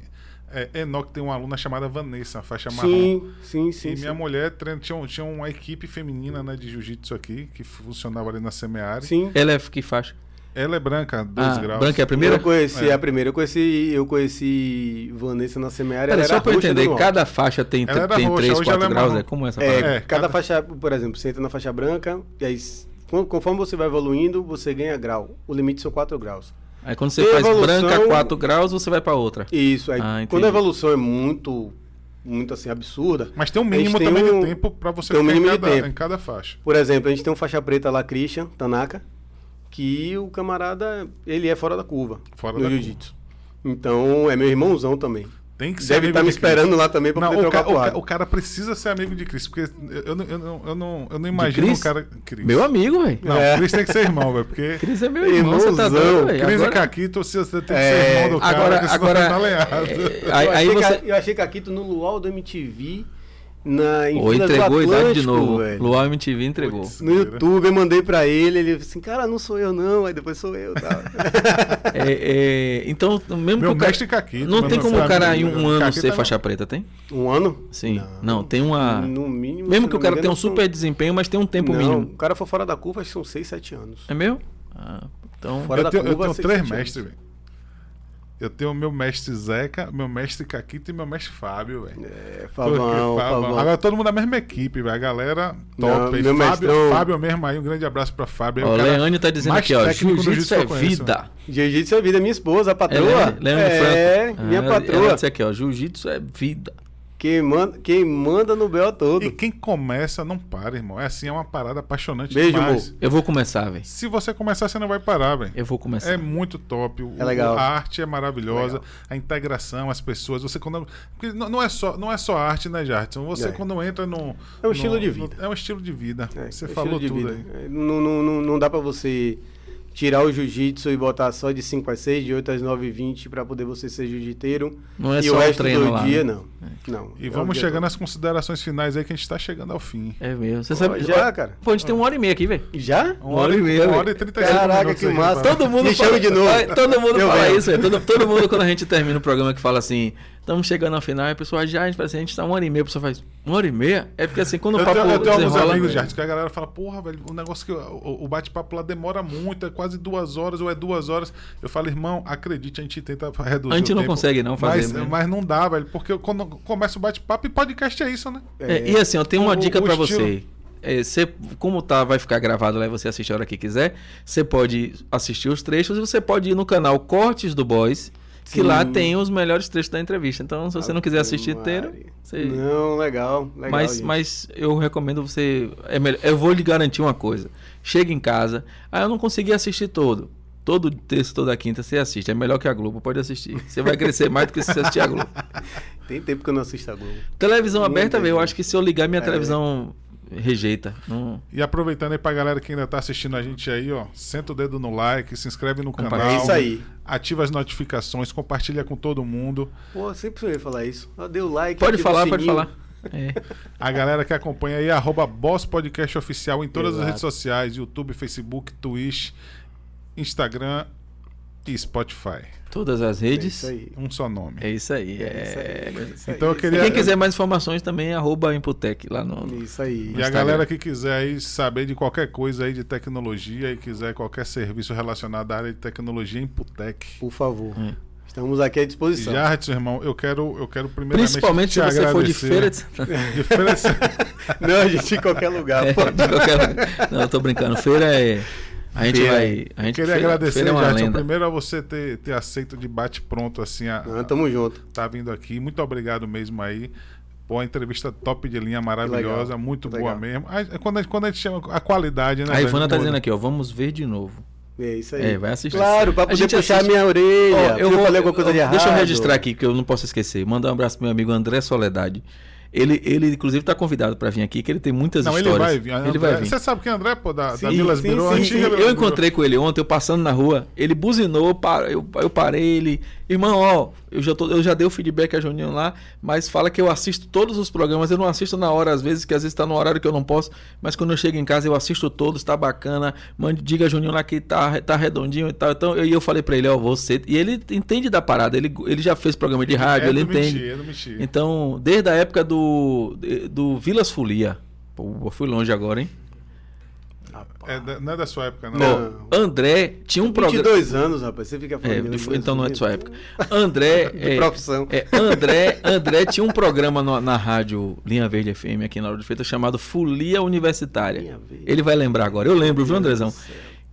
É, Enoch tem uma aluna chamada Vanessa, faixa marrom. Sim, sim, sim. e sim. minha mulher treina, tinha, tinha uma equipe feminina né, de jiu-jitsu aqui, que funcionava ali na Semeari. Sim. Ela é que faixa? Ela é branca, 2 Ah, graus. branca é a primeira? Eu conheci É. a primeira, eu conheci, eu conheci Vanessa na semeária. Peraí, ela só era pra eu roxa entender, cada faixa tem, tem roxa, 3, hoje 4 ela é graus, é como essa É, parada? É, cada cada- faixa, por exemplo, você entra na faixa branca, e aí, conforme você vai evoluindo, você ganha grau. O limite são 4 graus. Aí quando você faz evolução- branca 4 graus, você vai pra outra. Isso, aí Ah, quando a evolução é muito, muito assim, absurda. Mas tem um mínimo tem também um- de tempo pra você tem um ficar em, mínimo de cada, tempo. em cada faixa. Por exemplo, a gente tem um faixa preta lá, Christian Tanaka, que o camarada, ele é fora da curva Fora no da jiu-jitsu. Então, é meu irmãozão também. Tem que ser Deve amigo estar me esperando lá também pra Não, poder o, trocar ca- o, o cara precisa ser amigo de Cristo, porque eu, eu, não- eu, não, eu, não, eu não imagino Cris? um cara. Cris. Meu amigo, velho. Não, É. Cris tem que ser irmão, velho, porque. Cris é meu irmão, você tá Irmãozão. doido, velho. Cris e Agora- Caquito, se você tem que É, ser irmão do cara, Agora, senão agora, tá é, eu, aí, aí achei você... eu achei que aqui tu no Luau do MTV, na, em Ou entregou a idade de novo. velho. Luau MTV entregou. Putz. No YouTube eu mandei pra ele, ele disse assim, cara, não sou eu não, aí depois sou eu. Tá? É, é, então, mesmo Meu que o cara... mestre Caquito. Não tem como o cara em um ano Caquito ser é- faixa preta, tem? um ano? Sim. Não, tem uma... No mínimo. Mesmo que o não cara tenha um super desempenho, mas tem um tempo não, mínimo. o cara for fora da curva, acho que são 6, 7 anos. É meu? Ah, então... Fora Eu da tenho, eu curva, tenho seis, três mestres, velho. Eu tenho o meu mestre Zeca, meu mestre Caquito e meu mestre Fábio, velho. É, Fabão, Fabão. Agora todo mundo da mesma equipe, velho. A galera Não, top. aí. meu Fábio, mestrão- Fábio mesmo aí, um grande abraço pra Fábio. aí, Ó, o Leane tá dizendo aqui, ó, do jiu-jitsu é vida. Jiu-jitsu é vida, minha esposa, a É, patroa. Leane- Leane é, Franco. minha Ah, patroa. Ela disse aqui, ó, jiu-jitsu é vida. Quem manda, quem manda no Bel todo. E quem começa não para, irmão. É assim, é uma parada apaixonante Beijo, demais. Eu vou começar, velho. Se você começar, você não vai parar, velho. Eu vou começar. É muito top. O- É legal. A arte é maravilhosa. Legal. A integração, as pessoas. Você quando. Porque não não é só, não é só arte, né, Jardim? Você É. quando entra no. É um no- estilo de no- vida. é um estilo de vida. É, você é falou tudo vida. aí. É, Não, não, não, não dá pra você tirar o jiu-jitsu e botar só de 5 a 6, de 8 às 9 e 20 pra poder você ser jiu-jiteiro. Não é e só o resto treino do lá, dia, né? não. não. E É vamos chegando todo. nas considerações finais aí que a gente tá chegando ao fim. É mesmo. Você Pô, sabe... já, cara. Pô, a gente tem uma hora e meia aqui, velho. Já? Uma hora e meia. Uma hora e trinta e cinco Caraca, que massa. Todo mundo Me fala, chama de novo. Todo mundo Eu fala isso, velho. Todo, todo mundo, quando a gente termina o programa, que fala assim, estamos chegando ao final, e a pessoa já, a gente fala assim, a gente tá uma hora e meia, a pessoa faz, uma hora e meia? É porque assim, quando o Eu papo tenho, eu tenho alguns amigos, Jardim, que a galera fala, porra, velho, o negócio que o, o bate-papo lá demora muito, é quase duas horas ou é duas horas. Eu falo, irmão, acredite, a gente tenta reduzir A gente não tempo, consegue não fazer Mas, mesmo. mas não dá, velho, porque quando começa o bate-papo e podcast é isso, né? É, e assim, eu tenho uma O- dica estilo- você. É, você. Como tá, vai ficar gravado lá e você assiste a hora que quiser, você pode assistir os trechos e você pode ir no canal Cortes do Boys, que Sim. lá tem os melhores trechos da entrevista. Então, se você não quiser assistir inteiro, você. Não, legal, legal. mas, gente. mas eu recomendo você. É melhor, eu vou lhe garantir uma coisa. Chega em casa, ah, eu não consegui assistir todo. Todo terça, toda quinta você assiste. É melhor que a Globo, pode assistir. Você vai crescer mais do que se você assistir a Globo. Tem tempo que eu não assisto a Globo. Televisão aberta, velho. Eu acho que se eu ligar minha É. televisão rejeita. Não... E aproveitando aí pra galera que ainda tá assistindo a gente aí, ó, senta o dedo no like, se inscreve no Compartilha. canal. É isso aí. Ativa as notificações, compartilha com todo mundo. Pô, sempre ia falar isso. Deu like. Pode falar, pode falar. É. A galera que acompanha aí, arroba Boss Podcast Oficial em todas as Exato. redes sociais: YouTube, Facebook, Twitch, Instagram e Spotify. Todas as É redes. isso aí. Um só nome. É isso aí. É isso aí, É... é isso aí, Então eu isso queria- E quem quiser mais informações também, arroba Imputec lá no. Isso aí. E a galera que quiser aí saber de qualquer coisa aí de tecnologia e quiser qualquer serviço relacionado à área de tecnologia, Imputec. Por favor. É. Estamos aqui à disposição. Jardim, irmão, eu quero, eu quero primeiramente Principalmente se você for de feira. de- De feira de- Não, a gente em qualquer lugar. É, de qualquer lugar. Não, eu tô brincando. Feira é. A gente Feira. vai. A gente Queria feira, agradecer, é lenda. primeiro a você ter, ter aceito de bate-pronto assim a, Não, tamo junto. tá vindo aqui. Muito obrigado mesmo aí. Pô, a entrevista top de linha, maravilhosa, legal, muito que boa legal. mesmo. A- Quando a, gente- quando a gente chama a qualidade, né? A Ivana tá dizendo aqui, ó. Vamos ver de novo. É isso aí. É, vai assistir. Claro, pra A poder gente puxar assiste- minha orelha. Ó, eu falei alguma coisa de errado. Deixa eu registrar aqui, que eu não posso esquecer. Mandar um abraço pro meu amigo André Soledade. Ele, ele inclusive, tá convidado para vir aqui, que ele tem muitas Não, ele histórias. vai vir. Ele André- vai vir. Você sabe quem é André, pô, da, da Sim, Vilas sim, Biro? sim, antiga sim. Vilas Eu encontrei com ele ontem, eu passando na rua, ele buzinou, eu, eu parei, ele, irmão, ó, eu já, tô, eu já dei o feedback a Juninho lá, mas fala que eu assisto todos os programas, eu não assisto na hora às vezes, que às vezes tá no horário que eu não posso, mas quando eu chego em casa eu assisto todos, tá bacana, mande, diga a Juninho lá que tá, tá redondinho e tal, então eu, e eu falei pra ele, ó, você, e ele entende da parada, ele, ele já fez programa de rádio, É ele entende. Miti, é do Miti. Então, desde a época do, do Vilas Folia, pô, fui longe agora, hein? É da- não é da sua época, não. Não. André tinha um programa. 22 anos, rapaz. Você fica falando. É, de- então não é de sua época. André. De é, profissão. é, André, André tinha um programa no- na rádio Linha Verde FM aqui na hora de feita chamado Folia Universitária. Ele vai lembrar agora. Eu lembro, viu, Andrezão?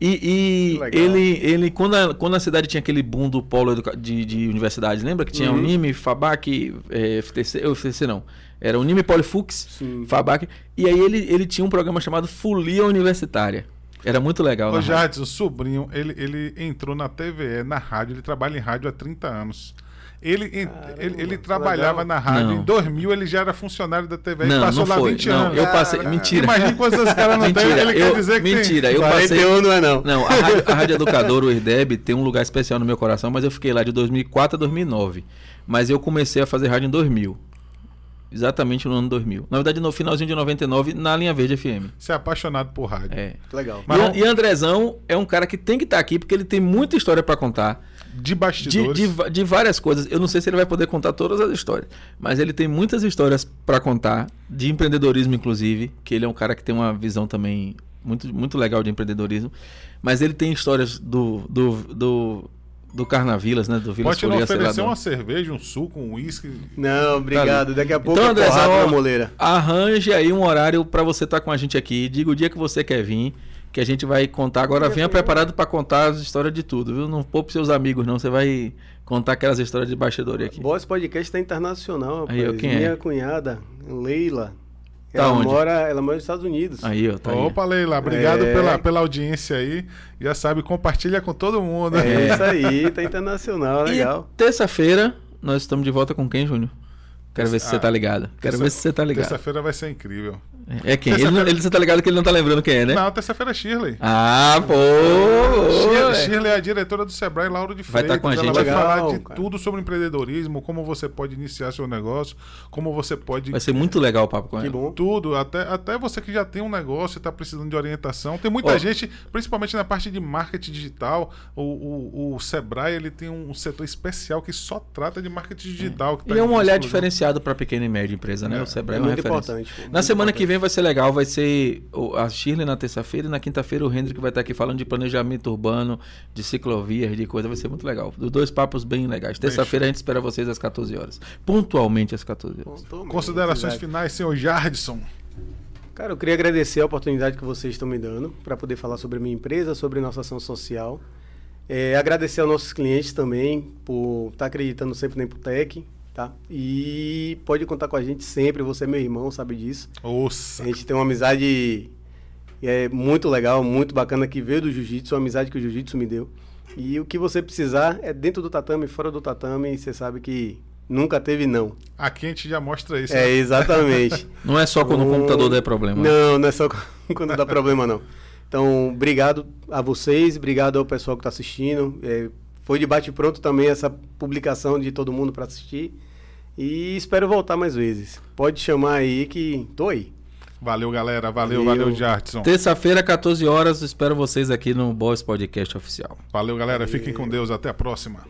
E, e ele, ele quando, a, quando a cidade tinha aquele boom do polo de, de universidades, lembra que tinha Uhum. Unime, Fabac, é, FTC, eu, FTC não, era Unime Polifux, Sim. Fabac, e aí ele, ele tinha um programa chamado Folia Universitária. Era muito legal. Ô, na rádio. Jadson, sobrinho, ele, ele entrou na TVE, na rádio, ele trabalha em rádio há 30 anos. Ele, Caramba, ele, ele trabalhava legal. na rádio, Não. em 2000 ele já era funcionário da TVE e Não, passou não lá foi. 20 Não, anos. eu passei. Mentira. Imagina quantos esse cara não tem, Mentira, ele eu- quer dizer que mentira, tem. eu passei. 41 não é não. Não, a Rádio, a Rádio Educadora, o IRDEB, tem um lugar especial no meu coração, mas eu fiquei lá de 2004 a 2009. Mas eu comecei a fazer rádio em 2000. Exatamente no ano 2000. Na verdade, no finalzinho de 99, na Linha Verde FM. Você é apaixonado por rádio. É. Legal. Mas e, e Andrezão é um cara que tem que estar aqui porque ele tem muita história para contar. De De, bastidores. de, va- de várias coisas. Eu não sei se ele vai poder contar todas as histórias, mas ele tem muitas histórias para contar, de empreendedorismo, inclusive, que ele é um cara que tem uma visão também muito, muito legal de empreendedorismo. Mas ele tem histórias do, do, do, do Carnavilas, né? Do Vilas Pode não Folia oferecer uma cerveja, um suco, um uísque. Não, obrigado. Daqui a pouco Então, é porrada ó, na moleira. arranje aí um horário para você estar com a gente aqui. Diga o dia que você quer vir, que a gente vai contar. Agora venha preparado para contar as histórias de tudo, viu? Não poupe seus amigos, não. Você vai contar aquelas histórias de bastidores aqui. Boss Podcast está internacional, rapaz. Aí, ó, quem é? Minha cunhada, Leila. Tá ela, onde? mora, ela mora nos Estados Unidos. Aí, ó, tá aí. Opa, Leila, obrigado É. pela, pela audiência aí. Já sabe, compartilha com todo mundo. É isso aí, tá internacional, legal. Terça-feira nós estamos de volta com quem, Júnior? Quero ver se você Ah, tá ligado. Quero Terça- ver se você tá ligado. Terça-feira vai ser incrível. É quem? Ele, não- ele, você tá ligado que ele não tá lembrando quem é, né? Não, terça-feira é Shirley. Ah, pô! Shirley, é. Shirley é a diretora do Sebrae Lauro de Vai Freitas. tá com a Ela gente vai aqui. falar Legal, de cara. tudo sobre empreendedorismo, como você pode iniciar seu negócio, como você pode Vai ser muito legal o papo com Que ela. bom. tudo, até, até você que já tem um negócio e está precisando de orientação. Tem muita Ó. gente, principalmente na parte de marketing digital, o, o, o Sebrae ele tem um setor especial que só trata de marketing digital. que tá E é um olhar diferenciado para pequena e média empresa, né? É, o Sebrae é é, uma muito referência. importante, Na muito semana que importante. vem vai ser legal, vai ser a Shirley na terça-feira e na quinta-feira o Hendrick vai estar aqui falando de planejamento urbano, de ciclovias, de coisa, vai ser muito legal. Dos dois papos bem legais. Terça-feira a gente espera vocês às 14 horas. Pontualmente às 14 horas. Considerações finais, senhor Jardson. Cara, eu queria agradecer a oportunidade que vocês estão me dando para poder falar sobre a minha empresa, sobre nossa ação social. É, agradecer aos nossos clientes também por estar acreditando sempre na Imputec, tá? E pode contar com a gente sempre, você é meu irmão, sabe disso. Ouça. A gente tem uma amizade é, muito legal, muito bacana que veio do jiu-jitsu, uma amizade que o jiu-jitsu me deu. E o que você precisar é dentro do tatame, fora do tatame, e você sabe que nunca teve não. Aqui a gente já mostra isso. É, né? exatamente. Não é só quando o Um- computador der problema. Não, não é só quando dá problema, não. Então, obrigado a vocês, obrigado ao pessoal que está assistindo. É, foi de bate-pronto também essa publicação de todo mundo para assistir. E espero voltar mais vezes. Pode chamar aí que tô aí. Valeu, galera. Valeu, Valeu. valeu, Jardson. Terça-feira, 14 horas, espero vocês aqui no Boss Podcast Oficial. Valeu, galera. Fiquem com Deus. Até a próxima.